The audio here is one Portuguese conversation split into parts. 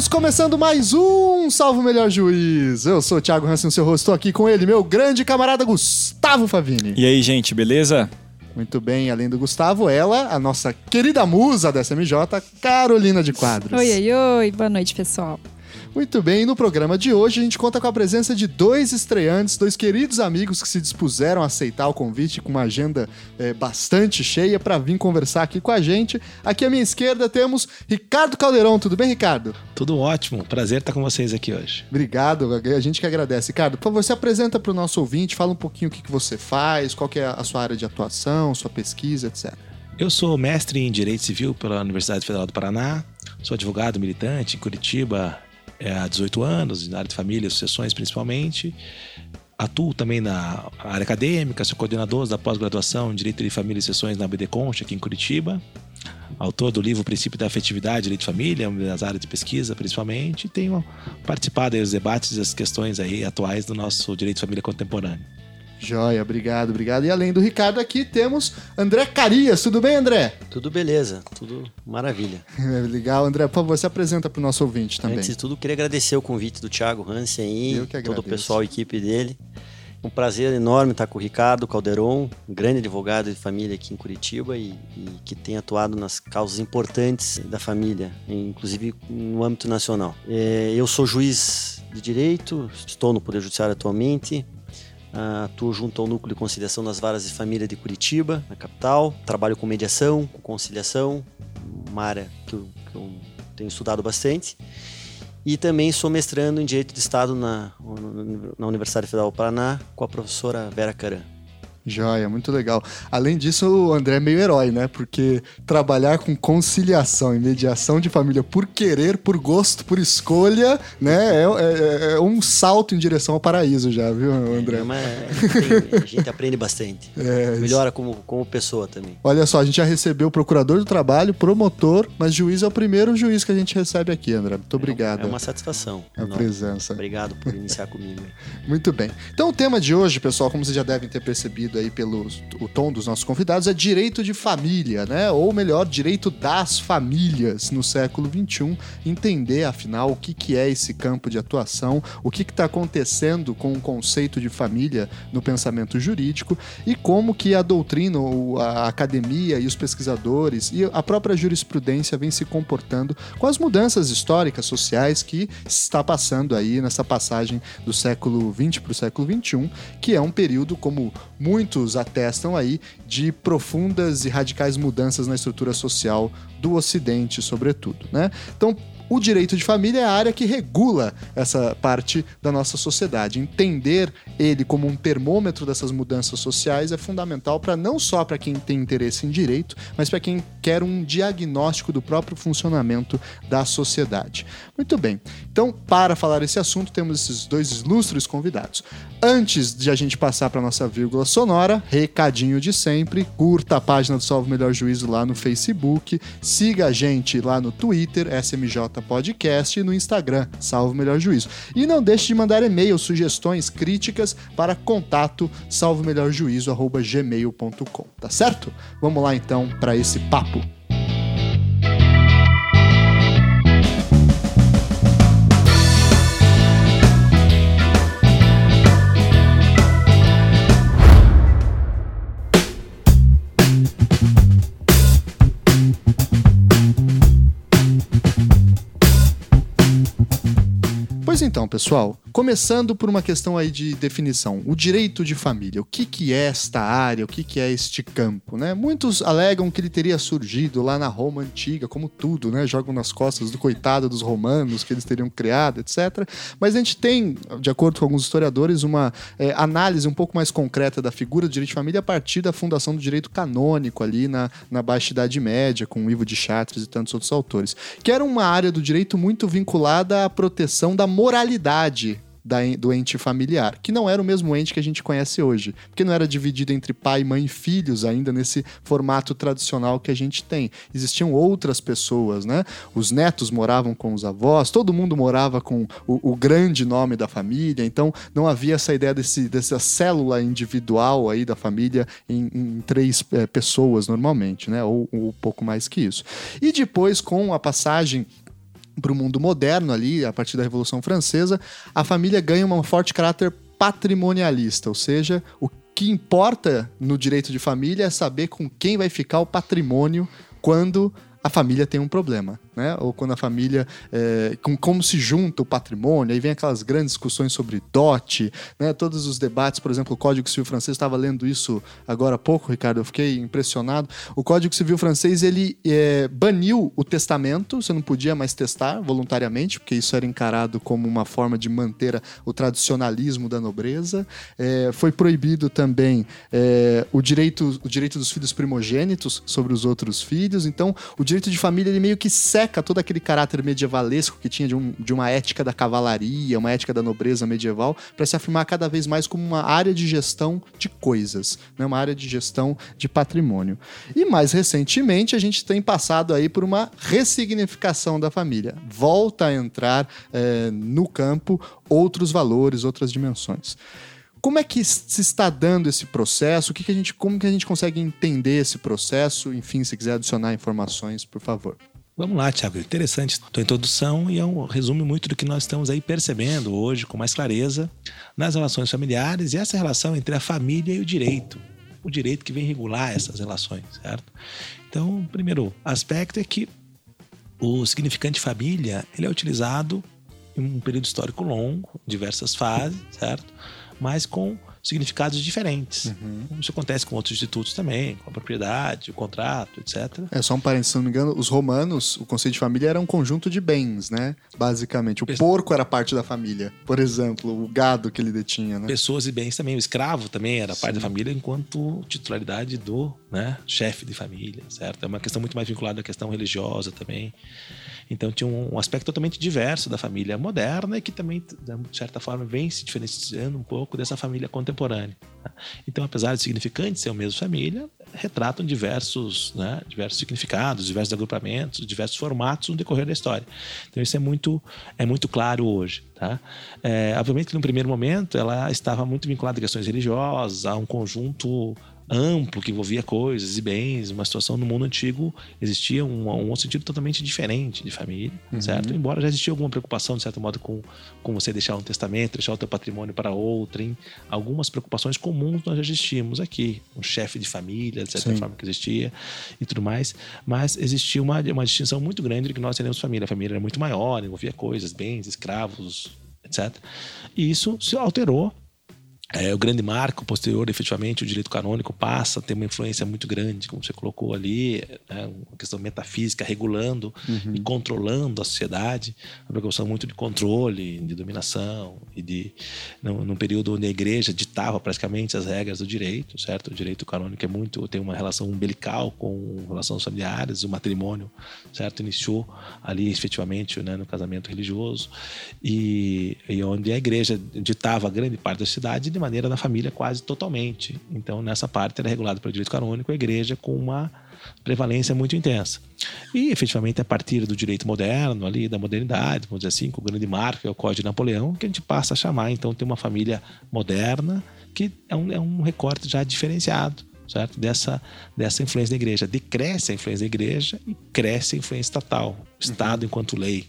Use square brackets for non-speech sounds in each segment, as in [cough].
Estamos começando mais um Salvo Melhor Juiz. Eu sou o Thiago Hansen, seu rosto, estou aqui com ele, meu grande camarada Gustavo Favini. E aí, gente, beleza? Muito bem, além do Gustavo, ela, a nossa querida musa da SMJ, Carolina de Quadros. Oi, oi, oi, boa noite, pessoal. Muito bem, no programa de hoje a gente conta com a presença de dois estreantes, dois queridos amigos que se dispuseram a aceitar o convite com uma agenda é, bastante cheia para vir conversar aqui com a gente. Aqui à minha esquerda temos Ricardo Caldeirão. Tudo bem, Ricardo? Tudo ótimo, prazer estar com vocês aqui hoje. Obrigado, a gente que agradece. Ricardo, por favor, se apresenta para o nosso ouvinte, fala um pouquinho o que, que você faz, qual é a sua área de atuação, sua pesquisa, etc. Eu sou mestre em Direito Civil pela Universidade Federal do Paraná, sou advogado militante em Curitiba é, há 18 anos, na área de família e sucessões principalmente. Atuo também na área acadêmica, sou coordenador da pós-graduação em Direito de Família e Sucessões na BD Concha, aqui em Curitiba. Autor do livro Princípio da Afetividade, Direito de Família, nas áreas de pesquisa principalmente. E tenho participado dos debates e das questões aí atuais do nosso direito de família contemporâneo. Joia, obrigado, obrigado. E além do Ricardo aqui temos André Carias. Tudo bem, André? Tudo beleza, tudo maravilha. [laughs] Legal, André. Por favor, se apresenta para o nosso ouvinte também. Antes de tudo, queria agradecer o convite do Thiago Hansen e todo o pessoal, a equipe dele. Um prazer enorme estar com o Ricardo Calderon, um grande advogado de família aqui em Curitiba e, e, que tem atuado nas causas importantes da família, inclusive no âmbito nacional. É, eu sou juiz de direito, estou no Poder Judiciário atualmente, Uh, atuo junto ao Núcleo de Conciliação das Varas de Família de Curitiba, na capital. Trabalho com mediação, com conciliação, uma área que eu, que eu tenho estudado bastante. E também sou mestrando em Direito de Estado na, na Universidade Federal do Paraná com a professora Vera Caran. Joia, muito legal. Além disso, o André é meio herói, né? Porque trabalhar com conciliação e mediação de família por querer, por gosto, por escolha, né? É, é, é um salto em direção ao paraíso já, viu, André? É, mas a gente aprende bastante. [laughs] É, Melhora como, como pessoa também. Olha só, a gente já recebeu o procurador do trabalho, promotor, mas juiz é o primeiro juiz que a gente recebe aqui, André. Muito obrigado. É uma satisfação. A presença. Obrigado por iniciar comigo. [laughs] Muito bem. Então, o tema de hoje, pessoal, como vocês já devem ter percebido aí pelo o tom dos nossos convidados, é direito de família, né? Ou melhor, direito das famílias no século XXI. Entender, afinal, o que, que é esse campo de atuação, o que está acontecendo com o conceito de família no pensamento jurídico e como que a doutrina, a academia e os pesquisadores e a própria jurisprudência vem se comportando com as mudanças históricas, sociais que está passando aí nessa passagem do século XX para o século XXI, que é um período, como muitos atestam aí, de profundas e radicais mudanças na estrutura social do Ocidente, sobretudo. Né? Então, o direito de família é a área que regula essa parte da nossa sociedade. Entender ele como um termômetro dessas mudanças sociais é fundamental para não só para quem tem interesse em direito, mas para quem quer um diagnóstico do próprio funcionamento da sociedade. Muito bem. Então, para falar esse assunto, temos esses dois ilustres convidados. Antes de a gente passar para nossa vírgula sonora, recadinho de sempre, curta a página do Salvo Melhor Juízo lá no Facebook, siga a gente lá no Twitter, SMJ Podcast e no Instagram, Salvo Melhor Juízo. E não deixe de mandar e-mail, sugestões, críticas para contato salvomelhorjuízo@gmail.com, tá certo? Vamos lá então para esse papo. Então, pessoal, começando por uma questão aí de definição, o direito de família, o que, que é esta área, o que, que é este campo, né? Muitos alegam que ele teria surgido lá na Roma antiga, como tudo, né? Jogam nas costas do coitado dos romanos que eles teriam criado, etc. Mas a gente tem, de acordo com alguns historiadores, uma é, análise um pouco mais concreta da figura do direito de família a partir da fundação do direito canônico ali na, na Baixa Idade Média, com Ivo de Chartres e tantos outros autores, que era uma área do direito muito vinculada à proteção da moralidade da, do ente familiar, que não era o mesmo ente que a gente conhece hoje, porque não era dividido entre pai, mãe e filhos ainda nesse formato tradicional que a gente tem. Existiam outras pessoas, né? Os netos moravam com os avós, todo mundo morava com o, o grande nome da família, então não havia essa ideia desse, dessa célula individual aí da família em, em três é, pessoas normalmente, né? Ou, ou pouco mais que isso. E depois, com a passagem para o mundo moderno ali, a partir da Revolução Francesa, a família ganha um forte caráter patrimonialista, ou seja, o que importa no direito de família é saber com quem vai ficar o patrimônio quando a família tem um problema né? Ou quando a família, é, com como se junta o patrimônio, aí vem aquelas grandes discussões sobre dote, né? Todos os debates, por exemplo, o Código Civil francês, estava lendo isso agora há pouco, Ricardo, eu fiquei impressionado. O Código Civil francês, ele é, baniu o testamento, você não podia mais testar voluntariamente, porque isso era encarado como uma forma de manter o tradicionalismo da nobreza. É, foi proibido também é, o, direito, o direito dos filhos primogênitos sobre os outros filhos, então o direito de família, ele meio que segue seca todo aquele caráter medievalesco que tinha de, um, de uma ética da cavalaria, uma ética da nobreza medieval, para se afirmar cada vez mais como uma área de gestão de coisas, né? uma área de gestão de patrimônio. E mais recentemente, a gente tem passado aí por uma ressignificação da família. Volta a entrar é, no campo outros valores, outras dimensões. Como é que se está dando esse processo? O que, que a gente, como que a gente consegue entender esse processo? Enfim, se quiser adicionar informações, por favor. Vamos lá, Tiago. Interessante tua introdução e é um resumo muito do que nós estamos aí percebendo hoje com mais clareza nas relações familiares e essa relação entre a família e o direito. O direito que vem regular essas relações, certo? Então, o primeiro aspecto é que o significante família ele é utilizado em um período histórico longo, diversas fases, certo? Mas com significados diferentes. Uhum. Isso acontece com outros institutos também, com a propriedade, o contrato, etc. É só um parênteses, se não me engano, os romanos, o conceito de família era um conjunto de bens, né? Basicamente. O porco era parte da família, por exemplo, o gado que ele detinha, né? Pessoas e bens também. O escravo também era Sim. parte da família enquanto titularidade do né, chefe de família, certo? É uma questão muito mais vinculada à questão religiosa também. Então tinha um, aspecto totalmente diverso da família moderna e que também, de certa forma, vem se diferenciando um pouco dessa família contemporânea. Né? Então, apesar de significante ser a mesma família, retratam diversos, né, diversos significados, diversos agrupamentos, diversos formatos no decorrer da história. Então isso é muito, é muito claro hoje. Tá? É, obviamente que no primeiro momento ela estava muito vinculada a questões religiosas, a um conjunto amplo que envolvia coisas e bens, uma situação no mundo antigo existia um, um sentido totalmente diferente de família, uhum. certo? Embora já existia alguma preocupação de certo modo com, com você deixar um testamento, deixar o teu patrimônio para outrem, algumas preocupações comuns nós já existíamos aqui, um chefe de família, de certa Sim. forma que existia e tudo mais, mas existia uma, uma distinção muito grande de que nós teríamos família, a família era muito maior, envolvia coisas, bens, escravos, etc. E isso se alterou é, o grande marco posterior, efetivamente, o direito canônico passa a ter uma influência muito grande, como você colocou ali, né, uma questão metafísica regulando uhum. e controlando a sociedade, uma preocupação muito de controle, de dominação, e de num, num, período onde a igreja ditava praticamente as regras do direito, certo? O direito canônico é muito tem uma relação umbilical com relações familiares, o matrimônio, certo? Iniciou ali efetivamente né, no casamento religioso e, e onde a igreja ditava grande parte da cidade maneira da família quase totalmente. Então, nessa parte era regulado pelo direito canônico, a igreja com uma prevalência muito intensa. E, efetivamente, a partir do direito moderno, ali, da modernidade, vamos dizer assim, com o grande marco, que é o Código de Napoleão, que a gente passa a chamar, então, ter uma família moderna, que é um, é um recorte já diferenciado, certo? Dessa, dessa influência da igreja. Decresce a influência da igreja e cresce a influência estatal, Estado uhum. enquanto lei,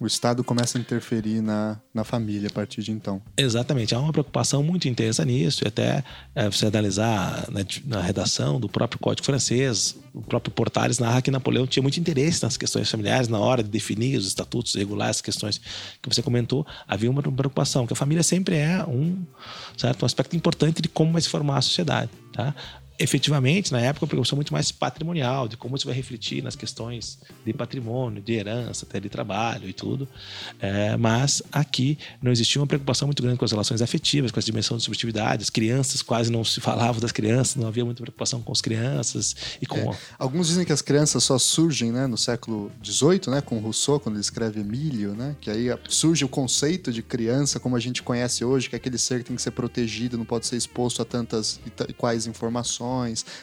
o Estado começa a interferir na, na família a partir de então. Exatamente. Há uma preocupação muito intensa nisso, e até é, você analisar na, na, redação do próprio Código Francês, o próprio Portales narra que Napoleão tinha muito interesse nas questões familiares, na hora de definir os estatutos, regular as questões que você comentou. Havia uma preocupação, que a família sempre é um, certo, um aspecto importante de como vai se formar a sociedade. Tá? Efetivamente, na época, uma preocupação muito mais patrimonial, de como isso vai refletir nas questões de patrimônio, de herança, até de trabalho e tudo. É, mas aqui não existia uma preocupação muito grande com as relações afetivas, com a dimensão de subjetividade. As crianças quase não se falavam das crianças, não havia muita preocupação com as crianças e com. É. Alguns dizem que as crianças só surgem né, no século XVIII, né, com Rousseau, quando ele escreve Emílio, né, que aí surge o conceito de criança como a gente conhece hoje, que é aquele ser que tem que ser protegido, não pode ser exposto a tantas e quais informações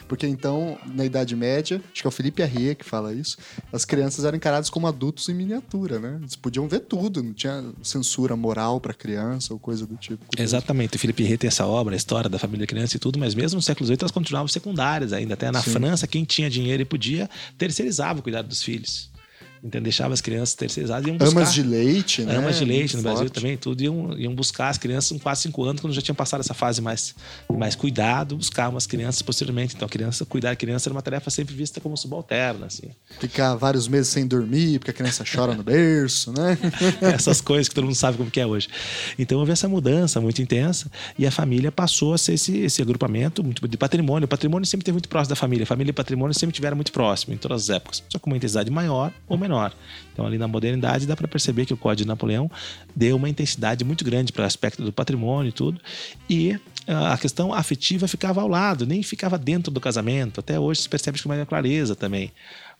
porque então, na Idade Média, acho que é o Felipe Arrier que fala isso, as crianças eram encaradas como adultos em miniatura, né? Eles podiam ver tudo, não tinha censura moral para criança ou coisa do tipo. Exatamente, o Felipe Arrier tem essa obra, a história da família criança e tudo, mas mesmo no século XVIII elas continuavam secundárias ainda. Até na Sim. França, quem tinha dinheiro e podia terceirizava o cuidado dos filhos. Então deixava as crianças terceirizadas e iam buscar. Amas de leite, né? Amas de leite no Forte. Brasil também, tudo. Iam, iam buscar as crianças com 4, 5 anos, quando já tinham passado essa fase mais, mais cuidado, buscavam as crianças posteriormente. Então a criança, cuidar da criança era uma tarefa sempre vista como subalterna, assim. Ficar vários meses sem dormir, porque a criança chora no berço, né? [laughs] Essas coisas que todo mundo sabe como que é hoje. Então houve essa mudança muito intensa e a família passou a ser esse, esse agrupamento muito de patrimônio. O patrimônio sempre esteve muito próximo da família. A família e patrimônio sempre tiveram muito próximo em todas as épocas. Só com uma intensidade maior ou menor menor. Então, ali na modernidade, dá para perceber que o Código de Napoleão deu uma intensidade muito grande para o aspecto do patrimônio e tudo. E ah, a questão afetiva ficava ao lado, nem ficava dentro do casamento. Até hoje se percebe com mais clareza também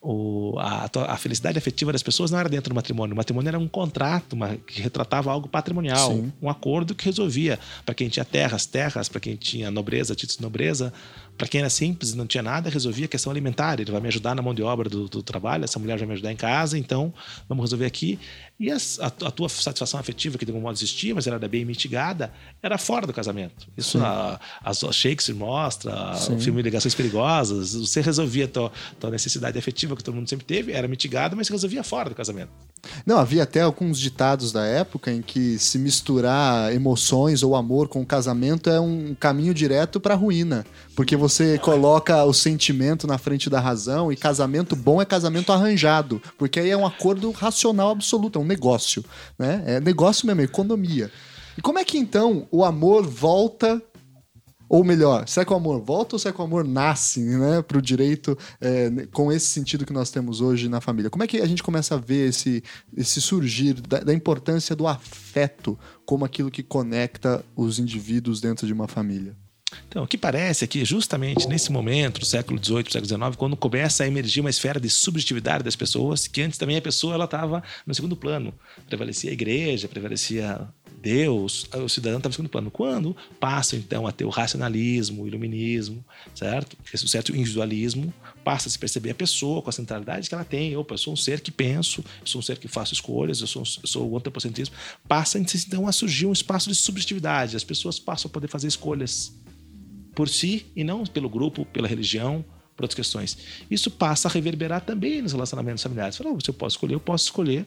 o, a, a, felicidade afetiva das pessoas não era dentro do matrimônio. O matrimônio era um contrato uma, que retratava algo patrimonial, Sim. um acordo que resolvia para quem tinha terras, terras, para quem tinha nobreza, títulos de nobreza, para quem era simples e não tinha nada, resolvia a questão alimentar. Ele vai me ajudar na mão de obra do, do trabalho, essa mulher vai me ajudar em casa, então vamos resolver aqui. E a, a, a tua satisfação afetiva, que de algum modo existia, mas ela era bem mitigada, era fora do casamento. Isso a, a, Shakespeare mostra, Sim. o filme Ligações Perigosas. Você resolvia a tua, tua necessidade afetiva, que todo mundo sempre teve, era mitigada, mas resolvia fora do casamento. Não, havia até alguns ditados da época em que se misturar emoções ou amor com o casamento é um caminho direto para a ruína, porque você coloca o sentimento na frente da razão e casamento bom é casamento arranjado, porque aí é um acordo racional absoluto, é um negócio, né? É negócio mesmo, é economia. E como é que então o amor volta ou melhor, será que o amor volta ou será que o amor nasce né, para o direito é, com esse sentido que nós temos hoje na família? Como é que a gente começa a ver esse, esse surgir da, da importância do afeto como aquilo que conecta os indivíduos dentro de uma família? Então, o que parece é que justamente nesse momento, do século XVIII, século XIX, quando começa a emergir uma esfera de subjetividade das pessoas, que antes também a pessoa ela estava no segundo plano. Prevalecia a igreja, prevalecia Deus, o cidadão estava no segundo plano. Quando passa, então, a ter o racionalismo, o iluminismo, certo? Esse certo individualismo, passa a se perceber a pessoa com a centralidade que ela tem. Opa, eu sou um ser que penso, eu sou um ser que faço escolhas, eu sou, eu sou o antropocentrismo. Passa, então, a surgir um espaço de subjetividade. As pessoas passam a poder fazer escolhas por si e não pelo grupo, pela religião, por outras questões. Isso passa a reverberar também nos relacionamentos familiares. Fala, oh, se eu posso escolher, eu posso escolher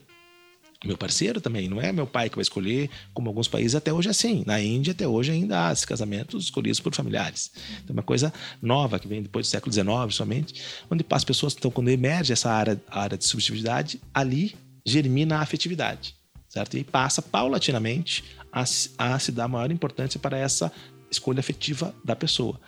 meu parceiro também, não é meu pai que vai escolher, como alguns países até hoje é assim. Na Índia, até hoje, ainda há esses casamentos escolhidos por familiares. Então, é uma coisa nova que vem depois do século XIX, somente, onde as pessoas, então, quando emerge essa área, área de subjetividade, ali germina a afetividade, certo? E passa paulatinamente a, a se dar maior importância para essa escolha afetiva da pessoa.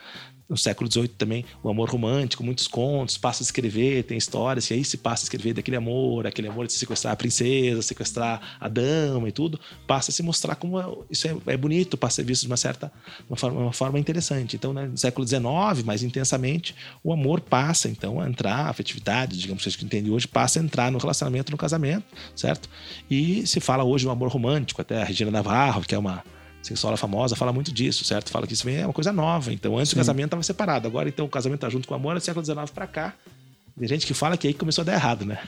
No século XVIII também, o amor romântico, muitos contos, passa a escrever, tem histórias, e aí se passa a escrever daquele amor, aquele amor de sequestrar a princesa, sequestrar a dama e tudo, passa a se mostrar como é, isso é, é bonito, passa a ser visto de uma certa uma forma, uma forma interessante. Então, né, no século XIX, mais intensamente, o amor passa então a entrar, a afetividade, digamos que a gente entende hoje, passa a entrar no relacionamento, no casamento, certo? E se fala hoje do amor romântico, até a Regina Navarro, que é uma sexóloga famosa fala muito disso, certo? Fala que isso é uma coisa nova. Então, antes Sim. o casamento estava separado. Agora, então, o casamento está junto com o amor, é século XIX para cá. Tem gente que fala que aí começou a dar errado, né?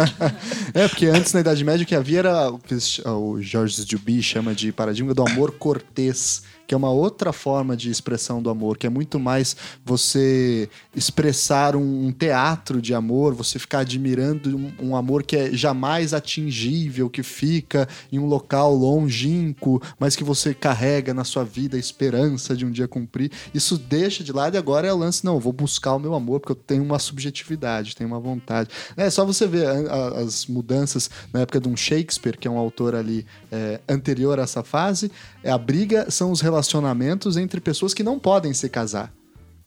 [laughs] é, porque antes na Idade Média o que havia era o que o Georges Duby chama de paradigma do amor cortês que é uma outra forma de expressão do amor, que é muito mais você expressar um, teatro de amor, você ficar admirando um, um, amor que é jamais atingível, que fica em um local longínquo, mas que você carrega na sua vida a esperança de um dia cumprir. Isso deixa de lado e agora é o lance, não, vou buscar o meu amor, porque eu tenho uma subjetividade, tenho uma vontade. É só você ver as mudanças na época de um Shakespeare, que é um autor ali é, anterior a essa fase, é a briga são os relacionamentos entre pessoas que não podem se casar.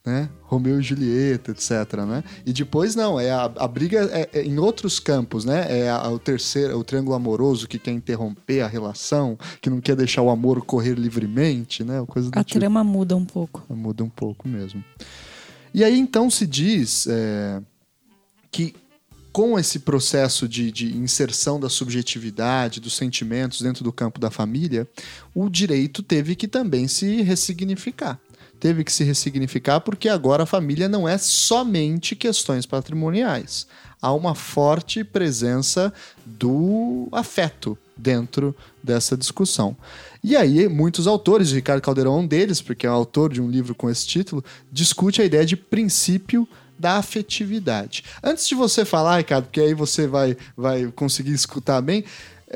Né? Romeu e Julieta, etc. Né? E depois não, é a, a briga é, é em outros campos, né? É a, o terceiro, o triângulo amoroso que quer interromper a relação, que não quer deixar o amor correr livremente, né? Coisa a tipo. trama muda um pouco. Muda um pouco mesmo. E aí então se diz é, que com esse processo de, de, inserção da subjetividade, dos sentimentos dentro do campo da família, o direito teve que também se ressignificar. Teve que se ressignificar porque agora a família não é somente questões patrimoniais. Há uma forte presença do afeto dentro dessa discussão. E aí, muitos autores, Ricardo Caldeirão é um deles, porque é autor de um livro com esse título, discute a ideia de princípio da afetividade. Antes de você falar, Ricardo, porque aí você vai, vai conseguir escutar bem,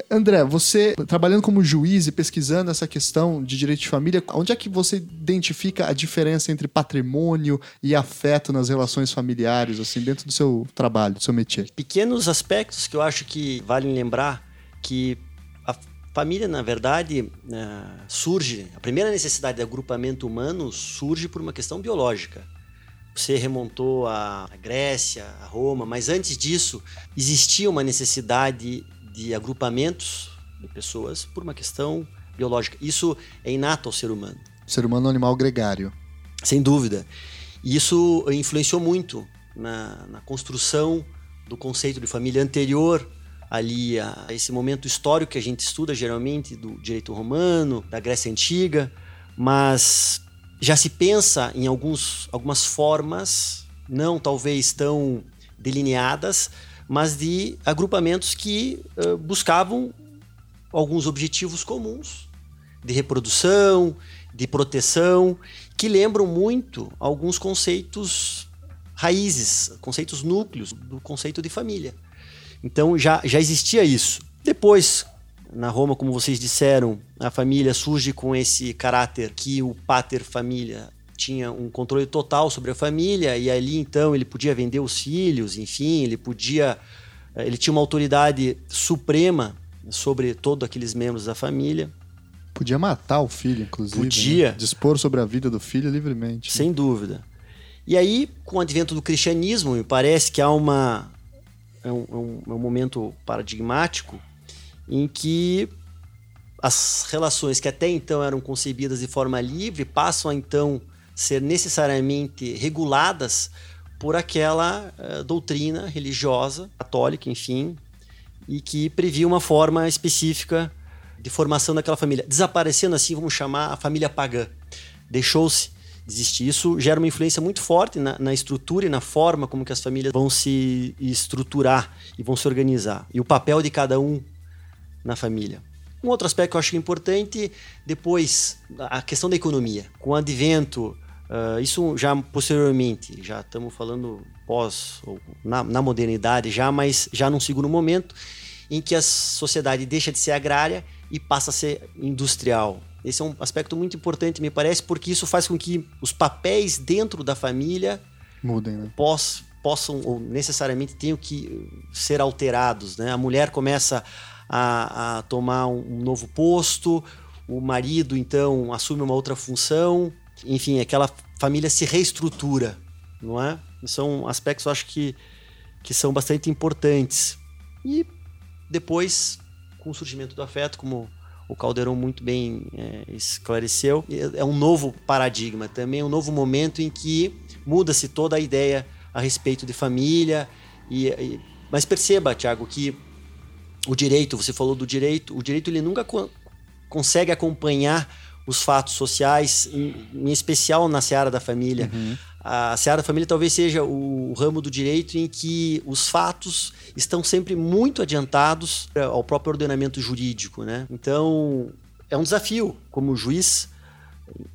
André, você trabalhando como juiz e pesquisando essa questão de direito de família, onde é que você identifica a diferença entre patrimônio e afeto nas relações familiares, assim, dentro do seu trabalho, do seu métier? Pequenos aspectos que eu acho que valem lembrar que a família, na verdade, né, surge, a primeira necessidade de agrupamento humano surge por uma questão biológica. Você remontou a Grécia, a Roma, mas antes disso existia uma necessidade de agrupamentos de pessoas por uma questão biológica. Isso é inato ao ser humano. O ser humano é um animal gregário. Sem dúvida. E isso influenciou muito na, na construção do conceito de família anterior ali a esse momento histórico que a gente estuda geralmente do direito romano, da Grécia antiga, mas já se pensa em alguns, algumas formas, não talvez tão delineadas, mas de agrupamentos que uh, buscavam alguns objetivos comuns de reprodução, de proteção, que lembram muito alguns conceitos raízes, conceitos núcleos do conceito de família. Então já, já existia isso. Depois, na Roma, como vocês disseram, a família surge com esse caráter que o pater família tinha um controle total sobre a família e ali então ele podia vender os filhos, enfim, ele podia eh, ele tinha uma autoridade suprema sobre todos aqueles membros da família. Podia matar o filho, inclusive. Né? Podia. Né? Dispor sobre a vida do filho livremente. Sem né? dúvida. E aí, com o advento do cristianismo, me parece que há uma. É um, é um, é um momento paradigmático em que as relações que até então eram concebidas de forma livre passam a então ser necessariamente reguladas por aquela uh, doutrina religiosa, católica, enfim, e que previa uma forma específica de formação daquela família. Desaparecendo assim, vamos chamar a família pagã. Deixou-se existir. Isso gera uma influência muito forte na, na, estrutura e na forma como que as famílias vão se estruturar e vão se organizar. E o papel de cada um na família. Um outro aspecto que eu acho importante, depois, a questão da economia. Com o advento Uh, isso já posteriormente, já estamos falando pós, ou na, na, modernidade já, mas já num segundo momento, em que a sociedade deixa de ser agrária e passa a ser industrial. Esse é um aspecto muito importante, me parece, porque isso faz com que os papéis dentro da família mudem, né? Poss, possam ou necessariamente tenham que ser alterados. Né? A mulher começa a, a tomar um, um novo posto, o marido então assume uma outra função, enfim, aquela família se reestrutura, não é? São aspectos, eu acho que, que são bastante importantes. E depois, com o surgimento do afeto, como o Caldeirão muito bem é, esclareceu, é, é um novo paradigma, também um novo momento em que muda-se toda a ideia a respeito de família. E, e, mas perceba, Tiago, que o direito, você falou do direito, o direito ele nunca co consegue acompanhar os fatos sociais, em, em especial na seara da família. Uhum. A seara da família talvez seja o ramo do direito em que os fatos estão sempre muito adiantados ao próprio ordenamento jurídico, né? Então, é um desafio como juiz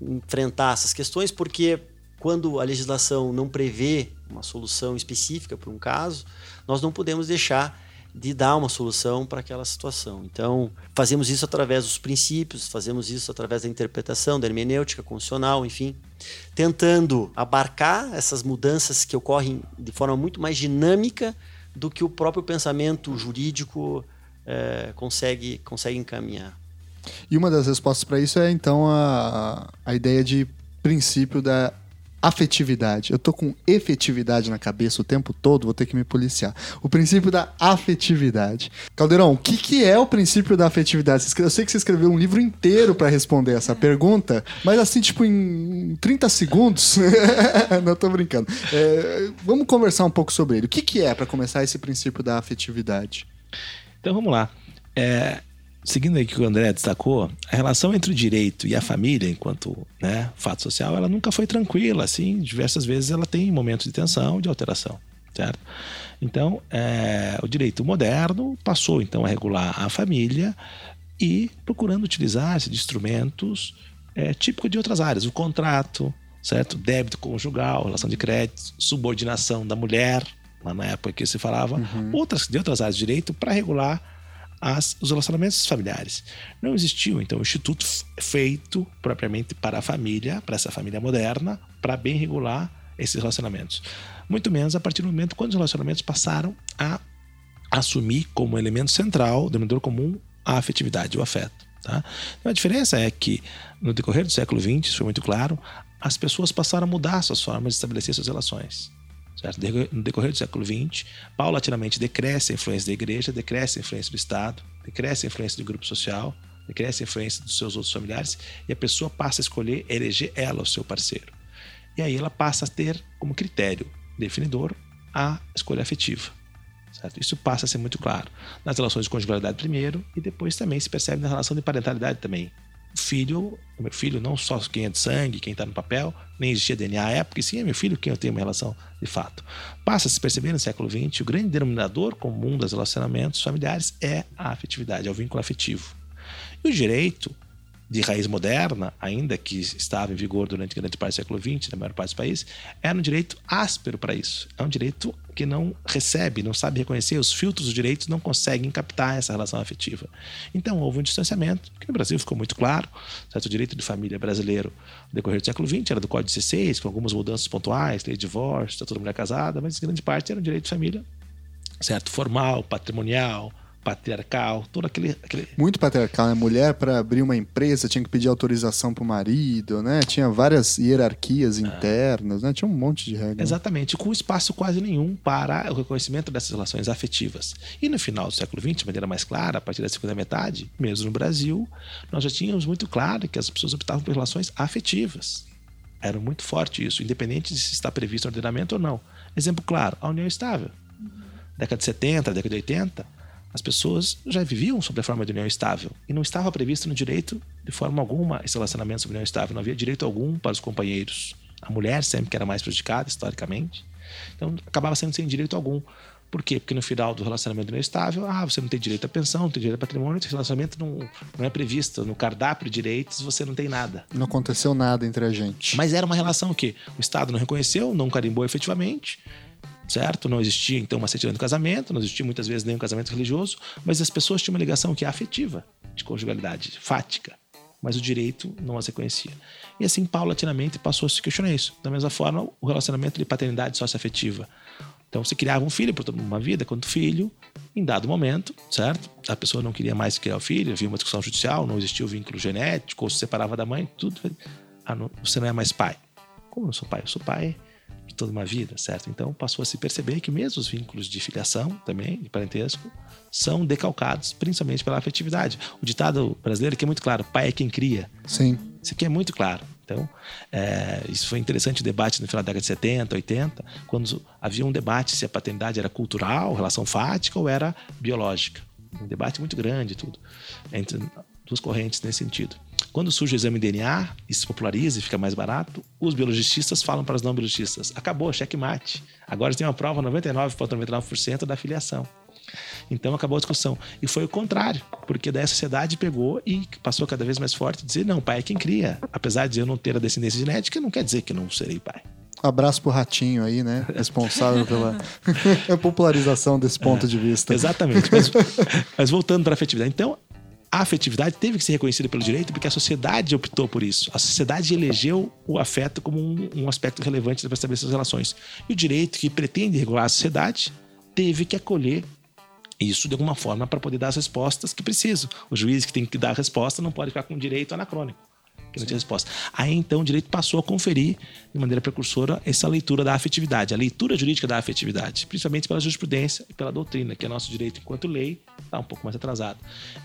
enfrentar essas questões, porque quando a legislação não prevê uma solução específica para um caso, nós não podemos deixar de dar uma solução para aquela situação. Então, fazemos isso através dos princípios, fazemos isso através da interpretação, da hermenêutica constitucional, enfim, tentando abarcar essas mudanças que ocorrem de forma muito mais dinâmica do que o próprio pensamento jurídico é, consegue, consegue encaminhar. E uma das respostas para isso é, então, a, a ideia de princípio da afetividade. Eu tô com efetividade na cabeça o tempo todo, vou ter que me policiar. O princípio da afetividade. Caldeirão, o que, que é o princípio da afetividade? Eu sei que você escreveu um livro inteiro para responder essa pergunta, mas assim, tipo, em 30 segundos. [laughs] Não tô brincando. É, vamos conversar um pouco sobre ele. O que, que é, para começar, esse princípio da afetividade? Então vamos lá. É, seguindo aí que o André destacou, a relação entre o direito e a família, enquanto né, fato social, ela nunca foi tranquila. Assim, diversas vezes ela tem momentos de tensão, de alteração, certo? Então, é, o direito moderno passou então a regular a família e procurando utilizar-se de instrumentos é, típicos de outras áreas, o contrato, certo? Débito conjugal, relação de crédito, subordinação da mulher, lá na época que se falava, uhum. outras de outras áreas de direito para regular as, os relacionamentos familiares. Não existiu, então, um instituto feito propriamente para a família, para essa família moderna, para bem regular esses relacionamentos. Muito menos a partir do momento quando os relacionamentos passaram a assumir como elemento central, denominador comum, a afetividade, o afeto. Tá? Então, a diferença é que, no decorrer do século XX, isso foi muito claro, as pessoas passaram a mudar suas formas de estabelecer suas relações. Certo? No decorrer do século XX, paulatinamente decresce a influência da igreja, decresce a influência do Estado, decresce a influência do grupo social, decresce a influência dos seus outros familiares e a pessoa passa a escolher eleger ela o seu parceiro. E aí ela passa a ter como critério definidor a escolha afetiva. Certo? Isso passa a ser muito claro nas relações de conjugalidade primeiro e depois também se percebe na relação de parentalidade também. Filho, meu filho, não só quem é de sangue, quem está no papel, nem existia DNA à época, e sim é meu filho quem eu tenho uma relação de fato. Passa a se perceber no século XX, o grande denominador comum dos relacionamentos familiares é a afetividade, é o vínculo afetivo. E o direito de raiz moderna, ainda que estava em vigor durante grande parte do século XX, na maior parte dos países, era um direito áspero para isso. É um direito que não recebe, não sabe reconhecer, os filtros dos direitos não conseguem captar essa relação afetiva. Então houve um distanciamento, que no Brasil ficou muito claro. Certo? O direito de família brasileiro no decorrer do século XX era do Código 16, com algumas mudanças pontuais, lei de divórcio, toda mulher casada, mas grande parte era um direito de família certo? formal, patrimonial, patriarcal, todo aquele, aquele... Muito patriarcal, né? Mulher para abrir uma empresa tinha que pedir autorização pro marido, né? Tinha várias hierarquias ah. internas, né? Tinha um monte de regras. Exatamente, com espaço quase nenhum para o reconhecimento dessas relações afetivas. E no final do século XX, de maneira mais clara, a partir da segunda metade, mesmo no Brasil, nós já tínhamos muito claro que as pessoas optavam por relações afetivas. Era muito forte isso, independente de se está previsto no ordenamento ou não. Exemplo claro, a união estável. Década de 70, década de 80, as pessoas já viviam sob a forma de união estável e não estava previsto no direito de forma alguma esse relacionamento sob união estável. Não havia direito algum para os companheiros. A mulher sempre que era mais prejudicada historicamente. Então acabava sendo sem direito algum. Por quê? Porque no final do relacionamento não estável, ah, você não tem direito à pensão, não tem direito a patrimônio, esse relacionamento não, não é previsto. No cardápio de direitos você não tem nada. Não aconteceu nada entre a gente. Mas era uma relação que o Estado não reconheceu, não carimbou efetivamente certo? Não existia então uma certidão de casamento, não existia muitas vezes nem um casamento religioso, mas as pessoas tinham uma ligação que é afetiva, de conjugalidade, fática, mas o direito não as reconhecia. E assim, paulatinamente, passou a se questionar isso. Da mesma forma, o relacionamento de paternidade socioafetiva. Então, se criava um filho por toda uma vida, quando filho, em dado momento, certo? A pessoa não queria mais criar o filho, havia uma discussão judicial, não existia o vínculo genético, ou se separava da mãe, tudo. Ah, não, você não é mais pai. Como eu não sou pai? Eu sou pai toda uma vida, certo? Então passou a se perceber que mesmo os vínculos de filiação também, de parentesco, são decalcados principalmente pela afetividade. O ditado brasileiro aqui é muito claro: pai é quem cria. Sim. Isso aqui é muito claro. Então, é, isso foi interessante o debate no final da década de 70, 80, quando havia um debate se a paternidade era cultural, relação fática ou era biológica. Um debate muito grande, tudo, entre duas correntes nesse sentido. Quando surge o exame de DNA, isso se populariza e fica mais barato, os biologistas falam para os não biologistas: acabou, checkmate. Agora tem uma prova 99,99% ,99 da filiação. Então acabou a discussão. E foi o contrário, porque daí a sociedade pegou e passou cada vez mais forte dizer: não, pai é quem cria. Apesar de eu não ter a descendência genética, não quer dizer que não serei pai. Abraço pro Ratinho aí, né? [laughs] Responsável pela [laughs] popularização desse ponto de vista. Exatamente. Mas, mas voltando para a afetividade. Então, a afetividade teve que ser reconhecida pelo direito porque a sociedade optou por isso. A sociedade elegeu o afeto como um, um aspecto relevante para estabelecer as relações. E o direito, que pretende regular a sociedade, teve que acolher isso de alguma forma para poder dar as respostas que precisam. O juiz que tem que dar a resposta não pode ficar com direito anacrônico que não tinha resposta. Aí então o direito passou a conferir, de maneira precursora, essa leitura da afetividade, a leitura jurídica da afetividade, principalmente pela jurisprudência e pela doutrina, que é nosso direito enquanto lei está um pouco mais atrasado.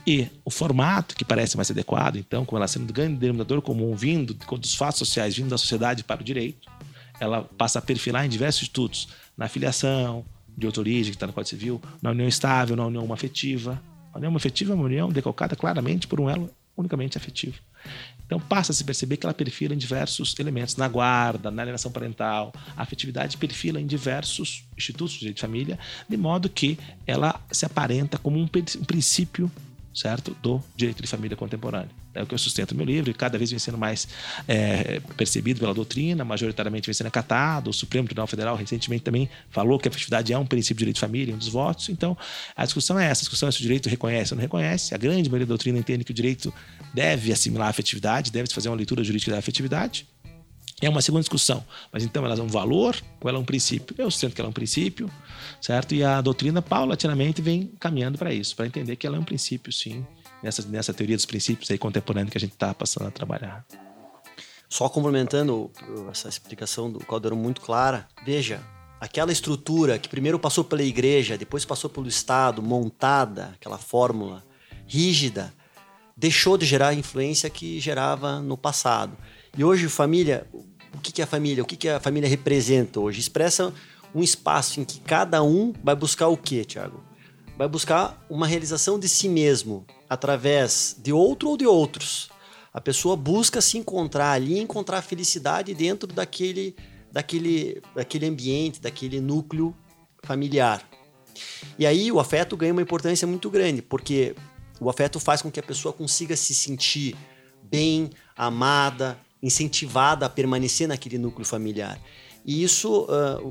E o formato, que parece mais adequado, então, com ela sendo do grande denominador comum, vindo dos fatos sociais, vindo da sociedade para o direito, ela passa a perfilar em diversos institutos, na filiação, de outra origem, que está no Código Civil, na união estável, na união afetiva. A união afetiva é uma união decalcada claramente por um elo unicamente afetivo. Então passa a se perceber que ela perfila em diversos elementos, na guarda, na alienação parental, a afetividade perfila em diversos institutos de família, de modo que ela se aparenta como um, um princípio certo? Do direito de família contemporâneo. É o que eu sustento no meu livro e cada vez vem sendo mais é, percebido pela doutrina, majoritariamente vem sendo acatado. O Supremo Tribunal Federal recentemente também falou que a afetividade é um princípio de direito de família, um dos votos. Então, a discussão é essa: a discussão é se o direito reconhece ou não reconhece. A grande maioria da doutrina entende que o direito deve assimilar a afetividade, deve fazer uma leitura jurídica da afetividade. É uma segunda discussão. Mas então ela é um valor ou ela é um princípio? Eu sinto que ela é um princípio, certo? E a doutrina paulatinamente vem caminhando para isso, para entender que ela é um princípio, sim, nessa, nessa teoria dos princípios aí contemporânea que a gente está passando a trabalhar. Só complementando essa explicação do Caldeirão muito clara, veja, aquela estrutura que primeiro passou pela igreja, depois passou pelo Estado, montada, aquela fórmula rígida, deixou de gerar a influência que gerava no passado. E hoje, família, o que é a família? O que a família representa hoje? Expressa um espaço em que cada um vai buscar o quê, Tiago? Vai buscar uma realização de si mesmo através de outro ou de outros. A pessoa busca se encontrar ali, encontrar felicidade dentro daquele, daquele, daquele ambiente, daquele núcleo familiar. E aí o afeto ganha uma importância muito grande, porque o afeto faz com que a pessoa consiga se sentir bem, amada, incentivada a permanecer naquele núcleo familiar. E isso uh,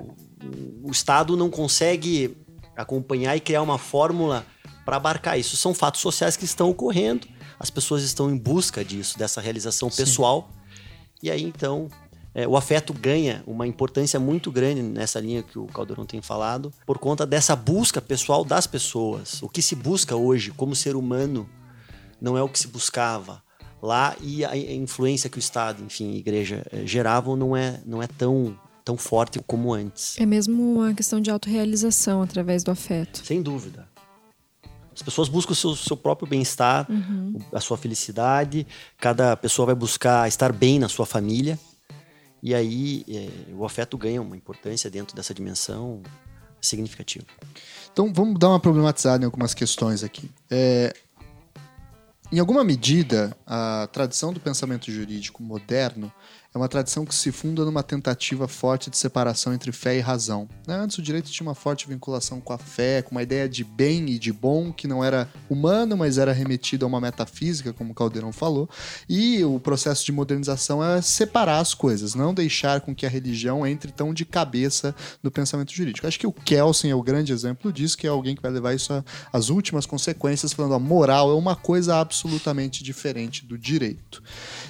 o, o Estado não consegue acompanhar e criar uma fórmula para abarcar isso. São fatos sociais que estão ocorrendo, as pessoas estão em busca disso, dessa realização Sim. pessoal. E aí então é, o afeto ganha uma importância muito grande nessa linha que o Caldeirão tem falado, por conta dessa busca pessoal das pessoas. O que se busca hoje como ser humano não é o que se buscava lá e a influência que o Estado, enfim, a igreja eh, geravam não é, não é tão, tão forte como antes. É mesmo uma questão de autorrealização através do afeto. Sem dúvida. As pessoas buscam o seu, seu próprio bem-estar, uhum. a sua felicidade. Cada pessoa vai buscar estar bem na sua família. E aí é, o afeto ganha uma importância dentro dessa dimensão significativa. Então vamos dar uma problematizada em algumas questões aqui. É, em alguma medida, a tradição do pensamento jurídico moderno é uma tradição que se funda numa tentativa forte de separação entre fé e razão. Né? Antes, o direito tinha uma forte vinculação com a fé, com uma ideia de bem e de bom que não era humano, mas era remetido a uma metafísica, como Caldeirão falou. E o processo de modernização é separar as coisas, não deixar com que a religião entre tão de cabeça no pensamento jurídico. Acho que o Kelsen é o grande exemplo disso, que é alguém que vai levar isso às últimas consequências, falando a moral é uma coisa absolutamente diferente do direito.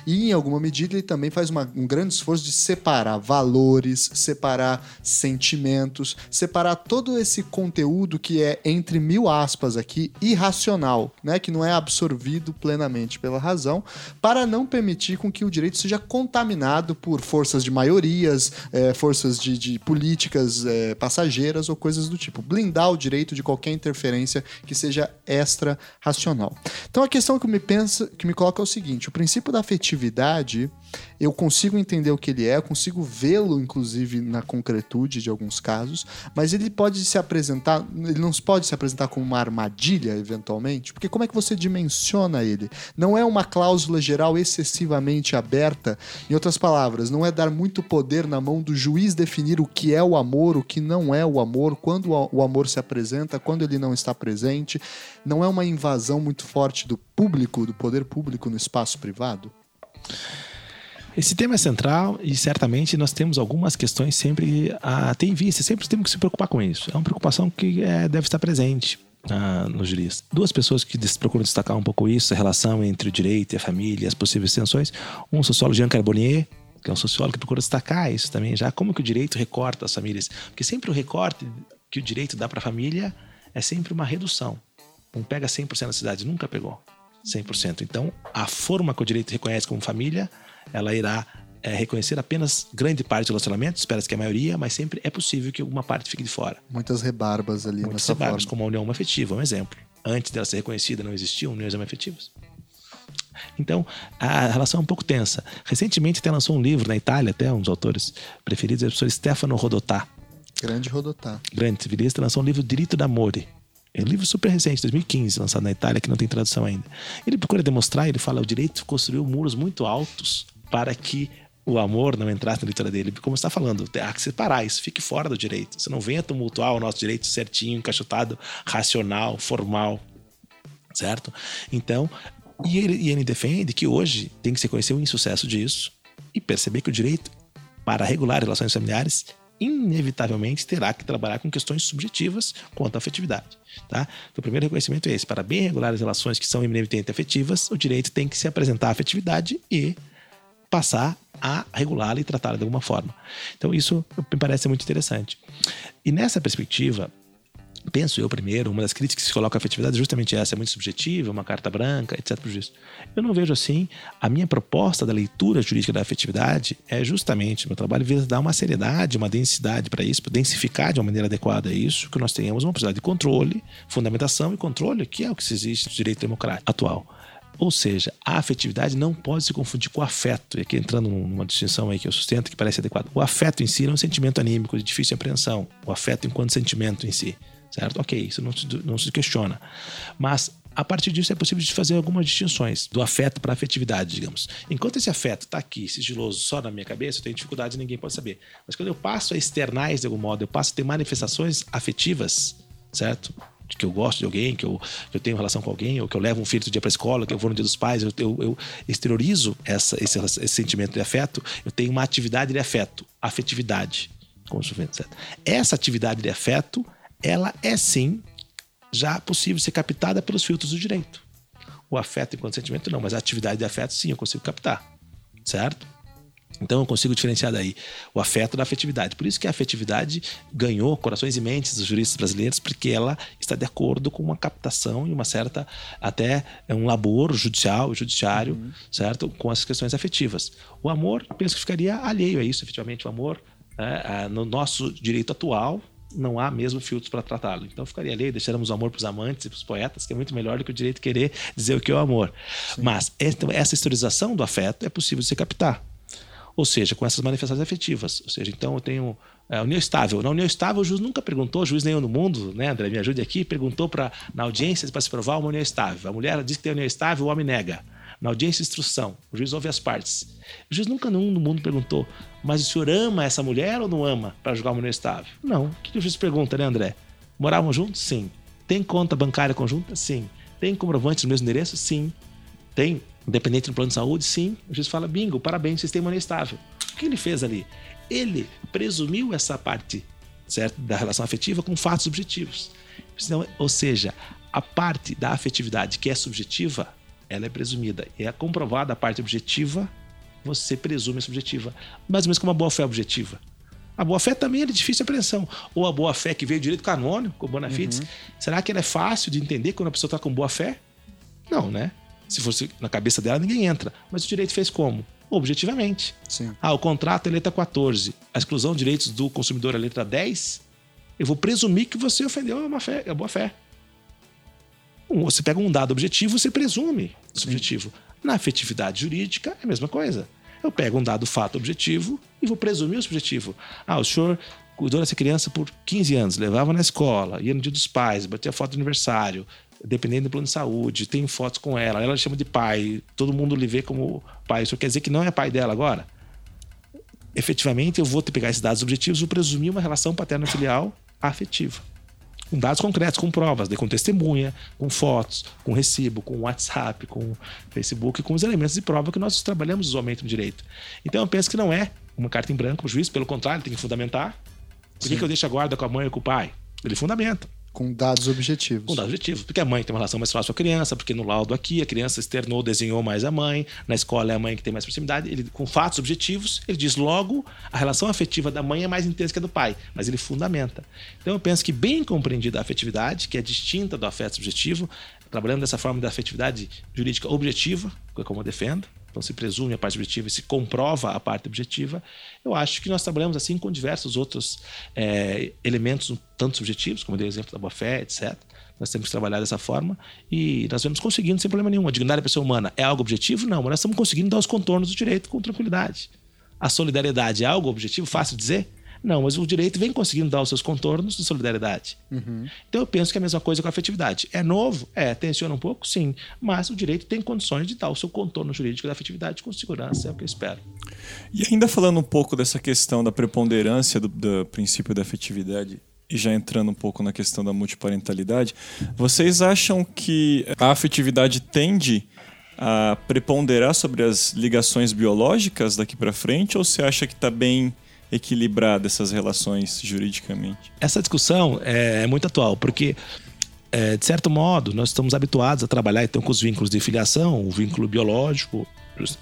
E, em alguma medida, ele também faz uma um grande esforço de separar valores, separar sentimentos, separar todo esse conteúdo que é, entre mil aspas aqui, irracional, né? que não é absorvido plenamente pela razão, para não permitir com que o direito seja contaminado por forças de maiorias, é, forças de, de políticas é, passageiras ou coisas do tipo. Blindar o direito de qualquer interferência que seja extra-racional. Então a questão que me pensa, que me coloca é o seguinte: o princípio da afetividade eu consigo entender o que ele é, eu consigo vê-lo, inclusive, na concretude de alguns casos, mas ele pode se apresentar, ele não pode se apresentar como uma armadilha, eventualmente, porque como é que você dimensiona ele? Não é uma cláusula geral excessivamente aberta, em outras palavras, não é dar muito poder na mão do juiz definir o que é o amor, o que não é o amor, quando o amor se apresenta, quando ele não está presente, não é uma invasão muito forte do público, do poder público no espaço privado? Esse tema é central e certamente nós temos algumas questões sempre a ter em vista, sempre temos que se preocupar com isso. É uma preocupação que é, deve estar presente ah, no juiz. Duas pessoas que procuram destacar um pouco isso, a relação entre o direito e a família, as possíveis tensões. Um sociólogo, Jean Carbonnier, que é um sociólogo que procura destacar isso também, já como que o direito recorta as famílias. Porque sempre o recorte que o direito dá para a família é sempre uma redução. Não pega 100% da cidade, nunca pegou 100%. Então, a forma que o direito reconhece como família ela irá é, reconhecer apenas grande parte do relacionamento, espera-se que a maioria, mas sempre é possível que alguma parte fique de fora. Muitas rebarbas ali Muitas nessa rebarbas, forma. como a união afetiva, um exemplo. Antes dela ser reconhecida, não existiam uniões afetivas. Então, a relação é um pouco tensa. Recentemente até lançou um livro na Itália, até um dos autores preferidos é o professor Stefano Rodotà. Grande Rodotà. Grande civilista, lançou um livro Direito d'Amore. É um livro super recente, 2015, lançado na Itália, que não tem tradução ainda. Ele procura demonstrar, ele fala, o direito construiu muros muito altos para que o amor não entrasse na leitura dele. Como está falando, há que separar isso, fique fora do direito. Você não venha tumultuar o nosso direito certinho, encaixotado, racional, formal. Certo? Então, e ele, e ele defende que hoje tem que se conhecer o insucesso disso e perceber que o direito para regular relações familiares inevitavelmente terá que trabalhar com questões subjetivas quanto à afetividade. Tá? Então, o primeiro reconhecimento é esse. Para bem regular as relações que são eminentemente afetivas, o direito tem que se apresentar a afetividade e passar a regulá-la e tratá-la de alguma forma. Então, isso me parece muito interessante. E nessa perspectiva, penso eu primeiro, uma das críticas que se coloca à afetividade é justamente essa, é muito subjetiva, uma carta branca, etc. Eu não vejo assim. A minha proposta da leitura jurídica da afetividade é justamente, meu trabalho visa dar uma seriedade, uma densidade para isso, densificar de uma maneira adequada isso, que nós tenhamos uma possibilidade de controle, fundamentação e controle, que é o que existe no direito democrático atual. Ou seja, a afetividade não pode se confundir com o afeto. E aqui entrando numa distinção aí que eu sustento que parece adequada. O afeto em si é um sentimento anímico de difícil apreensão. O afeto enquanto sentimento em si certo? Ok, isso não se, não se questiona. Mas a partir disso é possível de fazer algumas distinções do afeto para a afetividade, digamos. Enquanto esse afeto está aqui, sigiloso, só na minha cabeça, eu tenho dificuldade e ninguém pode saber. Mas quando eu passo a externais de algum modo, eu passo a ter manifestações afetivas, certo? Que eu gosto de alguém, que eu, que eu tenho relação com alguém, ou que eu levo um filho do dia para a escola, que eu vou no dia dos pais, eu, eu, eu exteriorizo essa, esse, esse, sentimento de afeto, eu tenho uma atividade de afeto, afetividade. Como certo? Essa atividade de afeto ela é sim já possível ser captada pelos filtros do direito. O afeto enquanto sentimento não, mas a atividade de afeto sim eu consigo captar, certo? Então eu consigo diferenciar daí o afeto da afetividade. Por isso que a afetividade ganhou corações e mentes dos juristas brasileiros, porque ela está de acordo com uma captação e uma certa até um labor judicial, judiciário, uhum. certo, com essas questões afetivas. O amor, penso que ficaria alheio a isso, efetivamente o amor né, no nosso direito atual, não há mesmo filtros para tratá-lo. Então ficaria ali, deixaremos o amor para os amantes e para os poetas, que é muito melhor do que o direito querer dizer o que é o amor. Sim. Mas essa historização do afeto é possível de se captar. Ou seja, com essas manifestações afetivas. Ou seja, então eu tenho é, união estável. Na união estável, o juiz nunca perguntou, juiz nenhum no mundo, né, André, me ajude aqui, perguntou pra, na audiência para se provar uma união estável. A mulher diz que tem união estável, o homem nega. Na audiência instrução, o juiz ouve as partes. O juiz nunca nenhum no mundo perguntou, mas o senhor ama essa mulher ou não ama para julgar uma união estável? Não. O que o juiz pergunta, né, André? Moravam juntos? Sim. Tem conta bancária conjunta? Sim. Tem comprovante no mesmo endereço? Sim. Tem independente do plano de saúde? Sim. O juiz fala, bingo, parabéns, vocês têm uma união estável. O que ele fez ali? Ele presumiu essa parte certo, da relação afetiva com fatos objetivos. ou seja, a parte da afetividade que é subjetiva ela é presumida. E é comprovada a parte objetiva, você presume a subjetiva. Mais ou menos como a boa-fé objetiva. A boa-fé também é de difícil apreensão. Ou a boa-fé que veio direito canônico, com Bonafides. Uhum. Será que ela é fácil de entender quando a pessoa está com boa-fé? Não, né? Se fosse na cabeça dela, ninguém entra. Mas o direito fez como? Objetivamente. Sim. Ah, o contrato é letra 14. A exclusão de direitos do consumidor é letra 10. Eu vou presumir que você ofendeu a, fé, a boa-fé. Você pega um dado objetivo, você presume subjetivo. Na afetividade jurídica é a mesma coisa. Eu pego um dado fato objetivo e vou presumir o subjetivo. Ah, o senhor cuidou dessa criança por 15 anos, levava na escola, ia no dia dos pais, batia foto de aniversário, dependendo do plano de saúde, tem fotos com ela, ela chama de pai, todo mundo lhe vê como pai. Isso quer dizer que não é pai dela agora? Efetivamente, eu vou pegar esses dados objetivos e presumir uma relação paterno-filial afetiva com dados concretos, com provas, com testemunha, com fotos, com recibo, com WhatsApp, com Facebook, com os elementos de prova que nós trabalhamos usualmente no direito. Então eu penso que não é uma carta em branco, o juiz, pelo contrário, tem que fundamentar. Por que, que eu deixo a guarda com a mãe ou com o pai? Ele fundamenta. Com dados objetivos. Com dados objetivos. Porque a mãe tem uma relação mais fácil com a criança, porque no laudo aqui a criança externou, desenhou mais a mãe, na escola é a mãe que tem mais proximidade. Ele, com fatos objetivos, ele diz logo a relação afetiva da mãe é mais intensa que a do pai, mas ele fundamenta. Então eu penso que bem compreendida a afetividade, que é distinta do afeto subjetivo, trabalhando dessa forma da afetividade jurídica objetiva, que é como eu defendo, então se presume a parte objetiva e se comprova a parte objetiva, eu acho que nós trabalhamos assim com diversos outros é, elementos, tanto subjetivos, como dei o exemplo da boa-fé, etc. Nós temos que trabalhar dessa forma e nós vamos conseguindo sem problema nenhum. A dignidade da pessoa humana é algo objetivo? Não, mas nós estamos conseguindo dar os contornos do direito com tranquilidade. A solidariedade é algo objetivo, fácil de dizer? Não, mas o direito vem conseguindo dar os seus contornos de solidariedade. Uhum. Então eu penso que é a mesma coisa com a afetividade. É novo? É, tensiona um pouco? Sim. Mas o direito tem condições de dar o seu contorno jurídico da afetividade com segurança, é o que eu espero. E ainda falando um pouco dessa questão da preponderância do, do princípio da afetividade e já entrando um pouco na questão da multiparentalidade, vocês acham que a afetividade tende a preponderar sobre as ligações biológicas daqui para frente ou você acha que está bem equilibrada essas relações juridicamente? Essa discussão é, é muito atual, porque é, de certo modo, nós estamos habituados a trabalhar então com os vínculos de filiação, o vínculo biológico,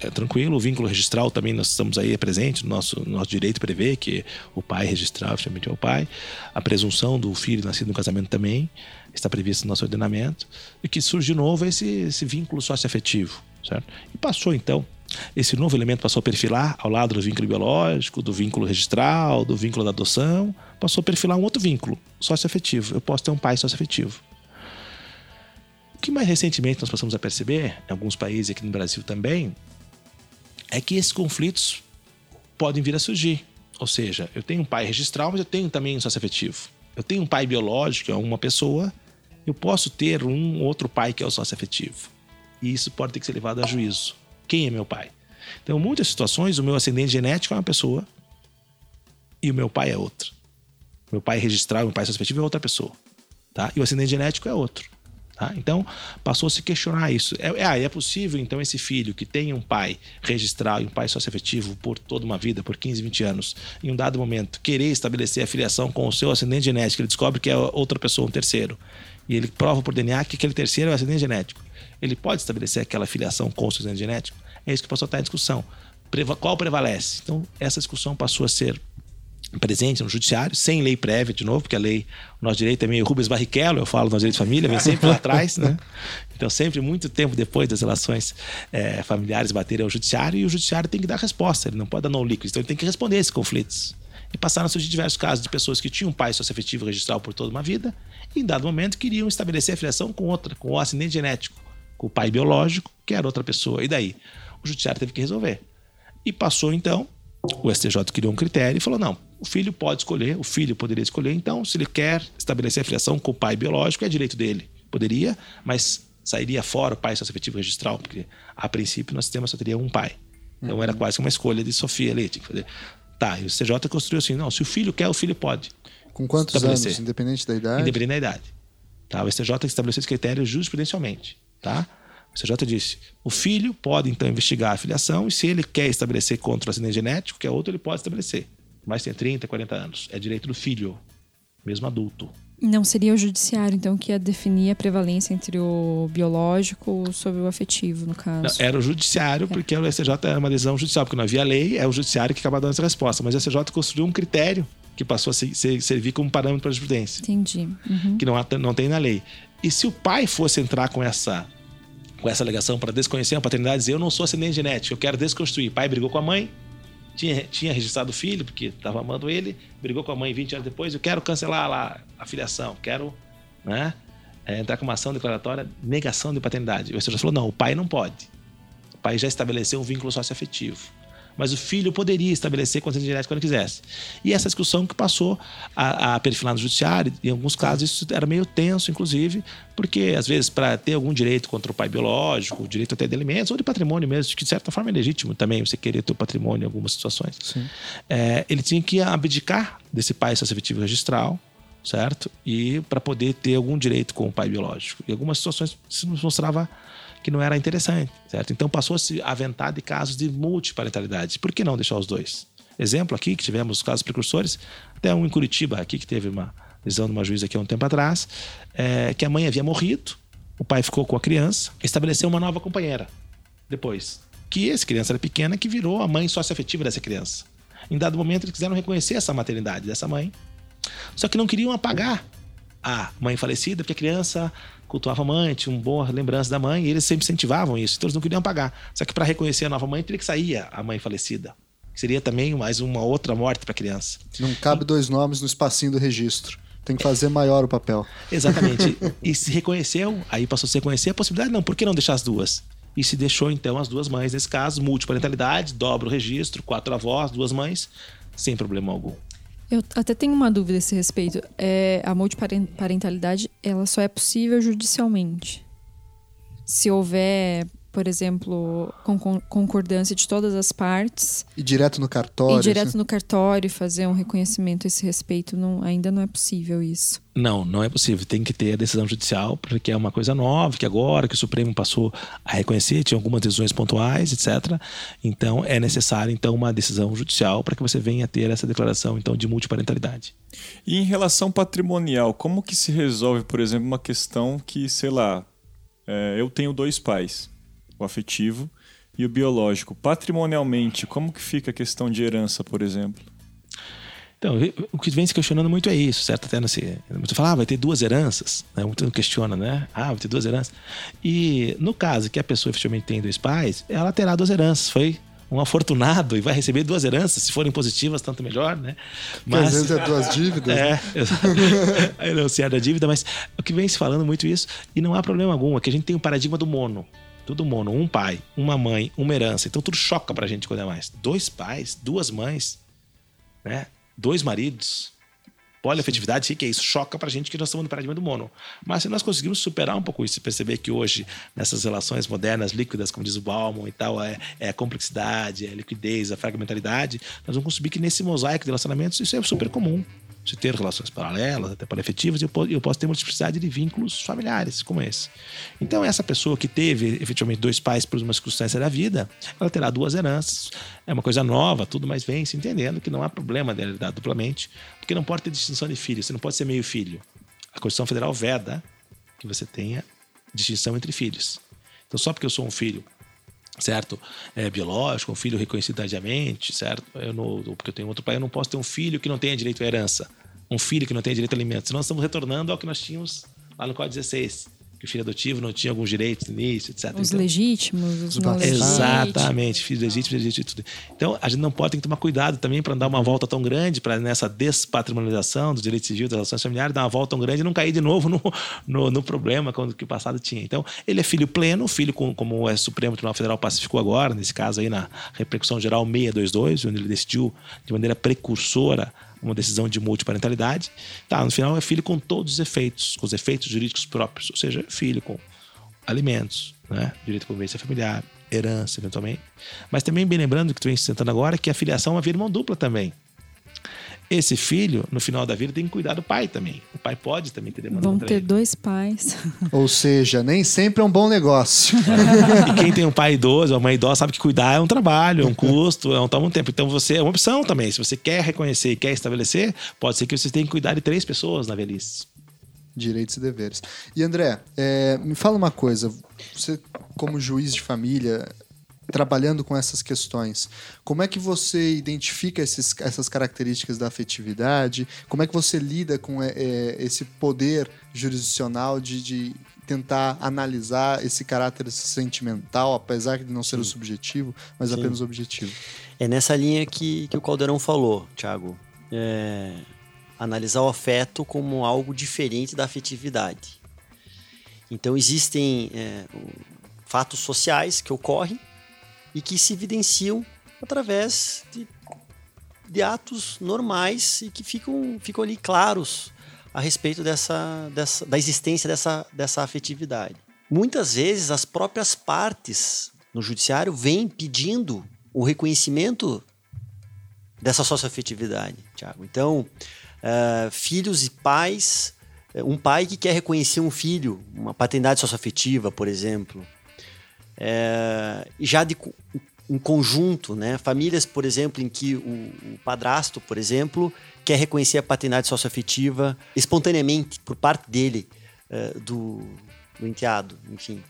é tranquilo, o vínculo registral também nós estamos aí presente, nosso nosso direito prevê que o pai registral oficialmente é o pai, a presunção do filho nascido no casamento também está previsto no nosso ordenamento, e que surge de novo esse, esse vínculo socioafetivo, certo? E passou então esse novo elemento passou a perfilar ao lado do vínculo biológico, do vínculo registral, do vínculo da adoção, passou a perfilar um outro vínculo socioafetivo. Eu posso ter um pai socioafetivo que mais recentemente nós passamos a perceber, em alguns países aqui no Brasil também, é que esses conflitos podem vir a surgir. Ou seja, eu tenho um pai registral, mas eu tenho também um sócio afetivo. Eu tenho um pai biológico, que é uma pessoa, eu posso ter um outro pai que é o sócio afetivo. E isso pode ter que ser levado a juízo. Quem é meu pai? Então, em muitas situações, o meu ascendente genético é uma pessoa e o meu pai é outra. Meu pai registral, meu pai afetivo é outra pessoa. Tá? E o ascendente genético é outro. Tá? Então, passou a se questionar isso. É, é, é possível, então, esse filho que tem um pai registral e um pai socioafetivo por toda uma vida, por 15, 20 anos, em um dado momento, querer estabelecer a filiação com o seu ascendente genético, ele descobre que é outra pessoa, um terceiro, e ele prova por DNA que aquele terceiro é o ascendente genético. Ele pode estabelecer aquela filiação com o seu ascendente genético? É isso que passou a estar em discussão. Qual prevalece? Então, essa discussão passou a ser presente no judiciário, sem lei prévia, de novo, porque a lei, o nosso direito é meio Rubens Barrichello, eu falo no direito de família, vem sempre lá atrás, né? [laughs] Então, sempre muito tempo depois das relações é, familiares baterem ao judiciário, e o judiciário tem que dar resposta, ele não pode dar não líquido, então ele tem que responder esses conflitos. E passaram a surgir diversos casos de pessoas que tinham um pai socioafetivo registral por toda uma vida, e em dado momento queriam estabelecer a filiação com outra, com o ascendente genético, com o pai biológico, que era outra pessoa. E daí? O judiciário teve que resolver. E passou, então, o STJ criou um critério e falou: não, o filho pode escolher, o filho poderia escolher, então, se ele quer estabelecer a filiação com o pai biológico, é direito dele. Poderia, mas sairia fora o pai socioafetivo registral, porque a princípio no sistema só teria um pai. Então uhum. era quase uma escolha de Sofia ali, tinha que fazer. Tá, e o CJ construiu assim: não, se o filho quer, o filho pode. Com quantos anos, independente da idade? Independente da idade. Tá, o STJ estabeleceu esse critério jurisprudencialmente. Tá? O CJ disse: o filho pode então investigar a filiação e se ele quer estabelecer contra o acidente genético, que é outro, ele pode estabelecer. Mas tem 30, 40 anos. É direito do filho, mesmo adulto. Não seria o judiciário, então, que ia definir a prevalência entre o biológico sobre o afetivo, no caso? Não, era o judiciário, é. porque o STJ era uma decisão judicial, porque não havia lei, é o judiciário que acaba dando essa resposta. Mas o STJ construiu um critério que passou a ser, ser, servir como parâmetro para a jurisprudência. Entendi. Uhum. Que não, não tem na lei. E se o pai fosse entrar com essa com essa alegação para desconhecer a paternidade, dizer eu não sou ascendente genético, eu quero desconstruir. Pai brigou com a mãe, tinha, tinha registrado o filho, porque estava amando ele, brigou com a mãe 20 anos depois, eu quero cancelar lá a filiação, quero né, é, entrar com uma ação declaratória, negação de paternidade. O já falou, não, o pai não pode. O pai já estabeleceu um vínculo socioafetivo mas o filho poderia estabelecer consciência genética quando quisesse. E essa discussão que passou a, a perfilar no judiciário, em alguns casos isso era meio tenso, inclusive, porque às vezes para ter algum direito contra o pai biológico, direito até de alimentos ou de patrimônio mesmo, que de certa forma é legítimo também você querer ter o patrimônio em algumas situações, é, ele tinha que abdicar desse pai socioafetivo registral, certo? E para poder ter algum direito com o pai biológico. Em algumas situações se mostrava que não era interessante, certo? Então passou a se aventar de casos de multiparentalidade. Por que não deixar os dois? Exemplo aqui, que tivemos os casos precursores, até um em Curitiba aqui, que teve uma decisão de uma juíza aqui há um tempo atrás, é, que a mãe havia morrido, o pai ficou com a criança, estabeleceu uma nova companheira depois. Que essa criança era pequena, que virou a mãe socioafetiva dessa criança. Em dado momento, eles quiseram reconhecer essa maternidade dessa mãe, só que não queriam apagar a mãe falecida, porque a criança cultuava a mãe, tinha uma boa lembrança da mãe, e eles sempre incentivavam isso, então eles não queriam pagar. Só que para reconhecer a nova mãe, teria que sair a mãe falecida. Seria também mais uma outra morte para a criança. Não cabe dois nomes no espacinho do registro. Tem que fazer maior o papel. [laughs] Exatamente. e se reconheceu, aí passou a se reconhecer a possibilidade, não, por que não deixar as duas? E se deixou então as duas mães, nesse caso, multiparentalidade, dobra o registro, quatro avós, duas mães, sem problema algum. Eu até tenho uma dúvida a esse respeito. É, a multiparentalidade, ela só é possível judicialmente. Se houver por exemplo, com concordância de todas as partes. E direto no cartório. E direto assim? no cartório fazer um reconhecimento a esse respeito, não, ainda não é possível isso. Não, não é possível. Tem que ter a decisão judicial, porque é uma coisa nova, que agora que o Supremo passou a reconhecer, tinha algumas decisões pontuais, etc. Então, é necessário então uma decisão judicial para que você venha a ter essa declaração então de multiparentalidade. E em relação patrimonial, como que se resolve, por exemplo, uma questão que, sei lá, é, eu tenho dois pais o afetivo e o biológico. Patrimonialmente, como que fica a questão de herança, por exemplo? Então, o que vem se questionando muito é isso, certo? Até nesse, você fala, ah, vai ter duas heranças, né? Muito questiona, né? Ah, vai ter duas heranças. E no caso que a pessoa efetivamente tem dois pais, ela terá duas heranças. Foi um afortunado e vai receber duas heranças, se forem positivas, tanto melhor, né? Mas às vezes é duas dívidas. É, [laughs] aí não se é da dívida, mas o que vem se falando muito isso, e não há problema algum, é que a gente tem o paradigma do mono. Tudo mono. Um pai, uma mãe, uma herança. Então tudo choca pra gente quando é mais. Dois pais, duas mães, né? Dois maridos. Poliafetividade, o que é isso? Choca pra gente que nós estamos no paradigma do mono. Mas se nós conseguimos superar um pouco isso e perceber que hoje, nessas relações modernas, líquidas, como diz o Bauman e tal, é, é a complexidade, é a liquidez, a fragmentalidade, nós vamos conseguir que nesse mosaico de relacionamentos isso é super comum de ter relações paralelas, até efetivas, e eu posso ter multiplicidade de vínculos familiares, como esse. Então, essa pessoa que teve efetivamente dois pais por uma circunstância da vida, ela terá duas heranças. É uma coisa nova, tudo, mas vem se entendendo que não há problema dela herdar duplamente, porque não pode ter distinção de filho, você não pode ser meio filho. A Constituição Federal veda que você tenha distinção entre filhos. Então, só porque eu sou um filho certo? É, biológico, um filho reconhecido tardiamente, certo? Eu não, porque eu tenho outro pai, eu não posso ter um filho que não tenha direito à herança. Um filho que não tenha direito a alimentos. Senão nós estamos retornando ao que nós tínhamos lá no Código 16 que o filho adotivo não tinha alguns direitos no início, etc. Os então, legítimos, os não. Exatamente, filhos legítimos, legítimos, tudo. Então, a gente não pode, tem que tomar cuidado também para não dar uma volta tão grande, para nessa despatrimonialização dos direitos civis, das relações familiares, dar uma volta tão grande e não cair de novo no, no, no problema quando, que o passado tinha. Então, ele é filho pleno, filho com, como o Supremo Tribunal Federal pacificou agora, nesse caso aí na repercussão geral 622, onde ele decidiu de maneira precursora uma decisão de multiparentalidade. Tá, no final é filho com todos os efeitos, com os efeitos jurídicos próprios, ou seja, filho com alimentos, né? direito à convivência familiar, herança, eventualmente. Mas também bem lembrando que tu vem sentando agora que a filiação é uma via irmão dupla também esse filho, no final da vida, tem que cuidar do pai também. O pai pode também ter demanda Vão ter ele. dois pais. [laughs] Ou seja, nem sempre é um bom negócio. [laughs] e quem tem um pai idoso, uma mãe idosa, sabe que cuidar é um trabalho, é um custo, é um, toma um tempo. Então você é uma opção também. Se você quer reconhecer e quer estabelecer, pode ser que você tenha que cuidar de três pessoas na velhice. Direitos e deveres. E André, é, me fala uma coisa. Você, como juiz de família, trabalhando com essas questões. Como é que você identifica esses, essas características da afetividade? Como é que você lida com é, é, esse poder jurisdicional de, de, tentar analisar esse caráter sentimental, apesar de não ser Sim. o subjetivo, mas Sim. apenas o objetivo? É nessa linha que, que o Caldeirão falou, Thiago. É, analisar o afeto como algo diferente da afetividade. Então existem é, fatos sociais que ocorrem e que se evidenciam através de, de atos normais e que ficam, ficam ali claros a respeito dessa, dessa, da existência dessa, dessa afetividade. Muitas vezes as próprias partes no judiciário vêm pedindo o reconhecimento dessa socioafetividade, Tiago. Então, uh, filhos e pais, eh, um pai que quer reconhecer um filho, uma paternidade socioafetiva, por exemplo, é, já de, em conjunto, né? Famílias, por exemplo, em que o, o padrasto, por exemplo, quer reconhecer a paternidade socioafetiva espontaneamente por parte dele, uh, do, do enteado, enfim.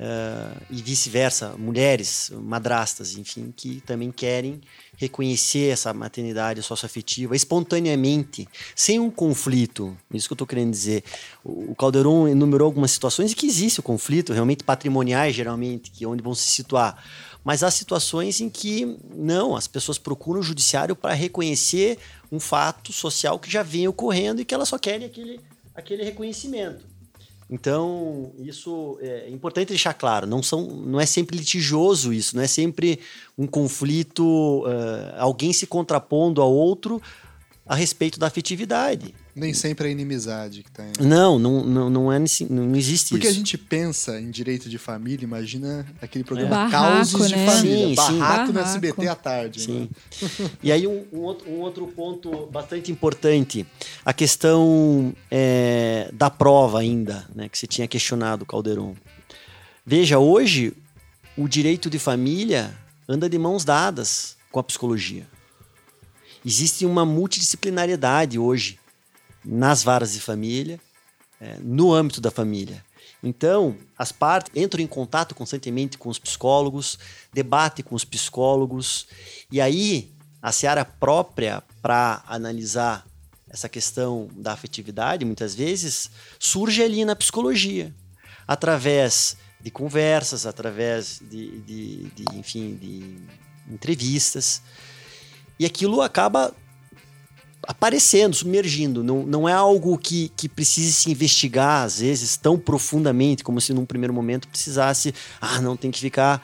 Uh, e vice-versa, mulheres, madrastas, enfim, que também querem reconhecer essa maternidade socioafetiva espontaneamente, sem um conflito. Isso que eu estou querendo dizer. O Calderon enumerou algumas situações em que existe o conflito, realmente patrimoniais, geralmente, que é onde vão se situar. Mas há situações em que não, as pessoas procuram o judiciário para reconhecer um fato social que já vem ocorrendo e que elas só querem aquele, aquele reconhecimento. Então, isso é importante deixar claro. Não, são, não é sempre litigioso isso, não é sempre um conflito, uh, alguém se contrapondo ao outro a respeito da afetividade. Nem sempre é inimizade que tem. Não, não, não, não, é, não existe Porque isso. a gente pensa em direito de família, imagina aquele programa é. Causos né? de Família. Sim, Barraco, sim. no Barraco. SBT à tarde. Sim. Né? E aí um, um, outro, um outro ponto bastante importante, a questão é, da prova ainda, né, que você tinha questionado, Calderon. Veja, hoje o direito de família anda de mãos dadas com a psicologia. Existe uma multidisciplinariedade hoje nas varas de família, é, no âmbito da família. Então, as partes entram em contato constantemente com os psicólogos, debatem com os psicólogos, e aí a seara própria para analisar essa questão da afetividade, muitas vezes, surge ali na psicologia, através de conversas, através de, de, de enfim, de entrevistas. E aquilo acaba aparecendo, submergindo. Não, não é algo que, que precise se investigar, às vezes, tão profundamente, como se num primeiro momento precisasse. Ah, não, tem que ficar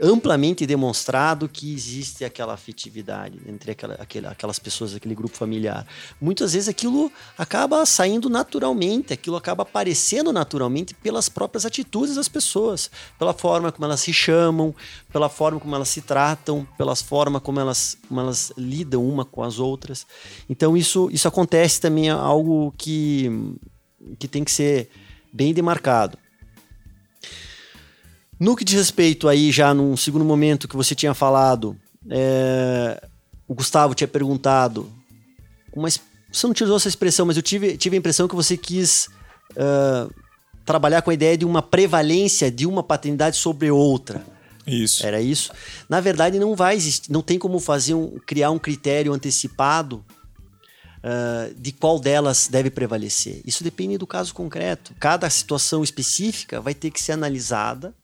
amplamente demonstrado que existe aquela afetividade entre aquela, aquela, aquelas pessoas, aquele grupo familiar. Muitas vezes aquilo acaba saindo naturalmente, aquilo acaba aparecendo naturalmente pelas próprias atitudes das pessoas, pela forma como elas se chamam, pela forma como elas se tratam, pela forma como elas, como elas lidam uma com as outras. Então isso, isso acontece também é algo que, que tem que ser bem demarcado. No que diz respeito aí, já num segundo momento que você tinha falado, é, o Gustavo tinha perguntado, mas você não utilizou essa expressão, mas eu tive, tive a impressão que você quis uh, trabalhar com a ideia de uma prevalência de uma paternidade sobre outra. Isso. Era isso. Na verdade, não vai existir, não tem como fazer um, criar um critério antecipado uh, de qual delas deve prevalecer. Isso depende do caso concreto. Cada situação específica vai ter que ser analisada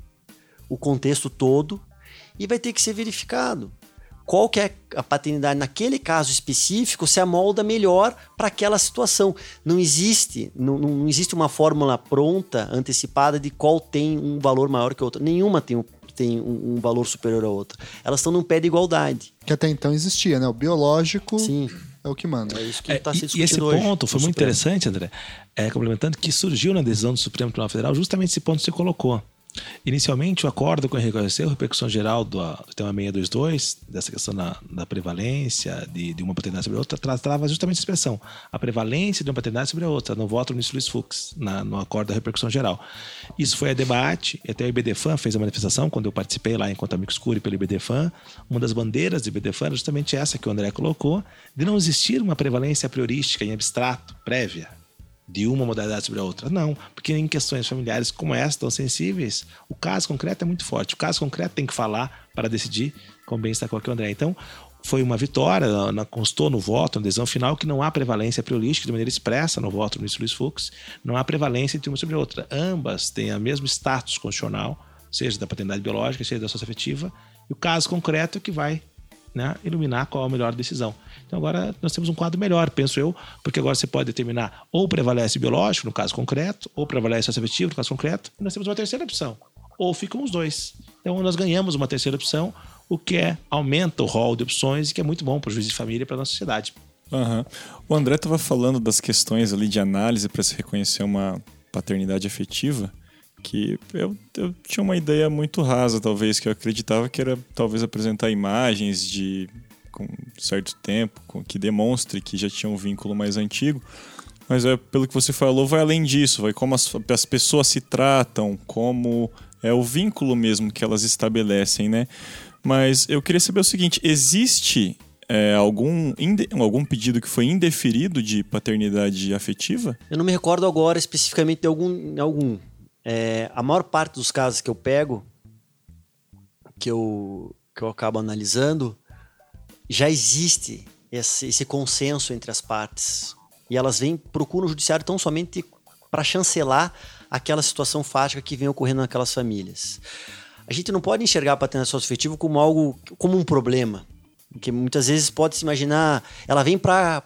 o contexto todo e vai ter que ser verificado qual que é a paternidade naquele caso específico se amolda melhor para aquela situação. Não existe, não, não, existe uma fórmula pronta, antecipada de qual tem um valor maior que a outra. Nenhuma tem um, tem um, um valor superior à outra. Elas estão num pé de igualdade. Que até então existia, né? O biológico Sim. é o que manda. É isso que É, está se e, e esse hoje. ponto foi muito Supremo. interessante, André, é, complementando que surgiu na decisão do Supremo Tribunal Federal justamente esse ponto que você colocou. Inicialmente, o acordo com reconheceu a repercussão geral do, do tema 622, dessa questão da, prevalência de, de uma paternidade sobre a outra, tratava justamente essa expressão, a prevalência de uma paternidade sobre a outra, no voto do ministro Luiz Fux, na, no acordo da repercussão geral. Isso foi a debate, até o IBDFAN fez a manifestação, quando eu participei lá enquanto amigo escuro pelo IBDFAN, uma das bandeiras do IBDFAN era justamente essa que o André colocou, de não existir uma prevalência priorística em abstrato, prévia, de uma modalidade sobre a outra. Não, porque em questões familiares como essa, tão sensíveis, o caso concreto é muito forte. O caso concreto tem que falar para decidir, como bem destacou aqui o André. Então, foi uma vitória, na, constou no voto, na decisão final, que não há prevalência priorística de maneira expressa no voto do ministro Luiz Fux, não há prevalência entre uma sobre a outra. Ambas têm o mesmo status constitucional, seja da paternidade biológica, seja da socioafetiva, e o caso concreto é que vai né, iluminar qual a melhor decisão. Então agora nós temos um quadro melhor, penso eu, porque agora você pode determinar ou prevalece biológico, no caso concreto, ou prevalece socioafetivo, no caso concreto, e nós temos uma terceira opção. Ou ficam os dois. Então nós ganhamos uma terceira opção, o que é, aumenta o rol de opções e que é muito bom para o juiz de família e para a nossa sociedade. Uhum. O André estava falando das questões ali de análise para se reconhecer uma paternidade afetiva, que eu, eu tinha uma ideia muito rasa, talvez, que eu acreditava que era talvez apresentar imagens de com certo tempo, com, que demonstre que já tinha um vínculo mais antigo. Mas é, pelo que você falou, vai além disso, vai como as, as pessoas se tratam, como é o vínculo mesmo que elas estabelecem, né? Mas eu queria saber o seguinte: existe é, algum, algum pedido que foi indeferido de paternidade afetiva? Eu não me recordo agora especificamente de algum. algum. É, a maior parte dos casos que eu pego, que eu, que eu acabo analisando, já existe esse, esse consenso entre as partes. E elas vêm, procuram o judiciário tão somente para chancelar aquela situação fática que vem ocorrendo naquelas famílias. A gente não pode enxergar a paternidade socioafetiva como algo, como um problema. Porque muitas vezes pode se imaginar, ela vem para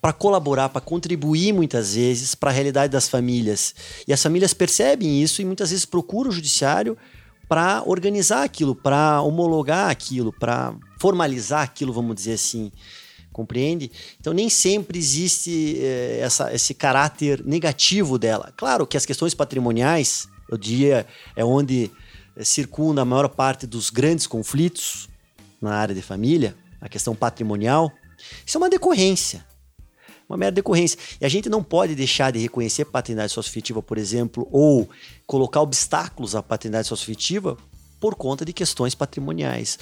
para colaborar, para contribuir muitas vezes para a realidade das famílias. E as famílias percebem isso e muitas vezes procuram o judiciário para organizar aquilo, para homologar aquilo, para formalizar aquilo, vamos dizer assim. Compreende? Então nem sempre existe eh, essa, esse caráter negativo dela. Claro que as questões patrimoniais, o dia é onde eh, circunda a maior parte dos grandes conflitos na área de família, a questão patrimonial, isso é uma decorrência. Uma mera decorrência. E a gente não pode deixar de reconhecer paternidade socioafetiva, por exemplo, ou colocar obstáculos à paternidade socioafetiva por conta de questões patrimoniais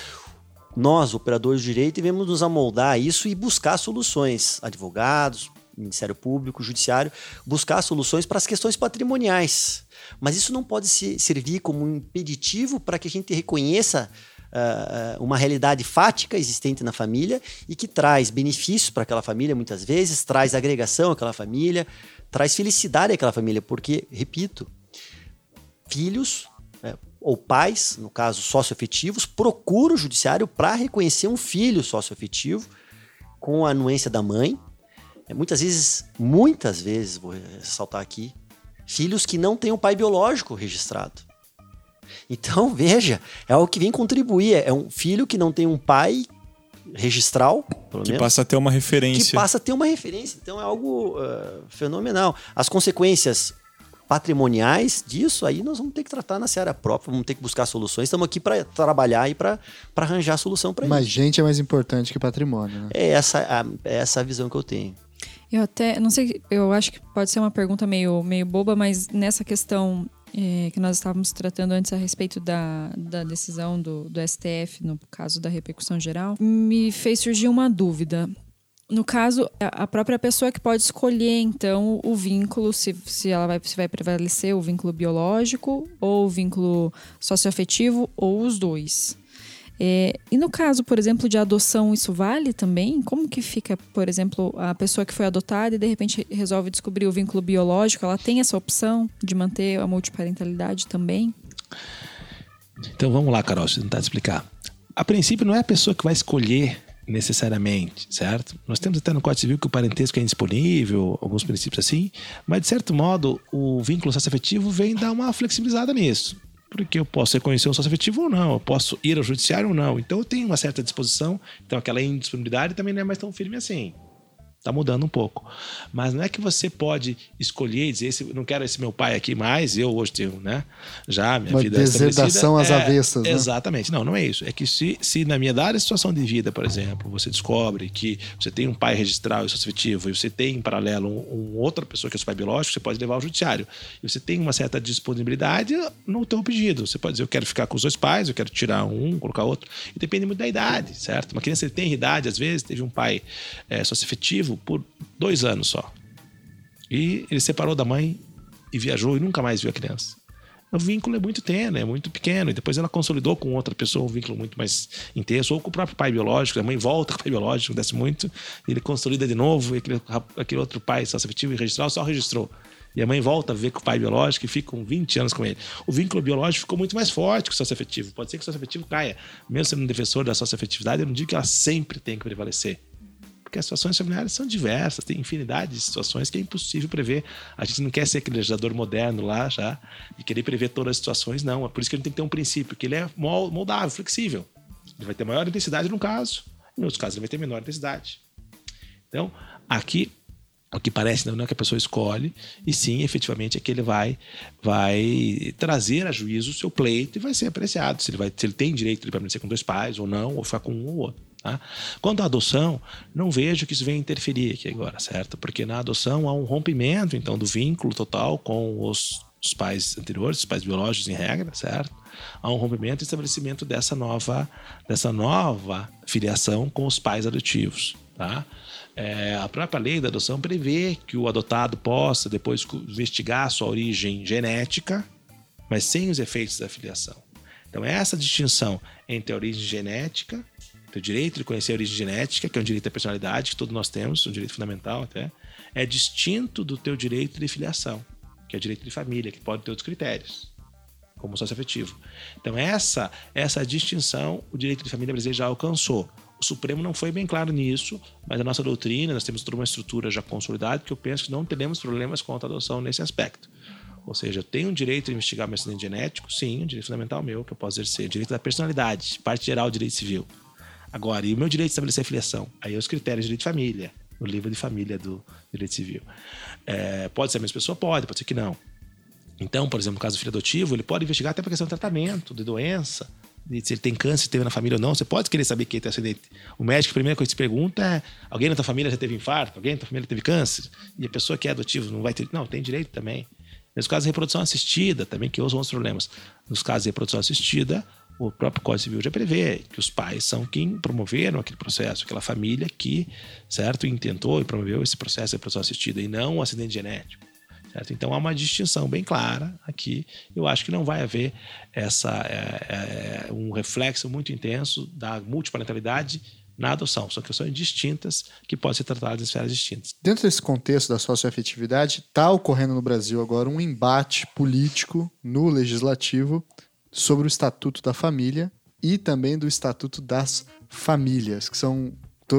nós, operadores de direito, devemos nos amoldar a isso e buscar soluções. Advogados, Ministério Público, Judiciário, buscar soluções para as questões patrimoniais. Mas isso não pode se, servir como um impeditivo para que a gente reconheça uh, uma realidade fática existente na família e que traz benefícios para aquela família, muitas vezes, traz agregação àquela família, traz felicidade àquela família, porque, repito, filhos ou pais, no caso socioafetivos, procuram o judiciário para reconhecer um filho socioafetivo com a anuência da mãe. É, muitas vezes, muitas vezes, vou ressaltar aqui, filhos que não têm um pai biológico registrado. Então, [laughs] veja, é algo que vem contribuir. É um filho que não tem um pai registral, pelo que menos, passa a ter uma referência. Que passa a ter uma referência. Então é algo uh, fenomenal. As consequências patrimoniais disso, aí nós vamos ter que tratar na seara própria, vamos ter que buscar soluções. Estamos aqui para trabalhar e para arranjar a solução para isso. Mas gente é mais importante que patrimônio, né? É essa a, é essa a visão que eu tenho. Eu até, não sei, eu acho que pode ser uma pergunta meio, meio boba, mas nessa questão é, que nós estávamos tratando antes a respeito da, da decisão do, do STF, no caso da repercussão geral, me fez surgir uma dúvida no caso, a própria pessoa que pode escolher, então, o vínculo, se, se ela vai, se vai prevalecer o vínculo biológico ou o vínculo socioafetivo ou os dois. É, e no caso, por exemplo, de adoção, isso vale também? Como que fica, por exemplo, a pessoa que foi adotada e de repente resolve descobrir o vínculo biológico? Ela tem essa opção de manter a multiparentalidade também? Então vamos lá, Carol, deixa eu tentar explicar. A princípio, não é a pessoa que vai escolher necessariamente, certo? Nós temos até no Código Civil que o parentesco é indisponível, alguns princípios assim, mas de certo modo o vínculo sócio-afetivo vem dar uma flexibilizada nisso. Porque eu posso reconhecer um sócio afetivo ou não, eu posso ir ao judiciário ou não. Então eu tenho uma certa disposição, então aquela indisponibilidade também não é mais tão firme assim. Está mudando um pouco. Mas não é que você pode escolher e dizer, esse, não quero esse meu pai aqui mais, eu hoje tenho, né? Já minha Uma vida deserdação às é, avessas. Né? Exatamente. Não, não é isso. É que se, se na minha dada situação de vida, por exemplo, você descobre que você tem um pai registral e afetivo e você tem em paralelo um, um, outra pessoa que é seu pai biológico, você pode levar ao judiciário. E você tem uma certa disponibilidade no teu pedido. Você pode dizer, eu quero ficar com os dois pais, eu quero tirar um, colocar outro. E depende muito da idade, certo? Uma criança tem idade, às vezes, teve um pai é, por dois anos só. E ele separou da mãe e viajou e nunca mais viu a criança. O vínculo é muito tênue, é muito pequeno. E depois ela consolidou com outra pessoa um vínculo muito mais intenso, ou com o próprio pai biológico. A mãe volta com o pai biológico, desce muito, ele consolida de novo, e aquele, aquele outro pai só afetivo e registral só registrou. E a mãe volta a ver com o pai biológico e fica com 20 anos com ele. O vínculo biológico ficou muito mais forte que o sócio afetivo. Pode ser que o sócio afetivo caia. Mesmo sendo um defensor da sócio afetividade, eu não digo que ela sempre tem que prevalecer porque as situações familiares são diversas, tem infinidade de situações que é impossível prever. A gente não quer ser aquele legislador moderno lá já e querer prever todas as situações, não. É por isso que a gente tem que ter um princípio, que ele é moldável, flexível. Ele vai ter maior intensidade num caso, em outros casos ele vai ter menor intensidade. Então, aqui o que parece não é que a pessoa escolhe, e sim, efetivamente, é que ele vai, vai trazer a juízo o seu pleito e vai ser apreciado. Se ele, vai, se ele tem direito de permanecer com dois pais ou não, ou ficar com um ou outro. Tá? Quanto à adoção, não vejo que isso venha interferir aqui agora, certo? Porque na adoção há um rompimento, então, do vínculo total com os, os pais anteriores, os pais biológicos em regra, certo? Há um rompimento e estabelecimento dessa nova, dessa nova filiação com os pais adotivos, tá? É, a própria lei da adoção prevê que o adotado possa depois investigar sua origem genética, mas sem os efeitos da filiação. Então, essa distinção entre a origem genética teu direito de conhecer a origem genética, que é um direito à personalidade que todos nós temos, um direito fundamental até, é distinto do teu direito de filiação, que é o direito de família, que pode ter outros critérios, como sócio afetivo. Então essa essa distinção o direito de família brasileiro já alcançou. O Supremo não foi bem claro nisso, mas a nossa doutrina, nós temos toda uma estrutura já consolidada que eu penso que não teremos problemas com a adoção nesse aspecto. Ou seja, eu tenho o direito de investigar meu acidente genético? Sim, um direito fundamental meu que eu posso exercer. O direito da personalidade, parte geral do direito civil Agora, e o meu direito de estabelecer filiação? Aí é os critérios de direito de família, no livro de família do direito civil. É, pode ser a mesma pessoa? Pode, pode ser que não. Então, por exemplo, no caso do filho adotivo, ele pode investigar até para questão de tratamento, de doença, de se ele tem câncer, se teve na família ou não. Você pode querer saber quem tem acidente. O médico, a primeira coisa que se pergunta é: alguém na tua família já teve infarto? Alguém na tua família teve câncer? E a pessoa que é adotiva não vai ter. Não, tem direito também. Nos casos de reprodução assistida, também que os problemas. Nos casos de reprodução assistida, o próprio Código Civil já prevê que os pais são quem promoveram aquele processo, aquela família que, certo, intentou e promoveu esse processo de reprodução assistida e não o um acidente genético. Certo? Então há uma distinção bem clara aqui. Eu acho que não vai haver essa é, é, um reflexo muito intenso da multiparentalidade na adoção. São questões distintas que podem ser tratadas em esferas distintas. Dentro desse contexto da socioafetividade, está ocorrendo no Brasil agora um embate político no legislativo sobre o Estatuto da Família e também do Estatuto das Famílias, que são,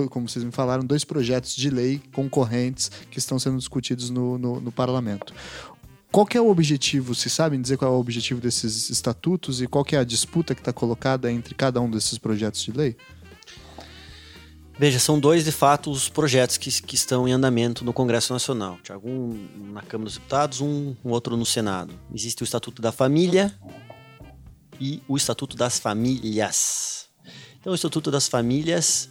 como vocês me falaram, dois projetos de lei concorrentes que estão sendo discutidos no, no, no parlamento. Qual é o objetivo? Se sabem dizer qual é o objetivo desses estatutos e qual é a disputa que está colocada entre cada um desses projetos de lei? Veja, são dois, de fato, os projetos que, que estão em andamento no Congresso Nacional. Tiago, um na Câmara dos Deputados, um, um outro no Senado. Existe o Estatuto da Família e o Estatuto das Famílias. Então, o Estatuto das Famílias,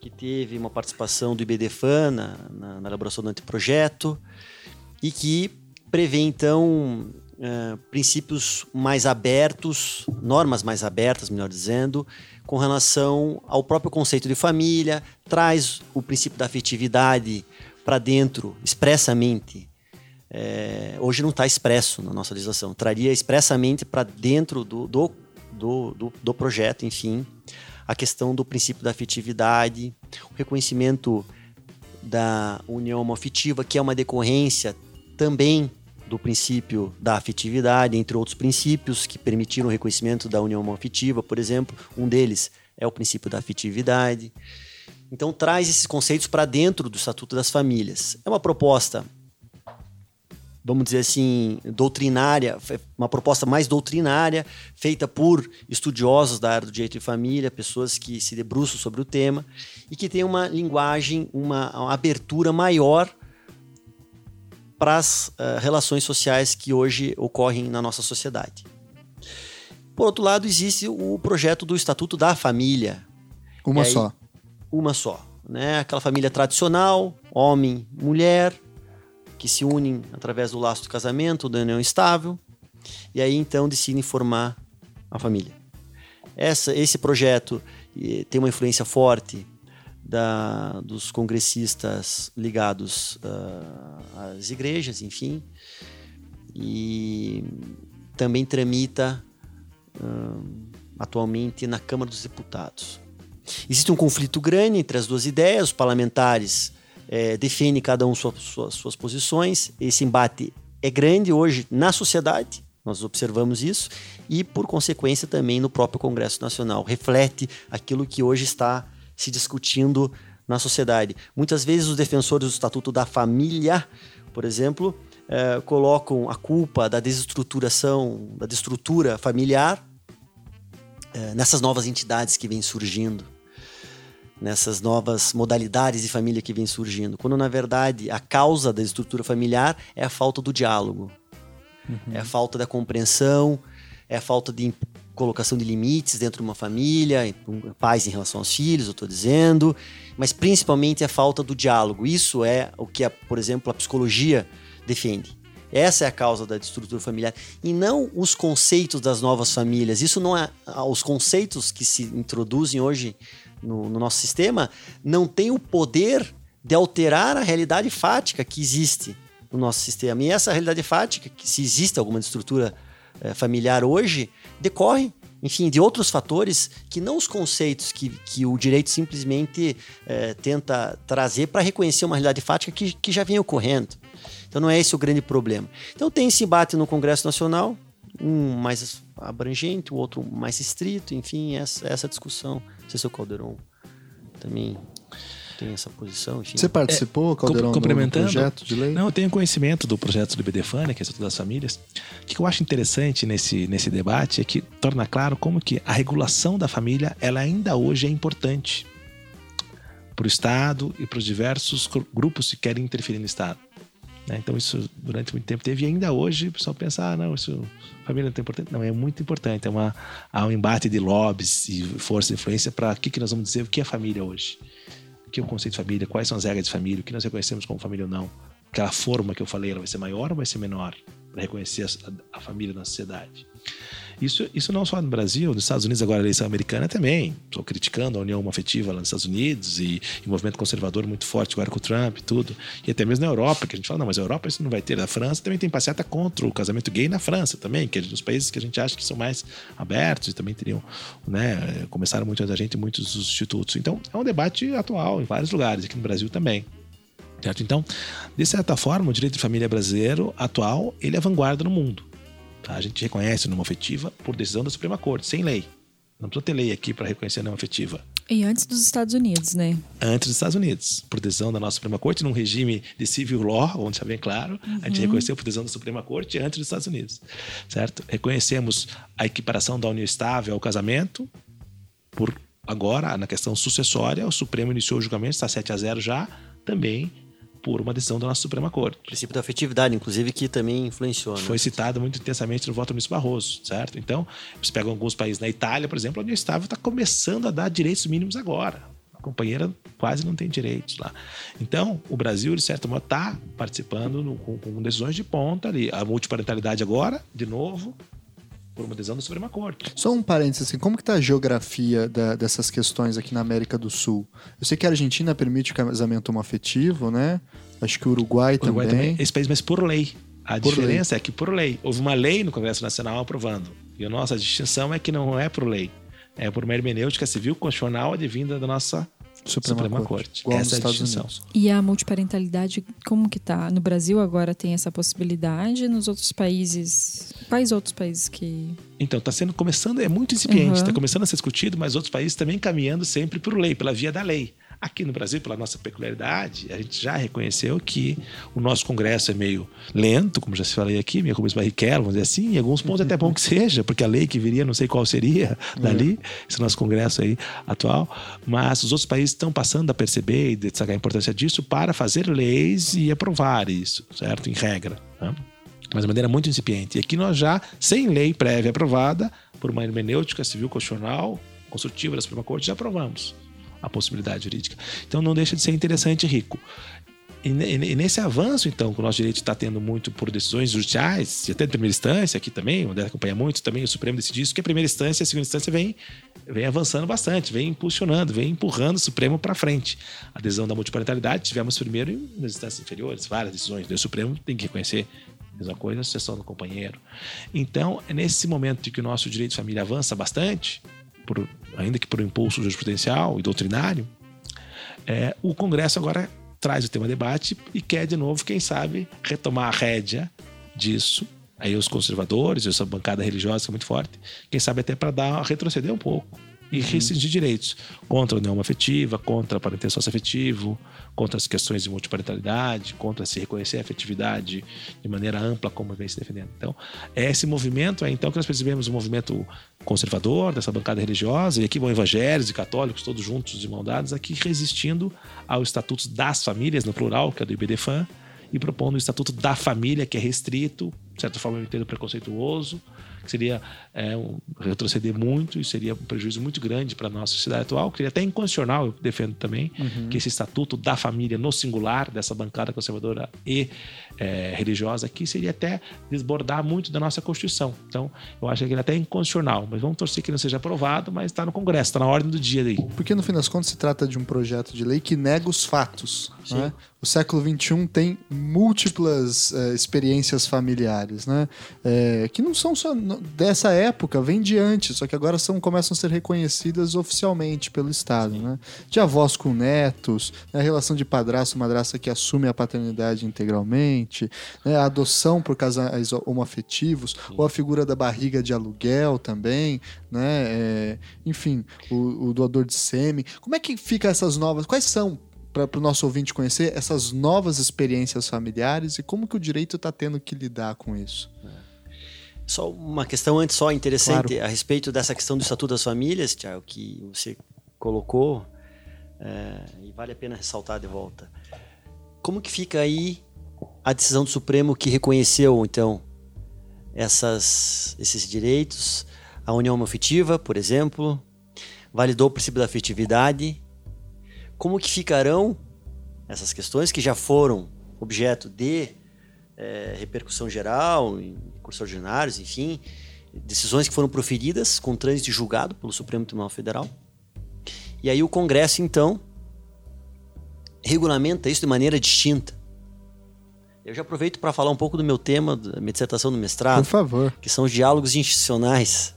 que teve uma participação do IBDFAN na, na, na elaboração do anteprojeto, e que prevê, então, uh, princípios mais abertos, normas mais abertas, melhor dizendo, com relação ao próprio conceito de família, traz o princípio da afetividade para dentro, expressamente. É, hoje não está expresso na nossa legislação, traria expressamente para dentro do, do, do, do, projeto, enfim, a questão do princípio da afetividade, o reconhecimento da união homoafetiva, que é uma decorrência também do princípio da afetividade, entre outros princípios que permitiram o reconhecimento da união afetiva, por exemplo. Um deles é o princípio da afetividade. Então, traz esses conceitos para dentro do Estatuto das Famílias. É uma proposta, vamos dizer assim, doutrinária, uma proposta mais doutrinária, feita por estudiosos da área do direito de família, pessoas que se debruçam sobre o tema e que tem uma linguagem, uma, uma abertura maior para as uh, relações sociais que hoje ocorrem na nossa sociedade. Por outro lado, existe o projeto do Estatuto da Família. Uma aí, só. Uma só. Né? Aquela família tradicional, homem, mulher, que se unem através do laço do casamento, da união estável, e aí então decidem formar a família. Essa, esse projeto tem uma influência forte da, dos congressistas ligados uh, às igrejas, enfim, e também tramita uh, atualmente na Câmara dos Deputados. Existe um conflito grande entre as duas ideias, os parlamentares eh, defendem cada um sua, sua, suas posições, esse embate é grande hoje na sociedade, nós observamos isso, e por consequência também no próprio Congresso Nacional. Reflete aquilo que hoje está se discutindo na sociedade. Muitas vezes os defensores do Estatuto da Família, por exemplo, eh, colocam a culpa da desestruturação, da destrutura familiar eh, nessas novas entidades que vêm surgindo, nessas novas modalidades de família que vêm surgindo, quando na verdade a causa da estrutura familiar é a falta do diálogo, uhum. é a falta da compreensão, é a falta de colocação de limites dentro de uma família, pais em relação aos filhos, eu estou dizendo, mas principalmente a falta do diálogo. Isso é o que, a, por exemplo, a psicologia defende. Essa é a causa da estrutura familiar e não os conceitos das novas famílias. Isso não é os conceitos que se introduzem hoje no, no nosso sistema não têm o poder de alterar a realidade fática que existe no nosso sistema. E essa realidade fática, que se existe alguma estrutura é, familiar hoje decorre, enfim, de outros fatores que não os conceitos que, que o direito simplesmente é, tenta trazer para reconhecer uma realidade fática que, que já vem ocorrendo. Então não é esse o grande problema. Então tem esse embate no Congresso Nacional, um mais abrangente, o outro mais estrito, enfim, essa, essa discussão. Não sei se o Calderon também tem essa posição. Enfim. Você participou, é, Caldeirão, complementando, do projeto de lei? Não, eu tenho conhecimento do projeto do BDFAN, que é o Estatuto das Famílias. O que eu acho interessante nesse, nesse debate é que torna claro como que a regulação da família ela ainda hoje é importante para o Estado e para os diversos grupos que querem interferir no Estado. Né? Então, isso durante muito tempo teve e ainda hoje o pessoal pensa, ah, não, isso família não é importante. Não, é muito importante. É uma, há um embate de lobbies e força de influência para o que, que nós vamos dizer o que é família hoje. O que é o conceito de família, quais são as regras de família, o que nós reconhecemos como família ou não. Aquela forma que eu falei, ela vai ser maior ou vai ser menor para reconhecer a, a família na sociedade. Isso, isso não só no Brasil, nos Estados Unidos, agora a eleição americana também. Estou criticando a união afetiva lá nos Estados Unidos e, o movimento conservador muito forte agora com o Trump e tudo. E até mesmo na Europa, que a gente fala, não, mas a Europa isso não vai ter. Na França também tem passeata contra o casamento gay na França também, que é dos países que a gente acha que são mais abertos e também teriam, né, começaram muito a gente muitos dos institutos. Então, é um debate atual em vários lugares, aqui no Brasil também. Certo? Então, de certa forma, o direito de família brasileiro atual, ele é vanguarda no mundo. Tá? A gente reconhece numa afetiva por decisão da Suprema Corte, sem lei. Não precisa ter lei aqui para reconhecer a norma afetiva. E antes dos Estados Unidos, né? Antes dos Estados Unidos. Por decisão da nossa Suprema Corte, num regime de civil law, onde está bem claro, uhum. a gente uhum. reconheceu por decisão da Suprema Corte antes dos Estados Unidos. Certo? Reconhecemos a equiparação da união estável ao casamento. Por agora, na questão sucessória, o Supremo iniciou o julgamento, está 7 a 0 já, também por uma decisão da nossa Suprema Corte. O princípio da afetividade, inclusive, que também influenciou. Né? Foi citado muito intensamente no voto do ministro Barroso, certo? Então, você pega alguns países, na Itália, por exemplo, onde o Estado está começando a dar direitos mínimos agora. A companheira quase não tem direitos lá. Então, o Brasil, de certo modo, está participando no, com, com decisões de ponta ali. A multiparentalidade agora, de novo, por uma decisão da Suprema Corte. Só um parênteses, assim, como que está a geografia da, dessas questões aqui na América do Sul? Eu sei que a Argentina permite casamento homoafetivo, né? Acho que o Uruguai, o Uruguai também. também. Esse país, mas por lei. A por diferença lei. é que por lei. Houve uma lei no Congresso Nacional aprovando. E a nossa distinção é que não é por lei. É por uma hermenêutica civil constitucional advinda da nossa Suprema, Suprema Corte. Corte. Essa é a distinção. Unidos. E a multiparentalidade, como que tá? No Brasil agora tem essa possibilidade, nos outros países... Quais outros países que... Então, está sendo começando, é muito incipiente, está uhum. começando a ser discutido, mas outros países também caminhando sempre por lei, pela via da lei. Aqui no Brasil, pela nossa peculiaridade, a gente já reconheceu que o nosso Congresso é meio lento, como já se falei aqui, meio como barriquelo, vamos dizer assim. Em alguns pontos é até bom que seja, porque a lei que viria, não sei qual seria dali, é. esse nosso Congresso aí atual. Mas os outros países estão passando a perceber e destacar a importância disso para fazer leis e aprovar isso, certo? Em regra. Né? Mas de maneira muito incipiente. E aqui nós já, sem lei prévia aprovada, por uma hermenêutica civil constitucional, construtiva da Suprema Corte, já aprovamos a possibilidade jurídica. Então não deixa de ser interessante e rico. E, nesse avanço, então, que o nosso direito está tendo muito por decisões judiciais, e até de primeira instância, aqui também, onde acompanha muito, também o Supremo decidiu isso, que a primeira instância e a segunda instância vem, vem avançando bastante, vem impulsionando, vem empurrando o Supremo para frente. A adesão da multiparentalidade, tivemos primeiro nas instâncias inferiores, várias decisões, o Supremo tem que reconhecer mesma coisa, a sucessão do companheiro. Então, é nesse momento que o nosso direito de família avança bastante, por, ainda que por impulso jurisprudencial e doutrinário, é, o Congresso agora traz o tema debate e quer de novo, quem sabe, retomar a rédea disso. Aí os conservadores, essa bancada religiosa que é muito forte, quem sabe até para dar retroceder um pouco e uhum. restringir direitos contra a união afetiva, contra a parentesco sócio-afetivo, contra as questões de multiparentalidade, contra se reconhecer a afetividade de maneira ampla, como vem se defendendo. Então, é esse movimento é então que nós percebemos um movimento conservador dessa bancada religiosa, e aqui vão evangélicos e católicos, todos juntos, de mão dadas, aqui resistindo ao Estatuto das Famílias, no plural, que é do IBDFAN, e propondo o Estatuto da Família, que é restrito, de certa forma eu entendo preconceituoso, seria é, um, retroceder muito e seria um prejuízo muito grande para a nossa sociedade atual. Seria até inconstitucional, eu defendo também, uhum. que esse estatuto da família no singular, dessa bancada conservadora e é, religiosa aqui, seria até desbordar muito da nossa Constituição. Então, eu acho que ele é até inconstitucional, mas vamos torcer que não seja aprovado, mas está no Congresso, está na ordem do dia aí. Porque no fim das contas se trata de um projeto de lei que nega os fatos. Né? O século XXI tem múltiplas é, experiências familiares, né? É, que não são só dessa época, vem de antes, só que agora são, começam a ser reconhecidas oficialmente pelo Estado, né? De avós com netos, né? a relação de padrasto madrasta que assume a paternidade integralmente, né? a adoção por casais homoafetivos, ou a figura da barriga de aluguel também, né? É, enfim, o, o doador de sêmen. Como é que fica essas novas? Quais são para o nosso ouvinte conhecer essas novas experiências familiares e como que o direito está tendo que lidar com isso. Só uma questão antes só interessante claro. a respeito dessa questão do Estatuto das Famílias, Tiago, que você colocou, é, e vale a pena ressaltar de volta. Como que fica aí a decisão do Supremo que reconheceu, então, essas, esses direitos? A união afetiva, por exemplo, validou o princípio da afetividade. Como que ficarão essas questões que já foram objeto de é, repercussão geral, em cursos ordinários, enfim, decisões que foram proferidas com trânsito julgado pelo Supremo Tribunal Federal. E aí o Congresso, então, regulamenta isso de maneira distinta. Eu já aproveito para falar um pouco do meu tema, da minha dissertação do mestrado. Por favor. Que são os diálogos institucionais.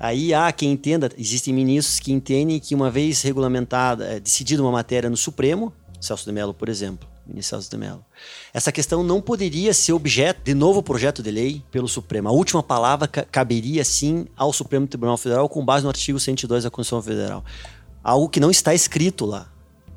Aí há quem entenda, existem ministros que entendem que uma vez regulamentada, é, decidida uma matéria no Supremo, Celso de Mello, por exemplo, ministro Celso de Mello, essa questão não poderia ser objeto de novo projeto de lei pelo Supremo. A última palavra caberia, sim, ao Supremo Tribunal Federal com base no artigo 102 da Constituição Federal. Algo que não está escrito lá.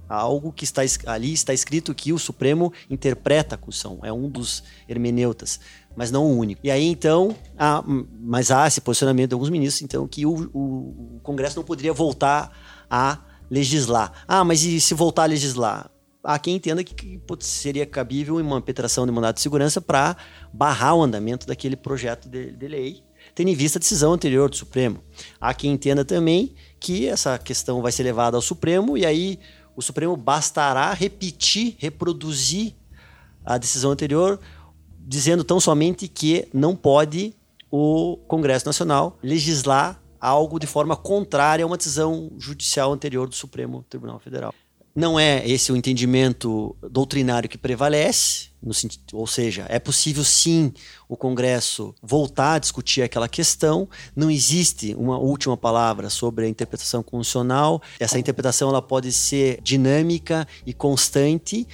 Algo que está ali está escrito que o Supremo interpreta a Constituição. É um dos hermeneutas mas não o único. E aí, então, há, mas há esse posicionamento de alguns ministros, então, que o, o, o Congresso não poderia voltar a legislar. Ah, mas e se voltar a legislar? Há quem entenda que, que seria cabível uma impetração de mandado de segurança para barrar o andamento daquele projeto de, de lei, tendo em vista a decisão anterior do Supremo. Há quem entenda também que essa questão vai ser levada ao Supremo e aí o Supremo bastará repetir, reproduzir a decisão anterior dizendo tão somente que não pode o Congresso Nacional legislar algo de forma contrária a uma decisão judicial anterior do Supremo Tribunal Federal. Não é esse o entendimento doutrinário que prevalece, sentido, ou seja, é possível sim o Congresso voltar a discutir aquela questão. Não existe uma última palavra sobre a interpretação constitucional. Essa interpretação ela pode ser dinâmica e constante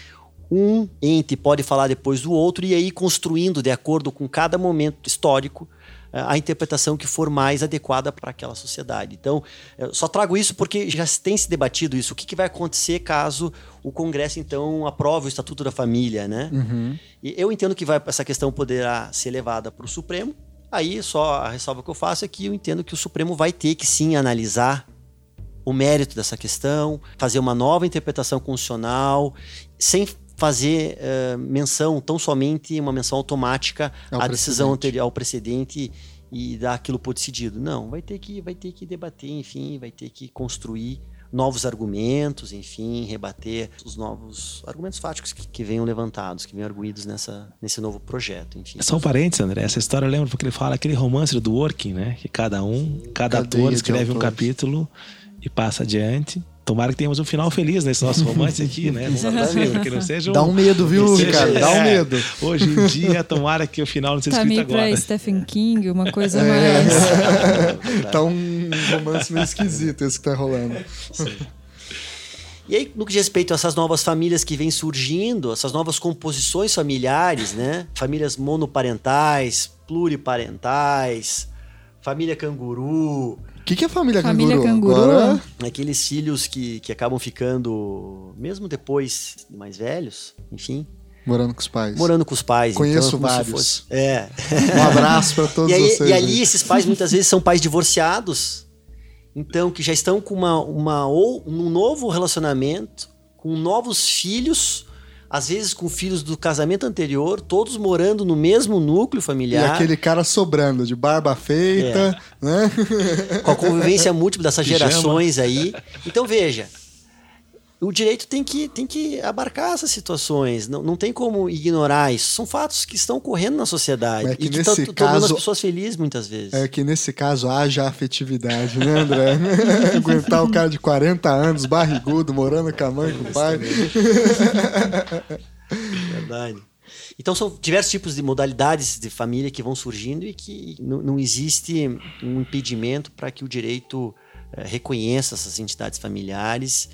um ente pode falar depois do outro e aí construindo de acordo com cada momento histórico eh, a interpretação que for mais adequada para aquela sociedade. Então, eu só trago isso porque já tem se debatido isso. O que, que vai acontecer caso o Congresso, então, aprove o Estatuto da Família, né? Uhum. E eu entendo que vai, essa questão poderá ser levada para o Supremo. Aí, só a ressalva que eu faço é que eu entendo que o Supremo vai ter que sim analisar o mérito dessa questão, fazer uma nova interpretação constitucional, sem fazer uh, menção, tão somente uma menção automática ao à decisão anterior, ao precedente e dar aquilo por decidido. Não, vai ter que, vai ter que debater, enfim, vai ter que construir novos argumentos, enfim, rebater os novos argumentos fáticos que, que venham levantados, que venham arguídos nessa, nesse novo projeto, enfim. Só um parênteses, André, essa história eu lembro porque ele fala aquele romance do Working, né? Que cada um, cada ator escreve um capítulo e passa adiante Tomara que tenhamos um final feliz nesse nosso romance aqui, né? [laughs] Exatamente. Que não seja um, Dá um medo, viu, Ricardo? Dá um é, medo. Hoje em dia, tomara que o final não seja tá escrito agora. Pra Stephen King, uma coisa é. mais... [laughs] tá um romance meio esquisito esse que tá rolando. Sim. E aí, no que diz respeito a essas novas famílias que vêm surgindo, essas novas composições familiares, né? Famílias monoparentais, pluriparentais, família canguru, que, que é família, família canguru? canguru? Agora... Aqueles filhos que, que acabam ficando, mesmo depois de mais velhos, enfim, Morando com os pais. Morando com os pais. Então, Conheço então, vários. Fosse... É. Um abraço para todos e aí, vocês. E ali, esses pais muitas vezes são pais divorciados. Então, que já estão com uma, uma, ou, um novo relacionamento, com novos filhos às vezes com filhos do casamento anterior, todos morando no mesmo núcleo familiar. E aquele cara sobrando, de barba feita, é. né? Com a convivência múltipla dessas gerações aí. Então veja, o direito tem que, tem que abarcar essas situações. Não, não tem como ignorar isso. São fatos que estão ocorrendo na sociedade. É que e que estão tornando as pessoas felizes muitas vezes. É que nesse caso haja afetividade, né, André? [laughs] Aguentar o cara de 40 anos, barrigudo, morando com a mãe, com o pai. [laughs] Verdade. Então são diversos tipos de modalidades de família que vão surgindo e que não, não existe um impedimento para que o direito eh, reconheça essas entidades familiares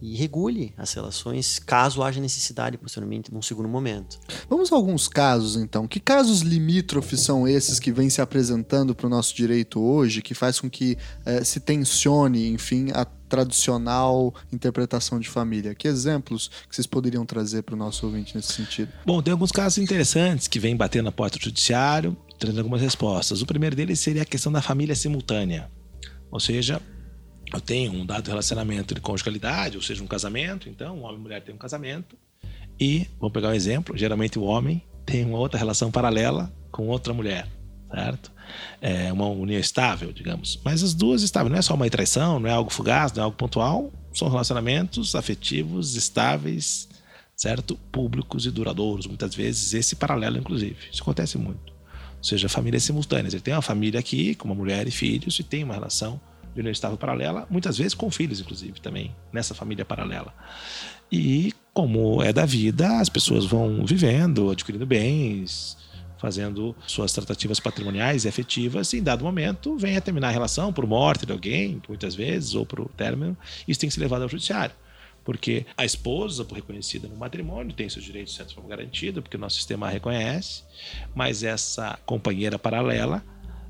e regule as relações caso haja necessidade posteriormente num segundo momento. Vamos a alguns casos então. Que casos limítrofes são esses que vêm se apresentando para o nosso direito hoje, que faz com que eh, se tensione, enfim, a tradicional interpretação de família? Que exemplos que vocês poderiam trazer para o nosso ouvinte nesse sentido? Bom, tem alguns casos interessantes que vêm batendo na porta do judiciário, trazendo algumas respostas. O primeiro deles seria a questão da família simultânea. Ou seja, eu tenho um dado relacionamento de conjugalidade, ou seja, um casamento, então, um homem e mulher têm um casamento, e, vamos pegar um exemplo, geralmente o homem tem uma outra relação paralela com outra mulher, certo? É uma união estável, digamos. Mas as duas estáveis, não é só uma traição, não é algo fugaz, não é algo pontual, são relacionamentos afetivos, estáveis, certo? Públicos e duradouros, muitas vezes, esse paralelo, inclusive. Isso acontece muito. Ou seja, famílias simultâneas. Ele tem uma família aqui, com uma mulher e filhos, e tem uma relação de estável paralela, muitas vezes com filhos, inclusive, também, nessa família paralela. E como é da vida, as pessoas vão vivendo, adquirindo bens, fazendo suas tratativas patrimoniais e afetivas, e em dado momento vem a terminar a relação por morte de alguém, muitas vezes, ou por término, isso tem que ser levado ao judiciário. Porque a esposa, por reconhecida no matrimônio, tem seus direitos de certa forma garantidos, porque o nosso sistema a reconhece, mas essa companheira paralela,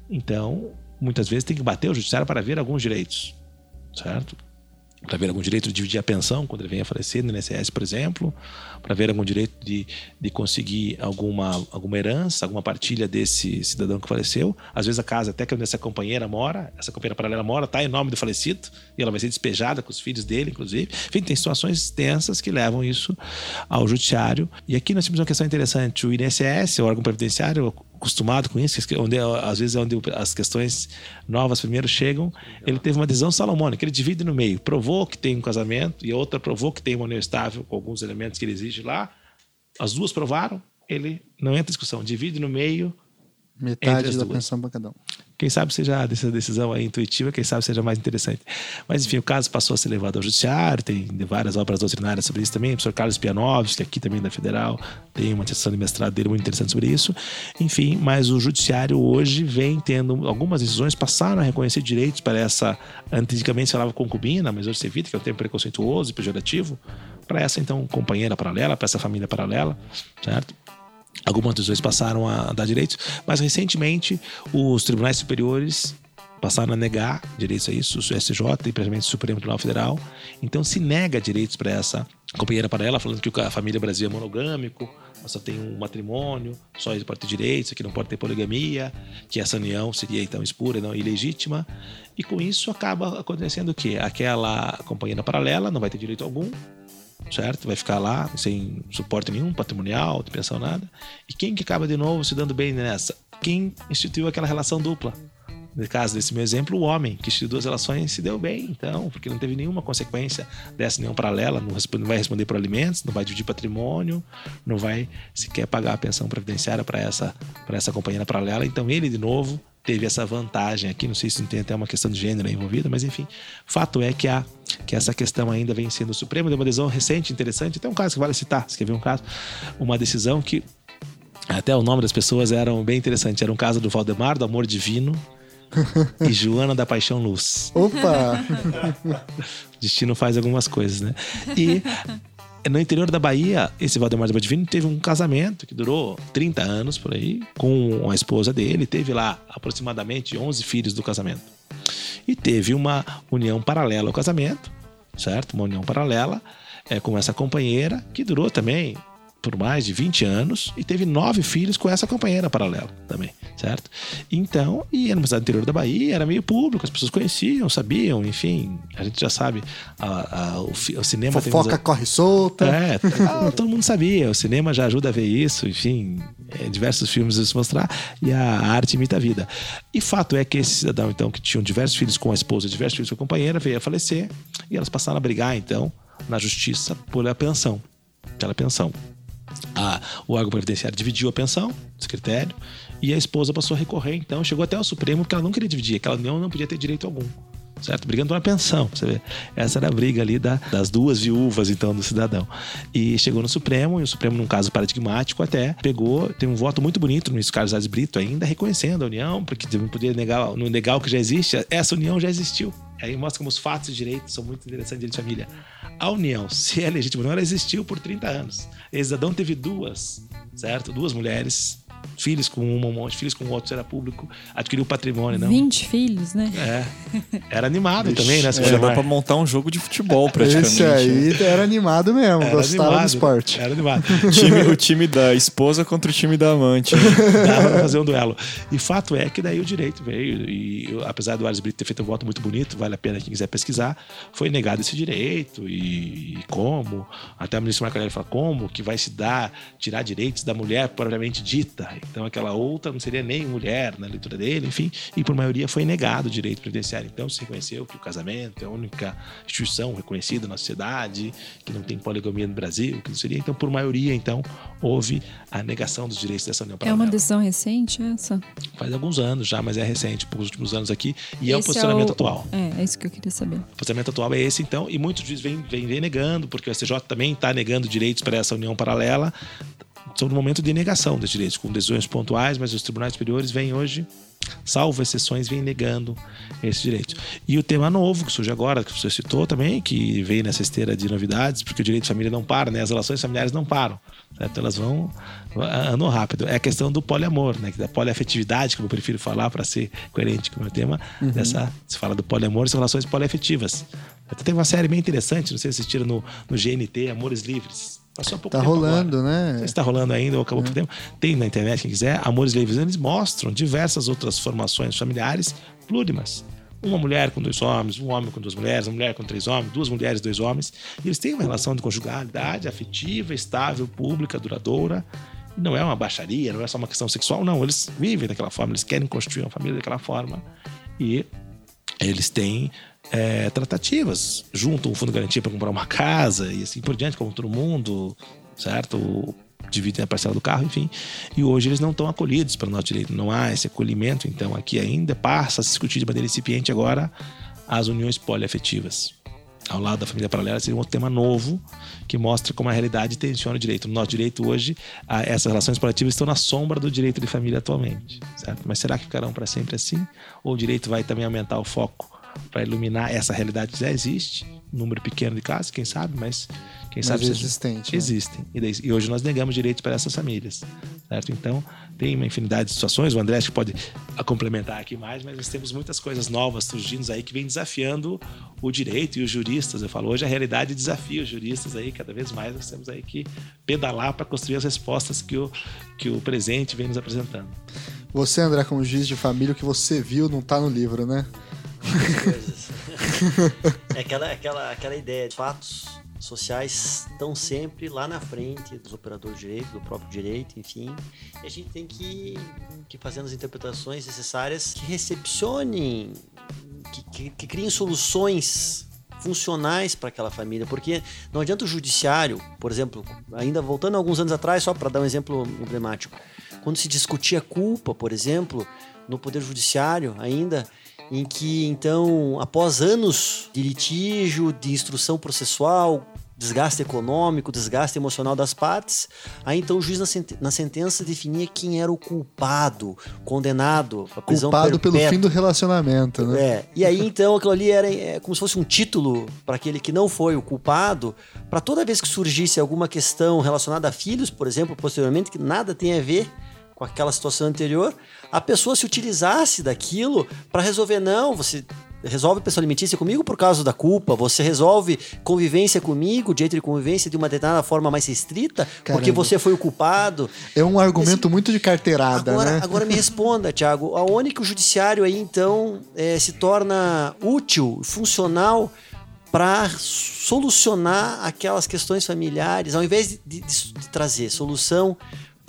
então, muitas vezes tem que bater o judiciário para ver alguns direitos, certo? Para ver algum direito de dividir a pensão quando ele venha a falecer no INSS, por exemplo, para ver algum direito de, de conseguir alguma, alguma herança, alguma partilha desse cidadão que faleceu. Às vezes a casa, até que onde essa companheira mora, essa companheira paralela mora, está em nome do falecido e ela vai ser despejada com os filhos dele, inclusive. Enfim, tem situações tensas que levam isso ao judiciário. E aqui nós temos uma questão interessante: o INSS, o órgão previdenciário, acostumado com isso, onde às vezes é onde as questões novas primeiro chegam. Ele teve uma decisão salomônica, ele divide no meio, provou que tem um casamento e a outra provou que tem uma união estável com alguns elementos que ele exige lá. As duas provaram, ele não entra em discussão, divide no meio. Metade da pensão para cada um. Quem sabe seja essa decisão intuitiva, quem sabe seja mais interessante. Mas, enfim, o caso passou a ser levado ao judiciário, tem várias obras doutrinárias sobre isso também. O professor Carlos Pianovski, aqui também da Federal, tem uma sessão de mestrado dele muito interessante sobre isso. Enfim, mas o judiciário hoje vem tendo algumas decisões, passaram a reconhecer direitos para essa, antigamente se falava concubina, mas hoje se evita, que é um termo preconceituoso e pejorativo, para essa, então, companheira paralela, para essa família paralela, certo? Algumas decisões passaram a dar direitos, mas recentemente os tribunais superiores passaram a negar direitos a isso, o SJ e precisamente o Supremo Tribunal Federal. Então se nega direitos para essa companheira para ela, falando que a família Brasil é monogâmico, só tem um matrimônio, só ele pode ter direitos, que não pode ter poligamia, que essa união seria então espura, não ilegítima. E com isso acaba acontecendo o quê? Aquela companheira paralela não vai ter direito algum, certo? Vai ficar lá sem suporte nenhum, patrimonial, de pensão, nada. E quem que acaba de novo se dando bem nessa? Quem instituiu aquela relação dupla. No caso desse meu exemplo, o homem que instituiu duas relações se deu bem, então, porque não teve nenhuma consequência dessa união paralela, não, não vai responder por alimentos, não vai dividir patrimônio, não vai sequer pagar a pensão previdenciária para essa, essa companheira paralela. Então, ele, de novo, teve essa vantagem aqui. Não sei se tem até uma questão de gênero envolvida, mas enfim, fato é que, a, que essa questão ainda vem sendo o Supremo. Deu uma decisão recente, interessante. Tem um caso que vale citar, escrevi um caso, uma decisão que até o nome das pessoas eram bem interessante. Era um caso do Valdemar, do Amor Divino, e Joana da Paixão Luz. Opa! [laughs] Destino faz algumas coisas, né? E no interior da Bahia, esse Valdemar de Divino teve um casamento que durou 30 anos por aí, com a esposa dele. Teve lá aproximadamente 11 filhos do casamento. E teve uma união paralela ao casamento, certo? Uma união paralela é, com essa companheira, que durou também por mais de 20 anos e teve nove filhos com essa companheira paralela também, certo? Então, e era uma cidade interior da Bahia, era meio público, as pessoas conheciam, sabiam, enfim, a gente já sabe, a, a, o, o, cinema... Fofoca tem... corre solta. É, ah, todo mundo sabia, o cinema já ajuda a ver isso, enfim, é, diversos filmes isso mostrar, e a arte imita a vida. E fato é que esse cidadão, então, que tinha diversos filhos com a esposa, diversos filhos com a companheira, veio a falecer, e elas passaram a brigar, então, na justiça por a pensão, aquela pensão a, o órgão previdenciário dividiu a pensão, esse critério, e a esposa passou a recorrer, então chegou até o Supremo porque ela não queria dividir, aquela união não podia ter direito algum. Certo? Brigando por uma pensão. Você vê. Essa era a briga ali da, das duas viúvas, então, do cidadão. E chegou no Supremo, e o Supremo, num caso paradigmático, até pegou, tem um voto muito bonito no Carlos Aires Brito ainda, reconhecendo a união, porque não podia negar, não negar o que já existe. Essa união já existiu Aí mostra como os fatos e direitos são muito interessantes de família. A união, se é legítima ou não, ela existiu por 30 anos. Exadão teve duas, certo? Duas mulheres filhos com um, um monte, filhos com outro, era público, adquiriu patrimônio, não? 20 filhos, né? É. Era animado também, né? Já dá pra montar um jogo de futebol, praticamente. Esse aí era animado mesmo, era gostava animado, do esporte. Era animado. o, time, o time da esposa contra o time da amante. Dava pra fazer um duelo. E fato é que daí o direito veio, e apesar do Ares Brito ter feito um voto muito bonito, vale a pena quem quiser pesquisar, foi negado esse direito, e, e como, até o ministro Marcarelli fala, como que vai se dar, tirar direitos da mulher propriamente dita, então aquela outra não seria nem mulher na leitura dele, enfim, e por maioria foi negado o direito previdenciário. Então se reconheceu que o casamento é a única instituição reconhecida na sociedade, que não tem poligamia no Brasil, que não seria. Então, por maioria, então, houve a negação dos direitos dessa união paralela. É uma decisão recente essa? Faz alguns anos já, mas é recente, por últimos anos aqui, e esse é o posicionamento é o... atual. É, é isso que eu queria saber. O posicionamento atual é esse, então, e muitos juízes vêm, vêm, vêm negando, porque o STJ também está negando direitos para essa união paralela, estamos no momento de negação dos direitos, com decisões pontuais, mas os tribunais superiores vêm hoje, salvo exceções, vêm negando esses direitos. E o tema novo, que surge agora, que você citou também, que veio nessa esteira de novidades, porque o direito de família não para, né? as relações familiares não param. Certo? Elas vão andam rápido. É a questão do poliamor, né? da poliafetividade, como eu prefiro falar para ser coerente com o meu tema. Uhum. Dessa, se fala do poliamor e são relações poliafetivas. Até tem uma série bem interessante, não sei se assistiram no, no GNT, Amores Livres Passou há pouco tá tempo rolando, agora. né? Não sei se tá rolando ainda ou acabou é. por tempo. Tem na internet, quem quiser. Amores Livres, eles mostram diversas outras formações familiares plurimas. Uma mulher com dois homens, um homem com duas mulheres, uma mulher com três homens, duas mulheres, dois homens. E eles têm uma relação de conjugalidade afetiva, estável, pública, duradoura. Não é uma baixaria, não é só uma questão sexual, não. Eles vivem daquela forma, eles querem construir uma família daquela forma. E eles têm é, tratativas. Juntam um fundo de garantia para comprar uma casa e assim por diante, como todo mundo, certo? Dividem a parcela do carro, enfim. E hoje eles não estão acolhidos pelo nosso direito. Não há esse acolhimento, então aqui ainda passa a se discutir de maneira incipiente agora as uniões poliafetivas. Ao lado da família paralela seria um outro tema novo que mostra como a realidade tensiona o direito. No nosso direito hoje, essas relações poliativas estão na sombra do direito de família atualmente, certo? Mas será que ficarão para sempre assim? Ou o direito vai também aumentar o foco para iluminar essa realidade que já existe, um número pequeno de casos, quem sabe, mas quem mas sabe existente, né? existem. E, hoje nós negamos direitos para essas famílias, certo? Então tem uma infinidade de situações. O André acho que pode complementar aqui mais, mas nós temos muitas coisas novas surgindo aí que vem desafiando o direito e os juristas. Eu falo hoje a realidade desafia os juristas aí cada vez mais. Nós temos aí que pedalar para construir as respostas que o que o presente vem nos apresentando. Você, André, como juiz de família, o que você viu não está no livro, né? Coisas. [laughs] é aquela, aquela, aquela ideia de fatos sociais estão sempre lá na frente dos operadores de direito, do próprio direito, enfim. E a gente tem que, que fazer as interpretações necessárias que recepcionem, que, que, que criem soluções funcionais para aquela família, porque não adianta o judiciário, por exemplo, ainda voltando alguns anos atrás, só para dar um exemplo emblemático, quando se discutia culpa, por exemplo, no poder judiciário ainda, em que então, após anos de litígio, de instrução processual, desgaste econômico, desgaste emocional das partes, aí então o juiz na sentença definia quem era o culpado, condenado a prisão Culpado perpétua. pelo fim do relacionamento, né? É. E aí então aquilo ali era é, como se fosse um título para aquele que não foi o culpado, para toda vez que surgisse alguma questão relacionada a filhos, por exemplo, posteriormente, que nada tem a ver com aquela situação anterior, a pessoa se utilizasse daquilo para resolver, não, você resolve pessoa alimentícia comigo por causa da culpa, você resolve convivência comigo, direito de convivência de uma determinada forma mais restrita, Caramba. porque você foi o culpado. É um argumento Esse... muito de carteirada, agora, né? Agora me [laughs] responda, Tiago, aonde que o judiciário aí então é, se torna útil, funcional para solucionar aquelas questões familiares, ao invés de, de, de trazer solução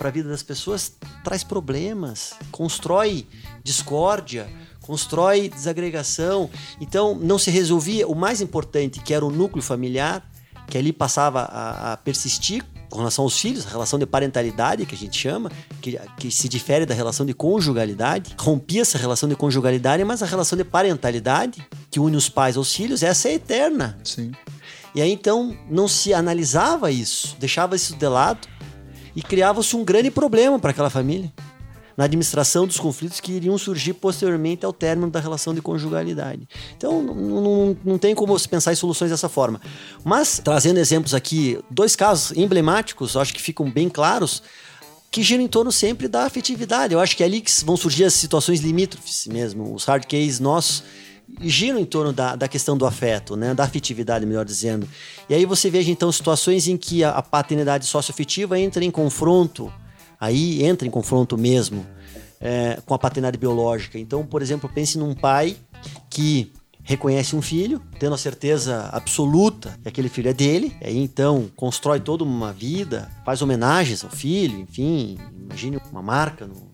para a vida das pessoas traz problemas, constrói discórdia, constrói desagregação. Então, não se resolvia o mais importante, que era o núcleo familiar, que ali passava a, a persistir com relação aos filhos, a relação de parentalidade, que a gente chama, que, que se difere da relação de conjugalidade. Rompia essa relação de conjugalidade, mas a relação de parentalidade, que une os pais aos filhos, essa é eterna. Sim. E aí então não se analisava isso, deixava isso de lado e criava-se um grande problema para aquela família. na administração dos conflitos que iriam surgir posteriormente ao término da relação de conjugalidade. Então, não, tem como se pensar em soluções dessa forma. Mas, trazendo exemplos aqui, dois casos emblemáticos, acho que ficam bem claros, que giram em torno sempre da afetividade. Eu acho que é ali que vão surgir as situações limítrofes mesmo, os hard cases nossos giram em torno da, da questão do afeto, né? da afetividade, melhor dizendo. E aí você veja então situações em que a, a paternidade socioafetiva entra em confronto, aí entra em confronto mesmo é, com a paternidade biológica. Então, por exemplo, pense num pai que reconhece um filho, tendo a certeza absoluta que aquele filho é dele, aí então constrói toda uma vida, faz homenagens ao filho, enfim, imagine uma marca no,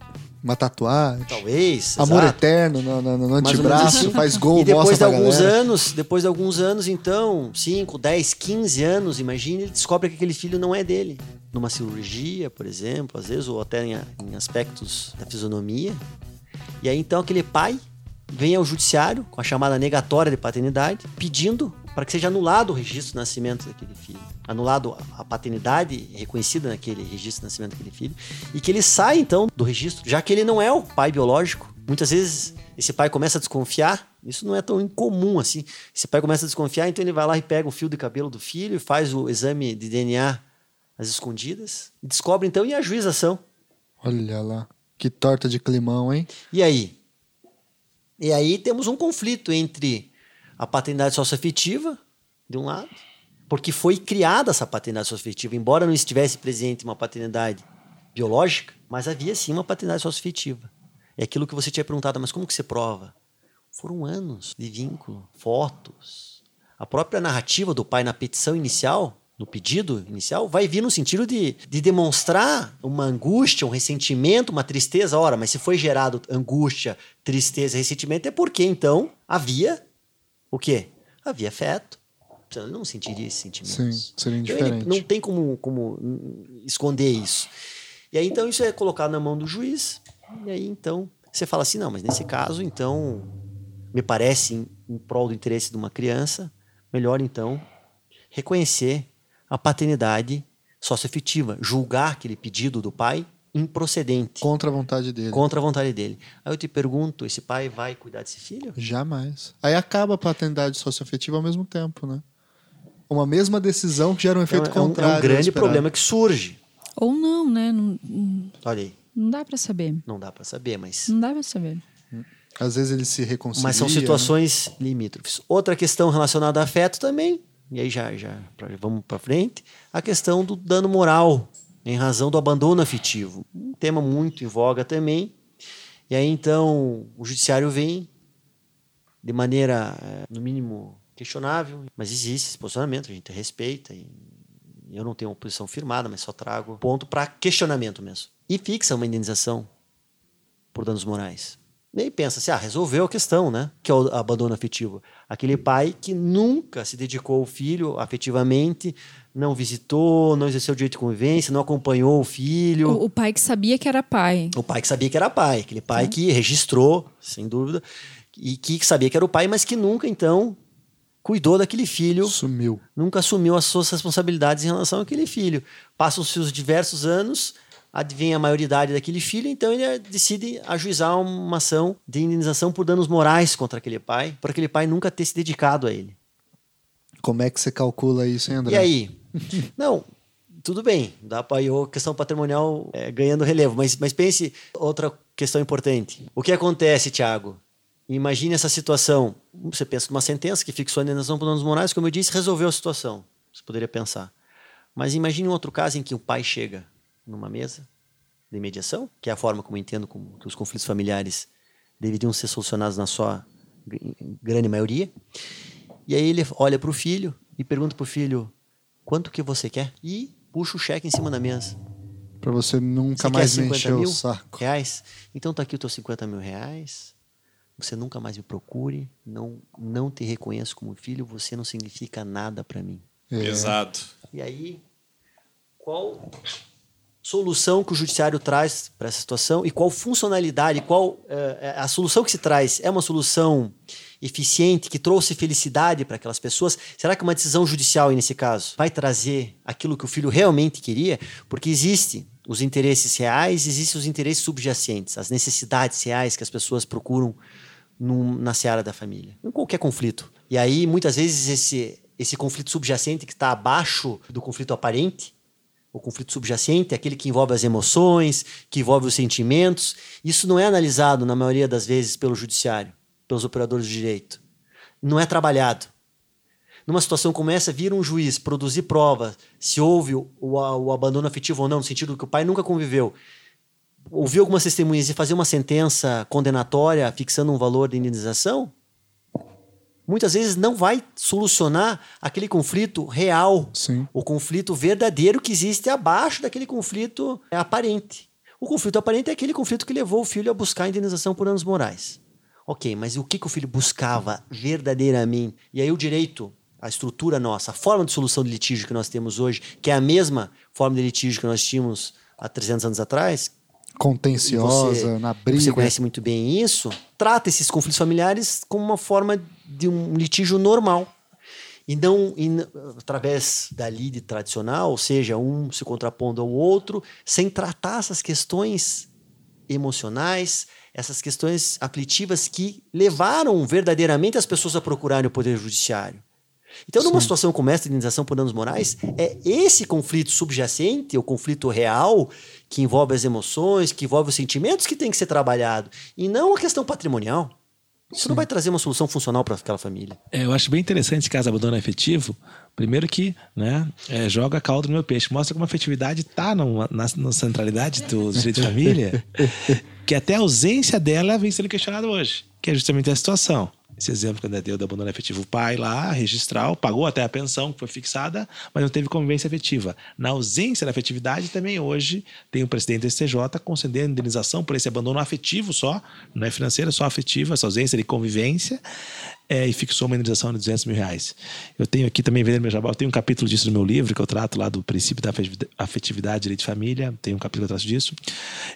uma tatuagem. Talvez. Amor exato. eterno no, no, no antebraço, assim. faz gol, E depois de alguns anos, depois de alguns anos, então, 5, 10, 15 anos, imagine, ele descobre que aquele filho não é dele. Numa cirurgia, por exemplo, às vezes, ou até em, em aspectos da fisionomia. E aí, então, aquele pai vem ao judiciário com a chamada negatória de paternidade, pedindo para que seja anulado o registro de nascimento daquele filho, anulado a paternidade reconhecida naquele registro de nascimento daquele filho, e que ele saia então do registro, já que ele não é o pai biológico. Muitas vezes esse pai começa a desconfiar, isso não é tão incomum assim. Esse pai começa a desconfiar, então ele vai lá e pega o fio de cabelo do filho e faz o exame de DNA às escondidas, e descobre então e ajuiza a ação. Olha lá, que torta de climão, hein? E aí? E aí temos um conflito entre a paternidade socioafetiva, de um lado, porque foi criada essa paternidade socioafetiva, embora não estivesse presente uma paternidade biológica, mas havia sim uma paternidade socioafetiva. É aquilo que você tinha perguntado, mas como que você prova? Foram anos de vínculo, fotos. A própria narrativa do pai na petição inicial no pedido inicial, vai vir no sentido de, de demonstrar uma angústia, um ressentimento, uma tristeza. Ora, mas se foi gerado angústia, tristeza, ressentimento, é porque então havia o quê? Havia afeto. Ele não sentiria esses sentimentos. Sim, seria indiferente. Então, não tem como, como esconder isso. E aí, então, isso é colocado na mão do juiz. E aí, então, você fala assim: não, mas nesse caso, então, me parece em, em prol do interesse de uma criança, melhor, então, reconhecer a paternidade socioafetiva, julgar aquele pedido do pai improcedente. Contra a vontade dele. Contra a vontade dele. Aí eu te pergunto, esse pai vai cuidar desse filho? Jamais. Aí acaba a paternidade socioafetiva ao mesmo tempo, né? Uma mesma decisão que gera um efeito então, contrário. É um, grande problema que surge. Ou não, né? Não, Olha aí. Não dá para saber. Não dá para saber, mas... Não dá para saber. Às vezes ele se reconcilia. Mas são situações né? limítrofes. Outra questão relacionada a afeto também, e aí já, já vamos para frente, a questão do dano moral em razão do abandono afetivo. Um tema muito em voga também. E aí então o judiciário vem de maneira, eh, no mínimo, questionável, mas existe esse posicionamento, a gente respeita. E eu não tenho uma posição firmada, mas só trago ponto para questionamento mesmo. E fixa uma indenização por danos morais nem pensa assim, ah, resolveu a questão, né? Que é o abandono afetivo. Aquele pai que nunca se dedicou ao filho afetivamente, não visitou, não exerceu o direito de convivência, não acompanhou o filho. O, o, pai que sabia que era pai. O pai que sabia que era pai. Aquele pai é. que registrou, sem dúvida, e que sabia que era o pai, mas que nunca, então, cuidou daquele filho. Sumiu. Nunca assumiu as suas responsabilidades em relação àquele filho. Passam-se os diversos anos adivinha a maioridade daquele filho, então ele decide ajuizar uma ação de indenização por danos morais contra aquele pai, por aquele pai nunca ter se dedicado a ele. Como é que você calcula isso, hein, André? E aí? [laughs] Não, tudo bem, dá para a questão patrimonial é, ganhando relevo, mas, mas pense outra questão importante. O que acontece, Tiago? Imagine essa situação. Você pensa numa sentença que fixou a indenização por danos morais, como eu disse, resolveu a situação. Você poderia pensar. Mas imagine um outro caso em que o pai chega numa mesa de mediação, que é a forma como eu entendo como que os conflitos familiares deveriam ser solucionados na sua grande maioria. E aí ele olha para o filho e pergunta para o filho quanto que você quer e puxa o cheque em cima da mesa. Para você nunca você mais me encher o saco. Reais? Então tá aqui os teus 50 mil reais. Você nunca mais me procure. Não, não te reconheço como filho. Você não significa nada para mim. É. Pesado. E aí, qual solução que o judiciário traz para essa situação e qual funcionalidade, qual é, a solução que se traz é uma solução eficiente que trouxe felicidade para aquelas pessoas? Será que uma decisão judicial nesse caso vai trazer aquilo que o filho realmente queria? Porque existe os interesses reais, existem os interesses subjacentes, as necessidades reais que as pessoas procuram na seara da família, em qualquer conflito. E aí, muitas vezes, esse, esse conflito subjacente que está abaixo do conflito aparente, o conflito subjacente é aquele que envolve as emoções, que envolve os sentimentos. Isso não é analisado, na maioria das vezes, pelo judiciário, pelos operadores de direito. Não é trabalhado. Numa situação como essa, vir um juiz produzir prova se houve o, o, abandono afetivo ou não, no sentido que o pai nunca conviveu, ouvir algumas testemunhas e fazer uma sentença condenatória fixando um valor de indenização, muitas vezes não vai solucionar aquele conflito real, Sim. o conflito verdadeiro que existe abaixo daquele conflito aparente. O conflito aparente é aquele conflito que levou o filho a buscar a indenização por anos morais. Ok, mas o que, que o filho buscava verdadeiramente? E aí o direito, a estrutura nossa, a forma de solução de litígio que nós temos hoje, que é a mesma forma de litígio que nós tínhamos há 300 anos atrás, contenciosa, você, na briga. Você conhece muito bem isso. Trata esses conflitos familiares como uma forma de um litígio normal. E não através da lide tradicional, ou seja, um se contrapondo ao outro, sem tratar essas questões emocionais, essas questões aflitivas que levaram verdadeiramente as pessoas a procurarem o Poder Judiciário. Então, numa Sim. situação como essa de indenização por danos morais, é esse conflito subjacente, o conflito real, que envolve as emoções, que envolve os sentimentos, que tem que ser trabalhado, e não a questão patrimonial. Isso Sim. não vai trazer uma solução funcional para aquela família. É, eu acho bem interessante esse caso abandono afetivo. Primeiro que né, é, joga caldo no meu peixe. Mostra como a afetividade está na, na, centralidade do [laughs] direito de família, que até a ausência dela vem sendo questionada hoje, que é justamente a situação esse exemplo que eu deu do abandono efetivo, o pai lá, registral, pagou até a pensão que foi fixada, mas não teve convivência efetiva. Na ausência da afetividade, também hoje tem o presidente do STJ concedendo indenização por esse abandono afetivo só, não é financeiro, é só afetivo, essa ausência de convivência, é, e fixou uma indenização de 200 mil reais. Eu tenho aqui também, vendendo meu jabá, eu tenho um capítulo disso no meu livro, que eu trato lá do princípio da afetividade, direito de família, tem um capítulo que eu trato disso.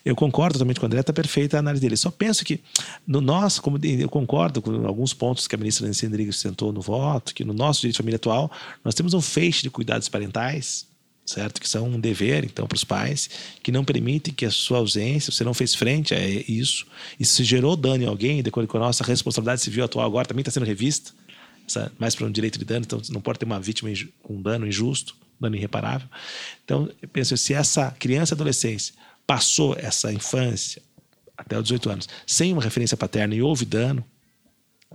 Eu concordo totalmente com o André, está perfeita a análise dele. Só penso que no nosso, como eu concordo com alguns pontos que a ministra Nancy Rodrigues sentou no voto, que no nosso direito de família atual, nós temos um feixe de cuidados parentais, certo? Que são um dever, então, para os pais, que não permitem que a sua ausência, você não fez frente a isso, e se gerou dano em alguém, de acordo com a nossa responsabilidade civil atual agora, também está sendo revista, mais para um direito de dano, então não pode ter uma vítima com um dano injusto, dano irreparável. Então, eu penso, se essa criança e adolescência passou essa infância até os 18 anos sem uma referência paterna e houve dano,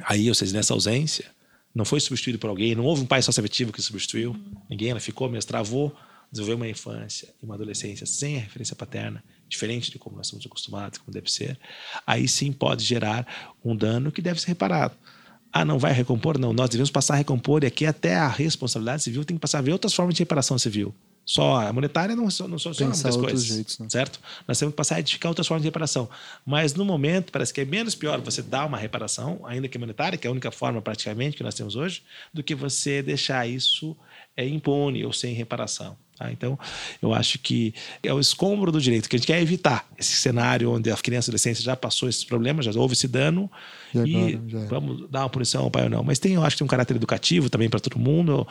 aí, ou seja, nessa ausência, não foi substituído por alguém, não houve um pai sócio que substituiu, ninguém, ela ficou, mas travou desenvolver uma infância e uma adolescência sem a referência paterna, diferente de como nós estamos acostumados, como deve ser, aí sim pode gerar um dano que deve ser reparado. Ah, não vai recompor? Não, nós devemos passar a recompor e aqui até a responsabilidade civil tem que passar a ver outras formas de reparação civil. Só a monetária não, não soluciona muitas coisas, jeitos, né? certo? Nós temos que passar a edificar outras formas de reparação. Mas no momento parece que é menos pior você dar uma reparação, ainda que monetária, que é a única forma praticamente que nós temos hoje, do que você deixar isso é, impune ou sem reparação. Tá? Então, eu acho que é o escombro do direito, que a gente quer evitar esse cenário onde a criança e a adolescência já passou esses problemas, já houve esse dano, e, agora, e vamos dar uma punição ao pai ou não. Mas tem, eu acho que tem um caráter educativo também para todo mundo.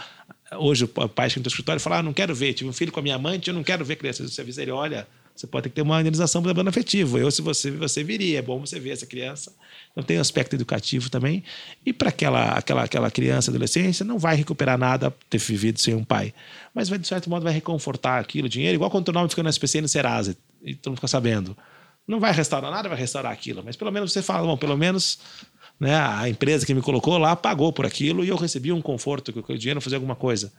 Hoje, o pai chega no escritório e fala: ah, não quero ver, tive um filho com a minha amante, eu não quero ver criança. Você avisa ele: olha, você pode ter que ter uma indenização por abandono afetivo. Eu, se você, você viria, é bom você ver essa criança. Então tem um aspecto educativo também. E para aquela, aquela, aquela criança, adolescência, não vai recuperar nada ter vivido sem um pai. Mas vai, de certo modo, vai reconfortar aquilo, dinheiro, igual quando o nome fica no SPC e no Serasa, e tu não fica sabendo. Não vai restaurar nada, vai restaurar aquilo. Mas pelo menos você fala, bom, pelo menos né, a empresa que me colocou lá pagou por aquilo e eu recebi um conforto que o dinheiro fazer alguma coisa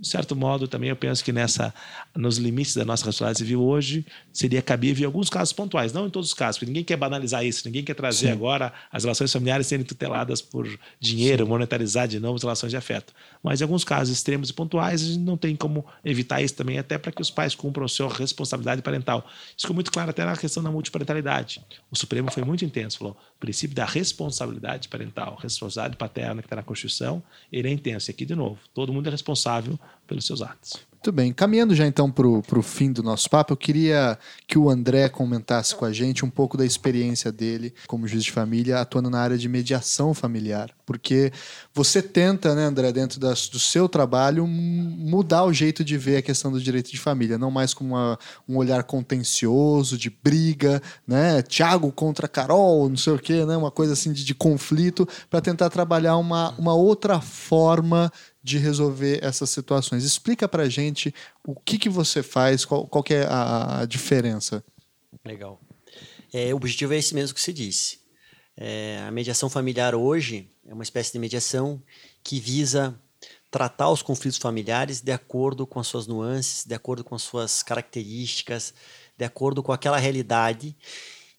de certo modo, também eu penso que nessa, nos limites da nossa responsabilidade civil hoje, seria cabível em alguns casos pontuais, não em todos os casos, porque ninguém quer banalizar isso, ninguém quer trazer Sim. agora as relações familiares serem tuteladas por dinheiro, Sim. monetarizar de novo as relações de afeto. Mas em alguns casos extremos e pontuais, a gente não tem como evitar isso também, até para que os pais cumpram a sua responsabilidade parental. Isso ficou muito claro até na questão da multiparentalidade. O Supremo foi muito intenso, falou: o princípio da responsabilidade parental, responsabilidade paterna que está na Constituição, ele é intenso. E aqui, de novo, todo mundo é responsável pelos seus atos. Muito bem, caminhando já então para o fim do nosso papo, eu queria que o André comentasse com a gente um pouco da experiência dele como juiz de família, atuando na área de mediação familiar. Porque você tenta, né, André, dentro das, do seu trabalho, mudar o jeito de ver a questão do direito de família, não mais com uma, um olhar contencioso, de briga, né? Tiago contra Carol, não sei o quê, né? Uma coisa assim de, de conflito, para tentar trabalhar uma, uma outra forma de resolver essas situações. Explica para gente o que, que você faz, qual, qual é a, a, diferença. Legal. É, o objetivo é esse mesmo que você disse. É, a mediação familiar hoje é uma espécie de mediação que visa tratar os conflitos familiares de acordo com as suas nuances, de acordo com as suas características, de acordo com aquela realidade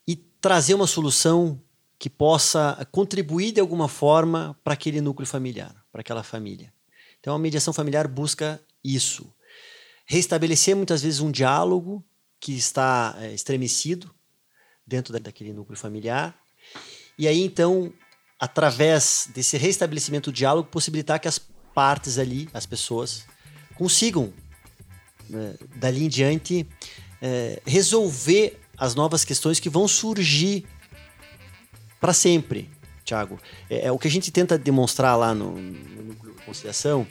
e trazer uma solução que possa contribuir de alguma forma para aquele núcleo familiar, para aquela família. Então, a mediação familiar busca isso. Restabelecer muitas vezes um diálogo que está é, estremecido dentro daquele núcleo familiar. E aí, então, através desse restabelecimento do diálogo, possibilitar que as partes ali, as pessoas, consigam, né, dali em diante, é, resolver as novas questões que vão surgir para sempre, Tiago. É, é, o que a gente tenta demonstrar lá no, conciliação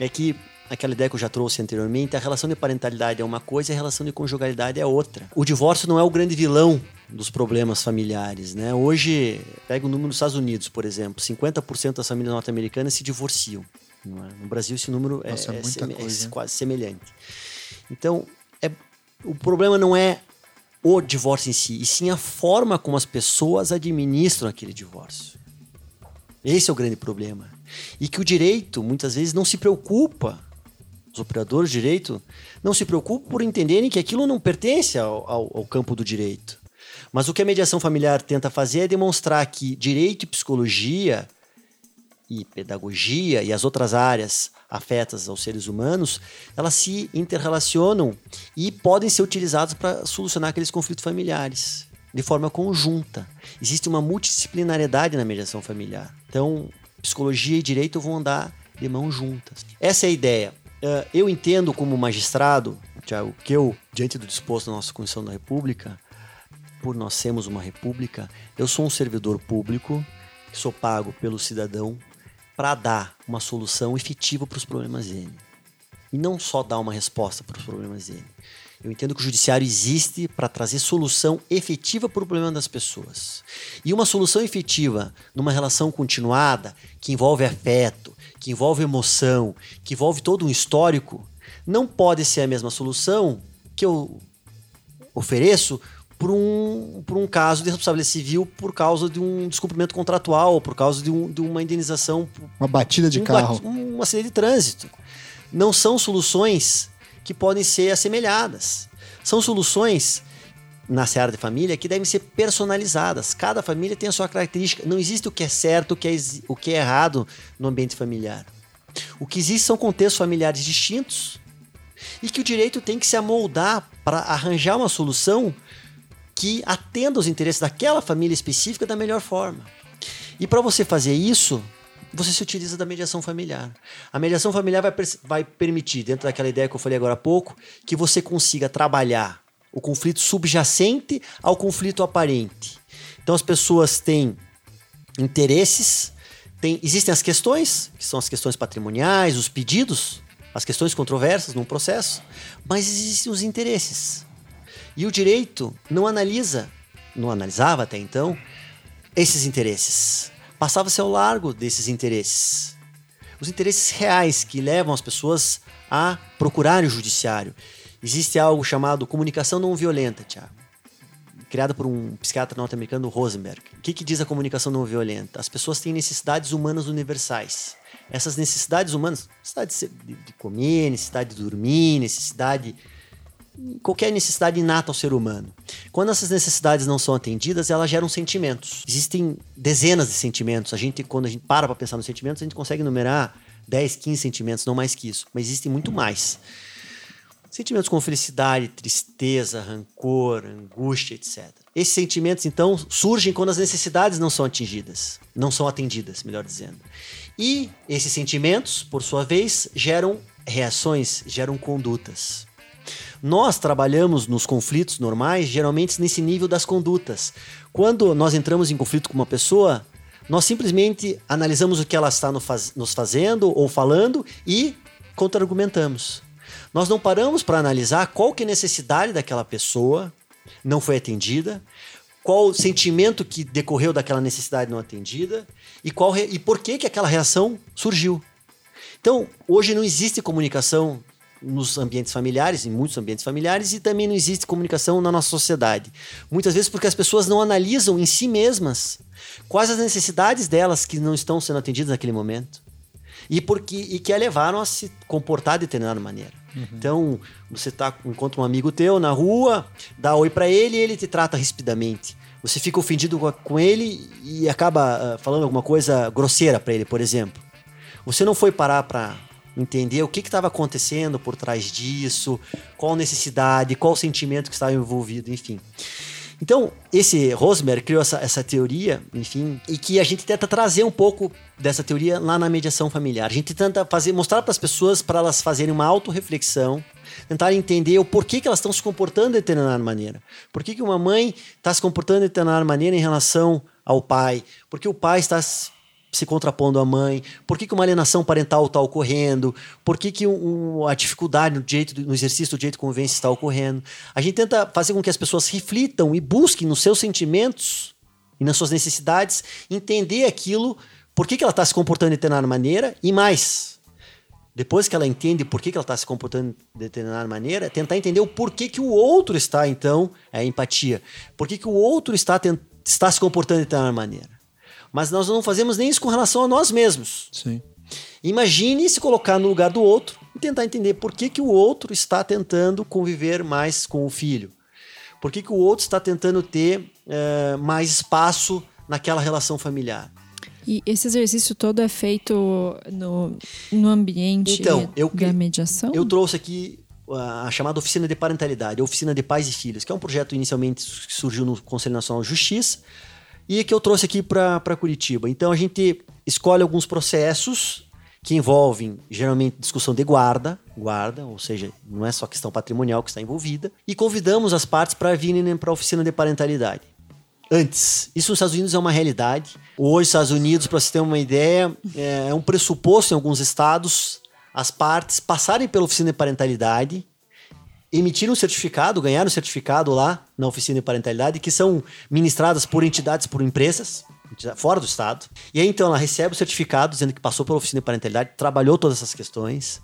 é que aquela ideia que eu já trouxe anteriormente, a relação de parentalidade é uma coisa e a relação de conjugalidade é outra. O divórcio não é o grande vilão dos problemas familiares, né? Hoje, pega o número dos Estados Unidos, por exemplo, 50% das famílias norte-americanas se divorciam. É? No Brasil esse número é, Nossa, é, é, é quase semelhante. Então, é, o problema não é o divórcio em si, e sim a forma como as pessoas administram aquele divórcio. Esse é o grande problema. E que o direito, muitas vezes, não se preocupa, os operadores de direito, não se preocupam por entenderem que aquilo não pertence ao, ao, ao campo do direito. Mas o que a mediação familiar tenta fazer é demonstrar que direito e psicologia e pedagogia e as outras áreas afetas aos seres humanos, elas se interrelacionam e podem ser utilizadas para solucionar aqueles conflitos familiares de forma conjunta. Existe uma multidisciplinariedade na mediação familiar. Então, psicologia e direito vão andar de mãos juntas. Essa é a ideia. Uh, eu entendo como magistrado, Tiago, que eu, diante do disposto da nossa Constituição da República, por nós sermos uma república, eu sou um servidor público, sou pago pelo cidadão para dar uma solução efetiva para os problemas dele. E não só dar uma resposta para os problemas dele. Eu entendo que o judiciário existe para trazer solução efetiva para o problema das pessoas. E uma solução efetiva numa relação continuada, que envolve afeto, que envolve emoção, que envolve todo um histórico, não pode ser a mesma solução que eu ofereço por um, por um caso de responsabilidade civil por causa de um descumprimento contratual, por causa de, um, de uma indenização. Uma batida de um, carro. Um acidente de trânsito. Não são soluções que podem ser assemelhadas. São soluções na seara de família que devem ser personalizadas. Cada família tem a sua característica. Não existe o que é certo, o que é, o que é errado no ambiente familiar. O que existe são contextos familiares distintos e que o direito tem que se amoldar para arranjar uma solução que atenda aos interesses daquela família específica da melhor forma. E para você fazer isso, você se utiliza da mediação familiar. A mediação familiar vai, vai permitir, dentro daquela ideia que eu falei agora há pouco, que você consiga trabalhar o conflito subjacente ao conflito aparente. Então as pessoas têm interesses, tem, existem as questões, que são as questões patrimoniais, os pedidos, as questões controversas num processo, mas existem os interesses. E o direito não analisa, não analisava até então, esses interesses passava-se ao largo desses interesses. Os interesses reais que levam as pessoas a procurar o judiciário. Existe algo chamado comunicação não violenta, Tiago. Criado por um psiquiatra norte-americano, Rosenberg. O que, que diz a comunicação não violenta? As pessoas têm necessidades humanas universais. Essas necessidades humanas, necessidade de comer, necessidade de dormir, necessidade qualquer necessidade inata ao ser humano. Quando essas necessidades não são atendidas, elas geram sentimentos. Existem dezenas de sentimentos. A gente, quando a gente para para pensar nos sentimentos, a gente consegue numerar 10, 15 sentimentos, não mais que isso. Mas existem muito mais. Sentimentos como felicidade, tristeza, rancor, angústia, etc. Esses sentimentos, então, surgem quando as necessidades não são atingidas, não são atendidas, melhor dizendo. E esses sentimentos, por sua vez, geram reações geram condutas. Nós trabalhamos nos conflitos normais, geralmente nesse nível das condutas. Quando nós entramos em conflito com uma pessoa, nós simplesmente analisamos o que ela está nos fazendo ou falando e contra-argumentamos. Nós não paramos para analisar qual que é a necessidade daquela pessoa não foi atendida, qual o sentimento que decorreu daquela necessidade não atendida e, qual e por que, que aquela reação surgiu. Então, hoje não existe comunicação nos ambientes familiares, em muitos ambientes familiares, e também não existe comunicação na nossa sociedade. Muitas vezes porque as pessoas não analisam em si mesmas quais as necessidades delas que não estão sendo atendidas naquele momento. E, porque, e que a levaram a se comportar de determinada maneira. Uhum. Então, você tá, encontra um amigo teu na rua, dá oi para ele e ele te trata rispidamente. Você fica ofendido com ele e acaba uh, falando alguma coisa grosseira para ele, por exemplo. Você não foi parar para entender o que estava acontecendo por trás disso, qual necessidade, qual sentimento que estava envolvido, enfim. Então, esse Rosmer criou essa, essa teoria, enfim, e que a gente tenta trazer um pouco dessa teoria lá na mediação familiar. A gente tenta fazer, mostrar para as pessoas para elas fazerem uma autorreflexão, tentar entender o porquê que elas estão se comportando de determinada maneira. Por que, uma mãe está se comportando de determinada maneira em relação ao pai? Por que o pai está se contrapondo à mãe? Por que, que uma alienação parental está ocorrendo? Por que, que um, a dificuldade no, direito, no exercício do direito de convivência está ocorrendo? A gente tenta fazer com que as pessoas reflitam e busquem nos seus sentimentos e nas suas necessidades entender aquilo, por que, que ela está se comportando de determinada maneira e mais. Depois que ela entende por que, que ela está se comportando de determinada maneira, tentar entender o porquê que o outro está, então, é empatia. Por que, que o outro está, está se comportando de determinada maneira. Mas nós não fazemos nem isso com relação a nós mesmos. Sim. Imagine se colocar no lugar do outro e tentar entender por que, que o outro está tentando conviver mais com o filho. Por que, que o outro está tentando ter é, mais espaço naquela relação familiar. E esse exercício todo é feito no, no ambiente então, eu, da mediação? Eu trouxe aqui a chamada Oficina de Parentalidade, a Oficina de Pais e Filhos, que é um projeto inicialmente que surgiu no Conselho Nacional de Justiça, e que eu trouxe aqui para Curitiba. Então a gente escolhe alguns processos que envolvem geralmente discussão de guarda, guarda, ou seja, não é só questão patrimonial que está envolvida, e convidamos as partes para virem para a oficina de parentalidade. Antes, isso nos Estados Unidos é uma realidade. Hoje, nos Estados Unidos, para você ter uma ideia, é um pressuposto em alguns estados as partes passarem pela oficina de parentalidade emitiram um certificado, ganharam um certificado lá na oficina de parentalidade, que são ministradas por entidades, por empresas, fora do estado. E aí então ela recebe o certificado dizendo que passou pela oficina de parentalidade, trabalhou todas essas questões,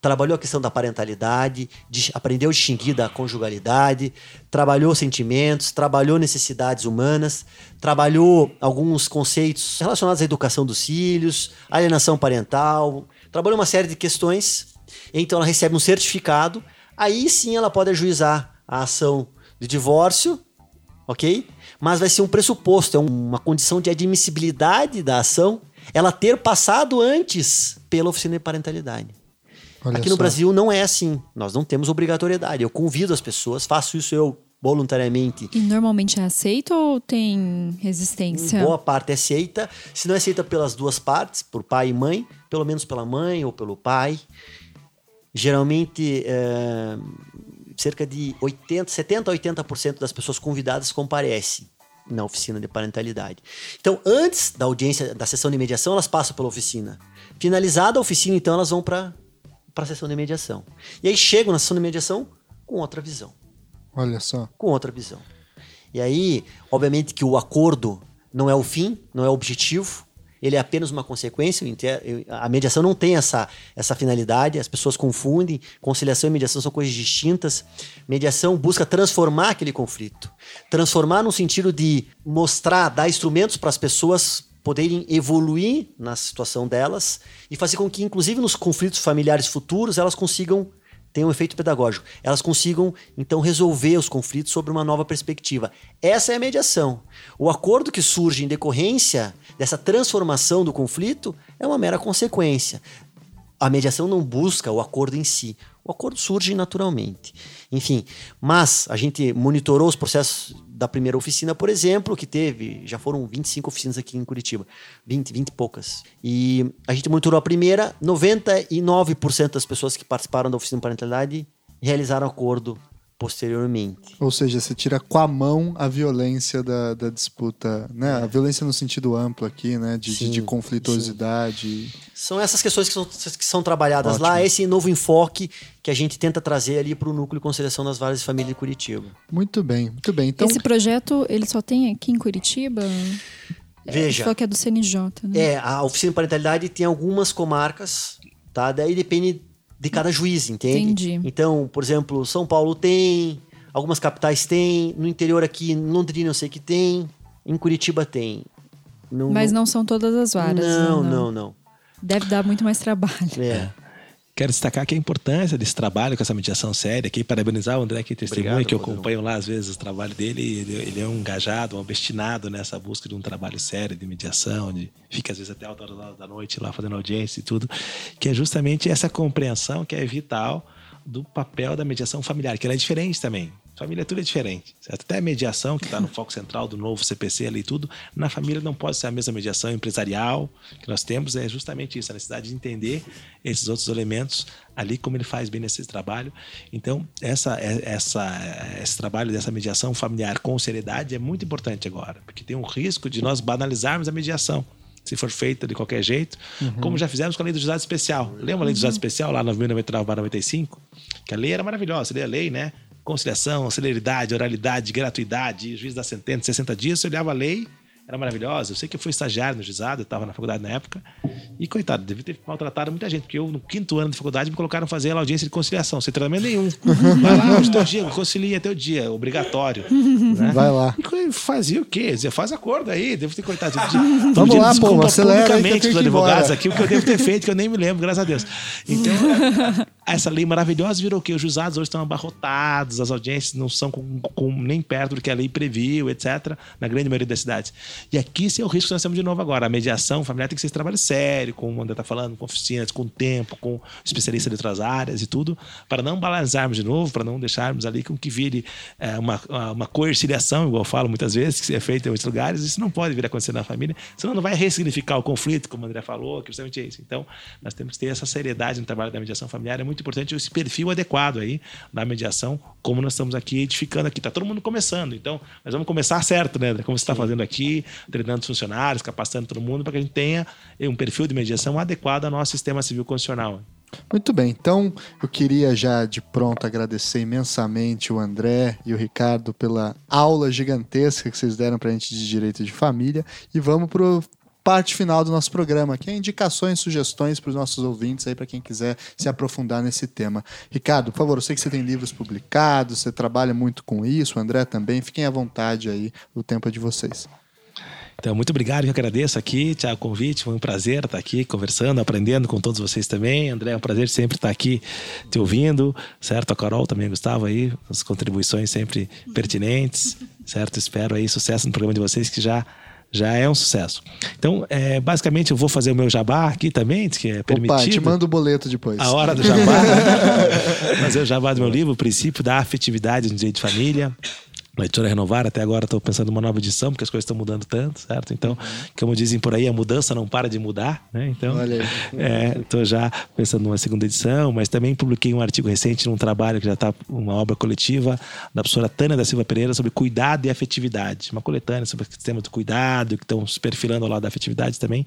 trabalhou a questão da parentalidade, de, aprendeu a distinguir da conjugalidade, trabalhou sentimentos, trabalhou necessidades humanas, trabalhou alguns conceitos relacionados à educação dos filhos, alienação parental, trabalhou uma série de questões. Então ela recebe um certificado aí sim ela pode ajuizar a ação de divórcio, ok? Mas vai ser um pressuposto, é uma condição de admissibilidade da ação, ela ter passado antes pela oficina de parentalidade. Olha Aqui no Brasil não é assim. Nós não temos obrigatoriedade. Eu convido as pessoas, faço isso eu voluntariamente. E normalmente é aceito ou tem resistência? Em boa parte é aceita. Se não é aceita pelas duas partes, por pai e mãe, pelo menos pela mãe ou pelo pai geralmente é, cerca de 80, 70 a 80% das pessoas convidadas comparecem na oficina de parentalidade. Então, antes da audiência, da sessão de mediação, elas passam pela oficina. Finalizada a oficina, então, elas vão para a sessão de mediação. E aí chegam na sessão de mediação com outra visão. Olha só. Com outra visão. E aí, obviamente que o acordo não é o fim, não é o objetivo, ele é apenas uma consequência. A mediação não tem essa, essa finalidade, as pessoas confundem. Conciliação e mediação são coisas distintas. Mediação busca transformar aquele conflito. Transformar no sentido de mostrar, dar instrumentos para as pessoas poderem evoluir na situação delas e fazer com que, inclusive nos conflitos familiares futuros, elas consigam tem um efeito pedagógico. Elas consigam, então, resolver os conflitos sobre uma nova perspectiva. Essa é a mediação. O acordo que surge em decorrência dessa transformação do conflito é uma mera consequência. A mediação não busca o acordo em si. O acordo surge naturalmente. Enfim, mas a gente monitorou os processos da primeira oficina, por exemplo, que teve, já foram 25 oficinas aqui em Curitiba, 20, 20 e poucas. E a gente monitorou a primeira, 99% das pessoas que participaram da oficina de parentalidade realizaram acordo posteriormente. Ou seja, você tira com a mão a violência da, da disputa, né? A violência no sentido amplo aqui, né? De, sim, de, de conflituosidade. Sim. São essas questões que são, que são trabalhadas Ótimo. lá, esse novo enfoque que a gente tenta trazer ali para o núcleo de conciliação das várias famílias de Curitiba. Muito bem, muito bem. Então... Esse projeto, ele só tem aqui em Curitiba? Veja. Só que é do CNJ, né? É, a oficina de parentalidade tem algumas comarcas, tá? Daí depende de cada juiz, entende? Entendi. Então, por exemplo, São Paulo tem, algumas capitais tem, no interior aqui, em Londrina eu sei que tem, em Curitiba tem. Não, Mas não são todas as varas. Não, não, não. não. Deve dar muito mais trabalho. É. Quero destacar aqui a importância desse trabalho com essa mediação séria aqui, parabenizar o André que testemunha, que eu acompanho lá às vezes o trabalho dele, ele, ele, é um engajado, um obstinado nessa busca de um trabalho sério de mediação, de fica às vezes até altas horas da noite lá fazendo audiência e tudo, que é justamente essa compreensão que é vital do papel da mediação familiar, que ela é diferente também. Família tudo é diferente. Certo? Até a mediação, que está no foco central do novo CPC ali e tudo, na família não pode ser a mesma mediação empresarial que nós temos, é justamente isso, a necessidade de entender esses outros elementos ali, como ele faz bem nesse trabalho. Então, essa, é, essa, esse trabalho dessa mediação familiar com seriedade é muito importante agora, porque tem um risco de nós banalizarmos a mediação se for feita de qualquer jeito, uhum. como já fizemos com a lei do juizado especial. Lembra a lei do juizado especial lá no 1999-95? Que a lei era maravilhosa, a lei, né? Conciliação, celeridade, oralidade, gratuidade, juiz da sentença, 60 dias, você olhava a lei era maravilhosa. Eu sei que eu fui estagiário no juizado, eu estava na faculdade na época. E, coitado, devia ter maltratado muita gente, porque eu, no quinto ano de faculdade, me colocaram fazer a audiência de conciliação, sem tratamento nenhum. [laughs] Vai lá, hoje teu dia, concilia até o dia, obrigatório. Né? Vai lá. E fazia o quê? Dizia, faz acordo aí, devo ter coitado. Vamos lá, pô, acelera publicamente os advogados aqui, o que eu devo ter feito, que eu nem me lembro, graças a Deus. Então, [laughs] essa lei maravilhosa virou o quê? Os juizados hoje estão abarrotados, as audiências não são com, com, nem perto do que a lei previu, etc., na grande maioria das cidades. E aqui esse é o risco que nós temos de novo agora. A mediação familiar tem que ser esse trabalho sério, como o André está falando, com oficinas, com tempo, com especialistas de outras áreas e tudo, para não balançarmos de novo, para não deixarmos ali com que vire é, uma, uma coerciliação, igual eu falo muitas vezes, que é feita em muitos lugares. Isso não pode vir a acontecer na família, senão não vai ressignificar o conflito, como o André falou, que justamente é isso. Então, nós temos que ter essa seriedade no trabalho da mediação familiar. É muito importante esse perfil adequado aí na mediação, como nós estamos aqui edificando aqui. Está todo mundo começando, então nós vamos começar certo, né? Como você está fazendo aqui, treinando os funcionários, capacitando todo mundo para que a gente tenha um perfil de mediação adequado ao nosso sistema civil constitucional. Muito bem, então eu queria já de pronto agradecer imensamente o André e o Ricardo pela aula gigantesca que vocês deram para a gente de direito de família e vamos para parte final do nosso programa, que é indicações, sugestões para os nossos ouvintes aí, para quem quiser se aprofundar nesse tema. Ricardo, por favor, eu sei que você tem livros publicados, você trabalha muito com isso, o André também, fiquem à vontade aí, o tempo é de vocês. Então, muito obrigado, eu agradeço aqui, Tiago, convite. Foi um prazer estar aqui conversando, aprendendo com todos vocês também. André, é um prazer sempre estar aqui te ouvindo, certo? A Carol também, Gustavo aí, as contribuições sempre pertinentes, certo? Espero aí sucesso no programa de vocês que já já é um sucesso. Então, é, basicamente, eu vou fazer o meu jabá aqui também, que é permitido. Opa, te mando o boleto depois. A hora do jabá. [laughs] fazer o jabá do meu livro, o princípio da afetividade no direito de família. Leitura Renovar, até agora estou pensando numa nova edição, porque as coisas estão mudando tanto, certo? Então, como dizem por aí, a mudança não para de mudar, né? Então, estou é, já pensando numa segunda edição, mas também publiquei um artigo recente num trabalho que já está, uma obra coletiva, da professora Tânia da Silva Pereira, sobre cuidado e afetividade. Uma coletânea sobre o sistema do cuidado, que estão se perfilando ao lado da afetividade também.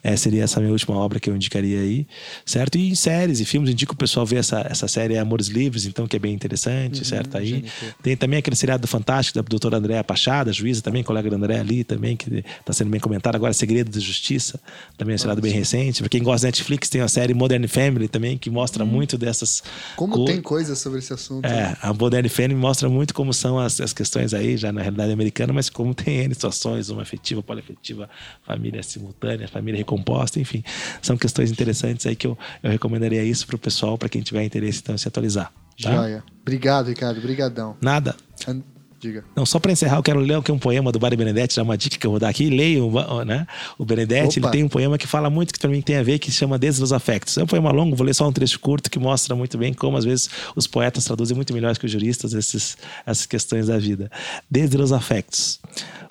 É, seria essa minha última obra que eu indicaria aí, certo? E em séries e filmes, indico o pessoal ver essa, essa série Amores Livres, então, que é bem interessante, uhum, certo? Aí. Tem também aquele seriado do Fantástico fantástico da doutora Andréa Pachada, juíza também, colega da André ali também, que está sendo bem comentado agora, Segredo da Justiça, também é um seriado bem recente. Para quem gosta de Netflix, tem a série Modern Family também, que mostra hum. muito dessas... Como co... tem coisas sobre esse assunto. É, né? a Modern Family mostra muito como são as, as questões aí, já na realidade americana, mas como tem N situações, uma afetiva, poliafetiva, família simultânea, família recomposta, enfim. São questões interessantes aí que eu, eu recomendaria isso para o pessoal, para quem tiver interesse, então, se atualizar. Tá? Joia. Obrigado, Ricardo. Obrigadão. Nada. Diga. Não, só para encerrar, eu quero ler aqui um poema do Barry Benedetti, já uma dica que eu vou dar aqui. Leio, né? O Benedetti, ele tem um poema que fala muito, que para mim tem a ver, que se chama Desde os Afectos. É um poema longo, vou ler só um trecho curto que mostra muito bem como, às vezes, os poetas traduzem muito melhor que os juristas esses, essas questões da vida. Desde os Afectos.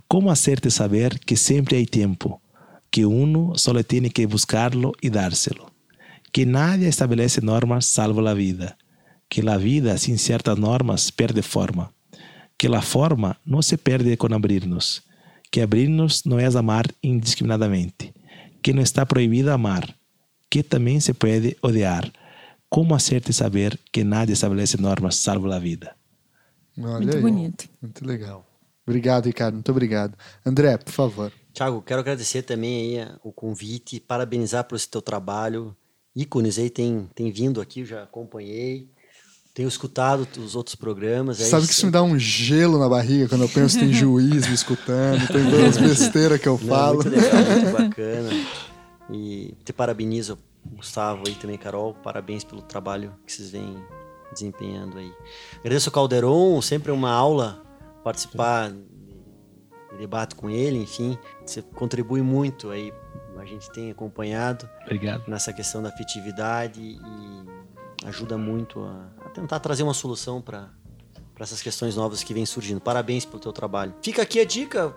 Como hacerte saber que sempre há tempo, que uno solo tiene que buscarlo y dárselo, que nadie estabelece normas salvo la vida, que la vida sin ciertas normas perde forma que a forma não se perde com abrir-nos, que abrir-nos não é amar indiscriminadamente, que não está proibido amar, que também se pode odiar. Como hacerte saber que nada estabelece normas salvo a vida? Olha muito aí. bonito. Muito legal. Obrigado, Ricardo. Muito obrigado. André, por favor. Tiago, quero agradecer também aí o convite, parabenizar por esse teu trabalho. Ícones aí tem, tem vindo aqui, eu já acompanhei. Tenho escutado os outros programas. Sabe que isso me dá um gelo na barriga quando eu penso que tem juiz me escutando, tem [laughs] duas besteiras que eu falo. Não, muito legal, muito [laughs] bacana. E te parabenizo, Gustavo e também Carol. Parabéns pelo trabalho que vocês vêm desempenhando aí. Agradeço o Calderon, sempre uma aula participar de debate com ele, enfim. Você contribui muito aí, a gente tem acompanhado. Obrigado. Nessa questão da afetividade e ajuda muito a tentar trazer uma solução para essas questões novas que vêm surgindo. Parabéns pelo teu trabalho. Fica aqui a dica,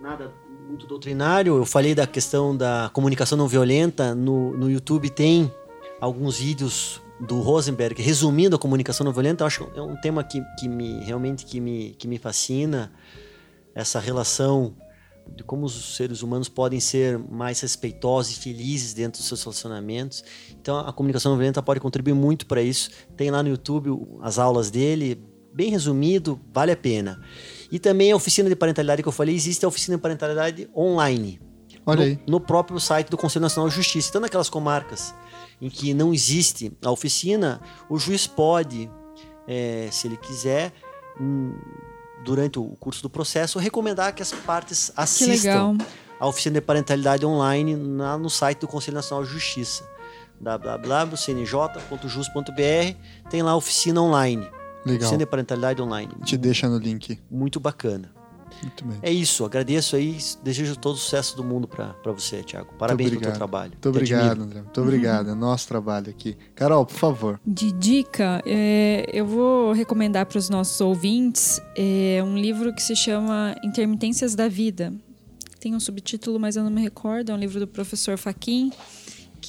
nada muito doutrinário. Eu falei da questão da comunicação não violenta. No, no YouTube tem alguns vídeos do Rosenberg resumindo a comunicação não violenta. Eu acho que é um tema que, que me realmente que me, que me fascina. Essa relação de como os seres humanos podem ser mais respeitosos e felizes dentro dos seus relacionamentos. Então, a comunicação não violenta pode contribuir muito para isso. Tem lá no YouTube as aulas dele, bem resumido, vale a pena. E também a oficina de parentalidade que eu falei, existe a oficina de parentalidade online. Olha no, aí. no próprio site do Conselho Nacional de Justiça. Então, naquelas comarcas em que não existe a oficina, o juiz pode, é, se ele quiser, hum, durante o curso do processo, recomendar que as partes assistam à oficina de parentalidade online na, no site do Conselho Nacional de Justiça www.cnj.jus.br tem lá a oficina online. Legal. Oficina de parentalidade online. Te deixa no link. Muito bacana. Muito bem. É isso, agradeço aí, desejo todo o sucesso do mundo para você, Tiago. Parabéns pelo teu trabalho. Muito obrigado, André. Muito obrigado. Uhum. É nosso trabalho aqui. Carol, por favor. De dica, é, eu vou recomendar para os nossos ouvintes é, um livro que se chama Intermitências da Vida. Tem um subtítulo, mas eu não me recordo. É um livro do professor Faquin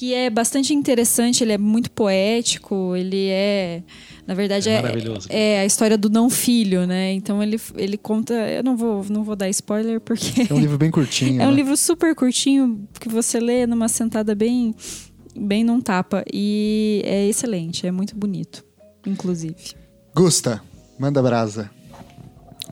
que é bastante interessante, ele é muito poético, ele é. Na verdade, é, é, é, a história do não filho, né? Então ele, ele conta. Eu não vou, não vou dar spoiler, porque. É um livro bem curtinho. [laughs] é um né? livro super curtinho que você lê numa sentada bem, bem num tapa. E é excelente, é muito bonito, inclusive. Gusta, manda brasa.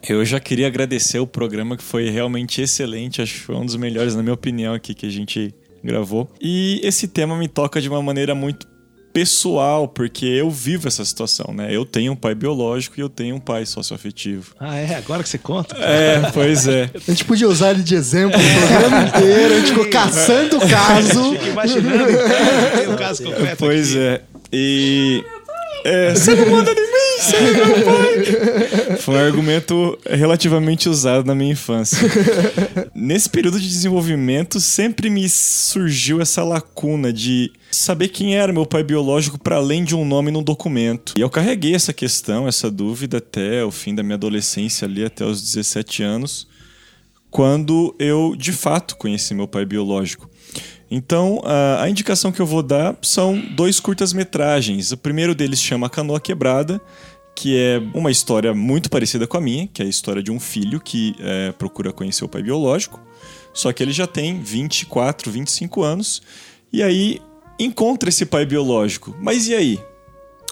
Eu já queria agradecer o programa que foi realmente excelente, acho que foi um dos melhores, na minha opinião, aqui que a gente gravou. E esse tema me toca de uma maneira muito pessoal, porque eu vivo essa situação, né? Eu tenho um pai biológico e eu tenho um pai socioafetivo. Ah, é? Agora que você conta? É, pois é. [laughs] A gente podia usar ele de exemplo no programa inteiro, a gente ficou caçando o caso. imaginando o caso [laughs] concreto Pois aqui. é. E... É, você não manda em [laughs] mim, você meu pai. Foi um argumento relativamente usado na minha infância. Nesse período de desenvolvimento, sempre me surgiu essa lacuna de saber quem era meu pai biológico para além de um nome num documento. E eu carreguei essa questão, essa dúvida até o fim da minha adolescência ali, até os 17 anos, quando eu de fato conheci meu pai biológico. Então, a, a indicação que eu vou dar são dois curtas-metragens. O primeiro deles chama Canoa Quebrada, que é uma história muito parecida com a minha, que é a história de um filho que é, procura conhecer o pai biológico, só que ele já tem 24, 25 anos, e aí encontra esse pai biológico. Mas e aí?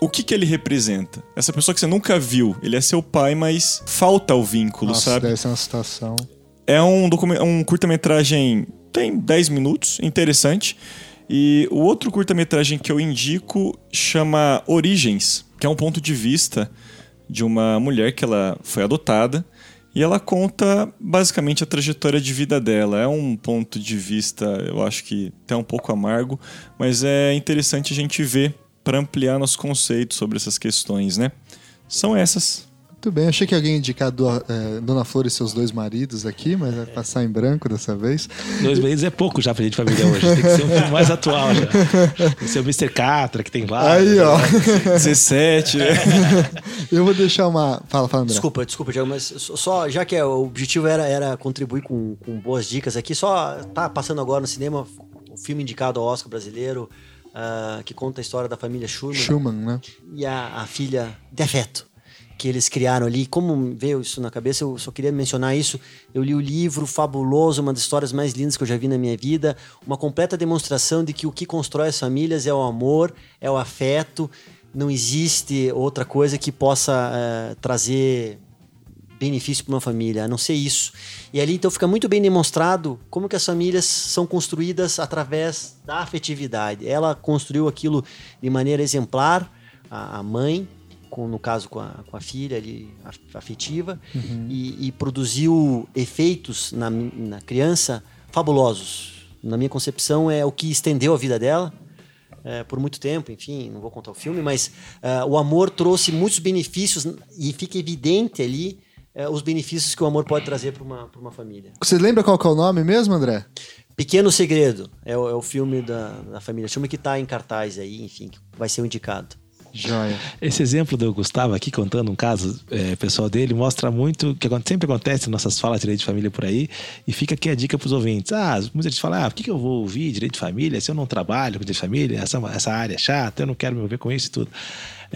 O que, que ele representa? Essa pessoa que você nunca viu, ele é seu pai, mas falta o vínculo, Nossa, sabe? Deve ser uma situação. É um, um curta-metragem tem 10 minutos, interessante. E o outro curta-metragem que eu indico chama Origens, que é um ponto de vista de uma mulher que ela foi adotada e ela conta basicamente a trajetória de vida dela. É um ponto de vista, eu acho que até um pouco amargo, mas é interessante a gente ver para ampliar nossos conceitos sobre essas questões, né? São essas. Muito bem, achei que alguém ia indicar do, é, Dona Flor e seus dois maridos aqui, mas vai passar em branco dessa vez. Dois maridos é pouco já pra gente família hoje. Tem que ser um filme mais atual já. Tem que ser o Mr. Catra, que tem vários. Aí, ó. 17. [laughs] Eu vou deixar uma. Fala, fala, André. Desculpa, desculpa, Diego, mas só, já que é, o objetivo era, era contribuir com, com boas dicas aqui, só tá passando agora no cinema o filme indicado ao Oscar brasileiro, uh, que conta a história da família Schumann. Schumann, né? E a, a filha de afeto que eles criaram ali. Como veio isso na cabeça, eu só queria mencionar isso. Eu li o livro fabuloso, uma das histórias mais lindas que eu já vi na minha vida, uma completa demonstração de que o que constrói as famílias é o amor, é o afeto. Não existe outra coisa que possa uh, trazer benefício para uma família, a não ser isso. E ali então fica muito bem demonstrado como que as famílias são construídas através da afetividade. Ela construiu aquilo de maneira exemplar, a, a mãe, com, no caso com a, com a filha ali afetiva, uhum. e, e, produziu efeitos na, na criança fabulosos. Na minha concepção, é o que estendeu a vida dela. É, por muito tempo, enfim, não vou contar o filme, mas uh, o amor trouxe muitos benefícios e fica evidente ali uh, os benefícios que o amor pode trazer para uma, uma família. Você lembra qual é o nome mesmo, André? Pequeno Segredo é o, é o filme da, da família. Filme que está em cartaz aí, enfim, que vai ser o indicado. Joia. Esse exemplo do Gustavo aqui contando um caso é, pessoal dele mostra muito que sempre acontece em nossas falas de direito de família por aí. E fica aqui a dica para os ouvintes. Ah, muita gente fala: ah, por que, que eu vou ouvir direito de família se eu não trabalho com direito de família? Essa, essa área é chata, eu não quero me envolver com isso e tudo.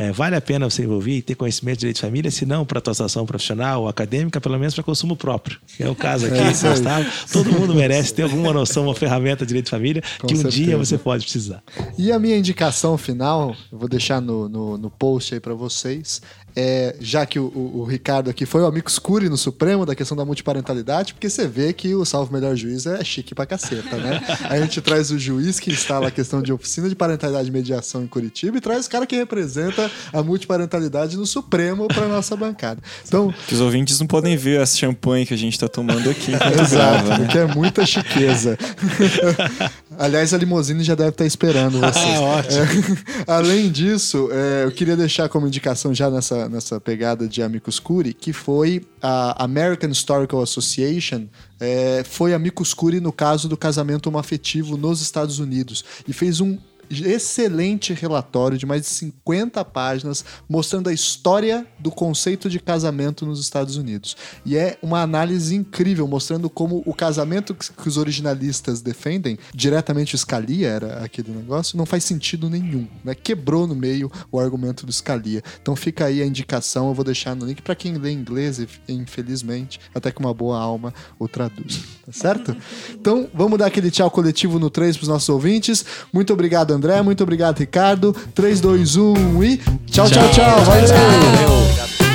É, vale a pena você envolver e ter conhecimento de direito de família, se não para atuação profissional ou acadêmica, pelo menos para consumo próprio. É o caso aqui, é, Gustavo. Todo mundo merece ter alguma noção, uma ferramenta de direito de família Com que um certeza. dia você pode precisar. E a minha indicação final, eu vou deixar no, no, no post aí para vocês, é, já que o, o, o, Ricardo aqui foi o amigo escuro no Supremo da questão da multiparentalidade, porque você vê que o Salvo Melhor Juiz é chique pra caceta, né? a gente traz o juiz que instala a questão de oficina de parentalidade e mediação em Curitiba e traz o cara que representa a multiparentalidade no Supremo pra nossa bancada. Então, que os ouvintes não podem ver a champanhe que a gente tá tomando aqui. Exato, grava, né? que é muita chiqueza. Aliás, a limousine já deve estar esperando [laughs] vocês. Ah, ótimo. É, [laughs] além disso, é, eu queria deixar como indicação já nessa nessa, pegada de Amicus Curi, que foi a American Historical Association, é, foi Amicus Curi no caso do casamento homoafetivo nos Estados Unidos. E fez um excelente relatório de mais de 50 páginas mostrando a história do conceito de casamento nos Estados Unidos. E é uma análise incrível, mostrando como o casamento que os originalistas defendem, diretamente o Scalia era aquele negócio, não faz sentido nenhum. Né? Quebrou no meio o argumento do Scalia. Então fica aí a indicação, eu vou deixar no link para quem lê inglês, infelizmente, até que uma boa alma o traduz. [laughs] Tá certo? Então vamos dar aquele tchau coletivo no 3 para os nossos ouvintes. Muito obrigado, André. Muito obrigado, Ricardo. 3, 2, 1 e tchau, tchau, tchau. tchau. Valeu.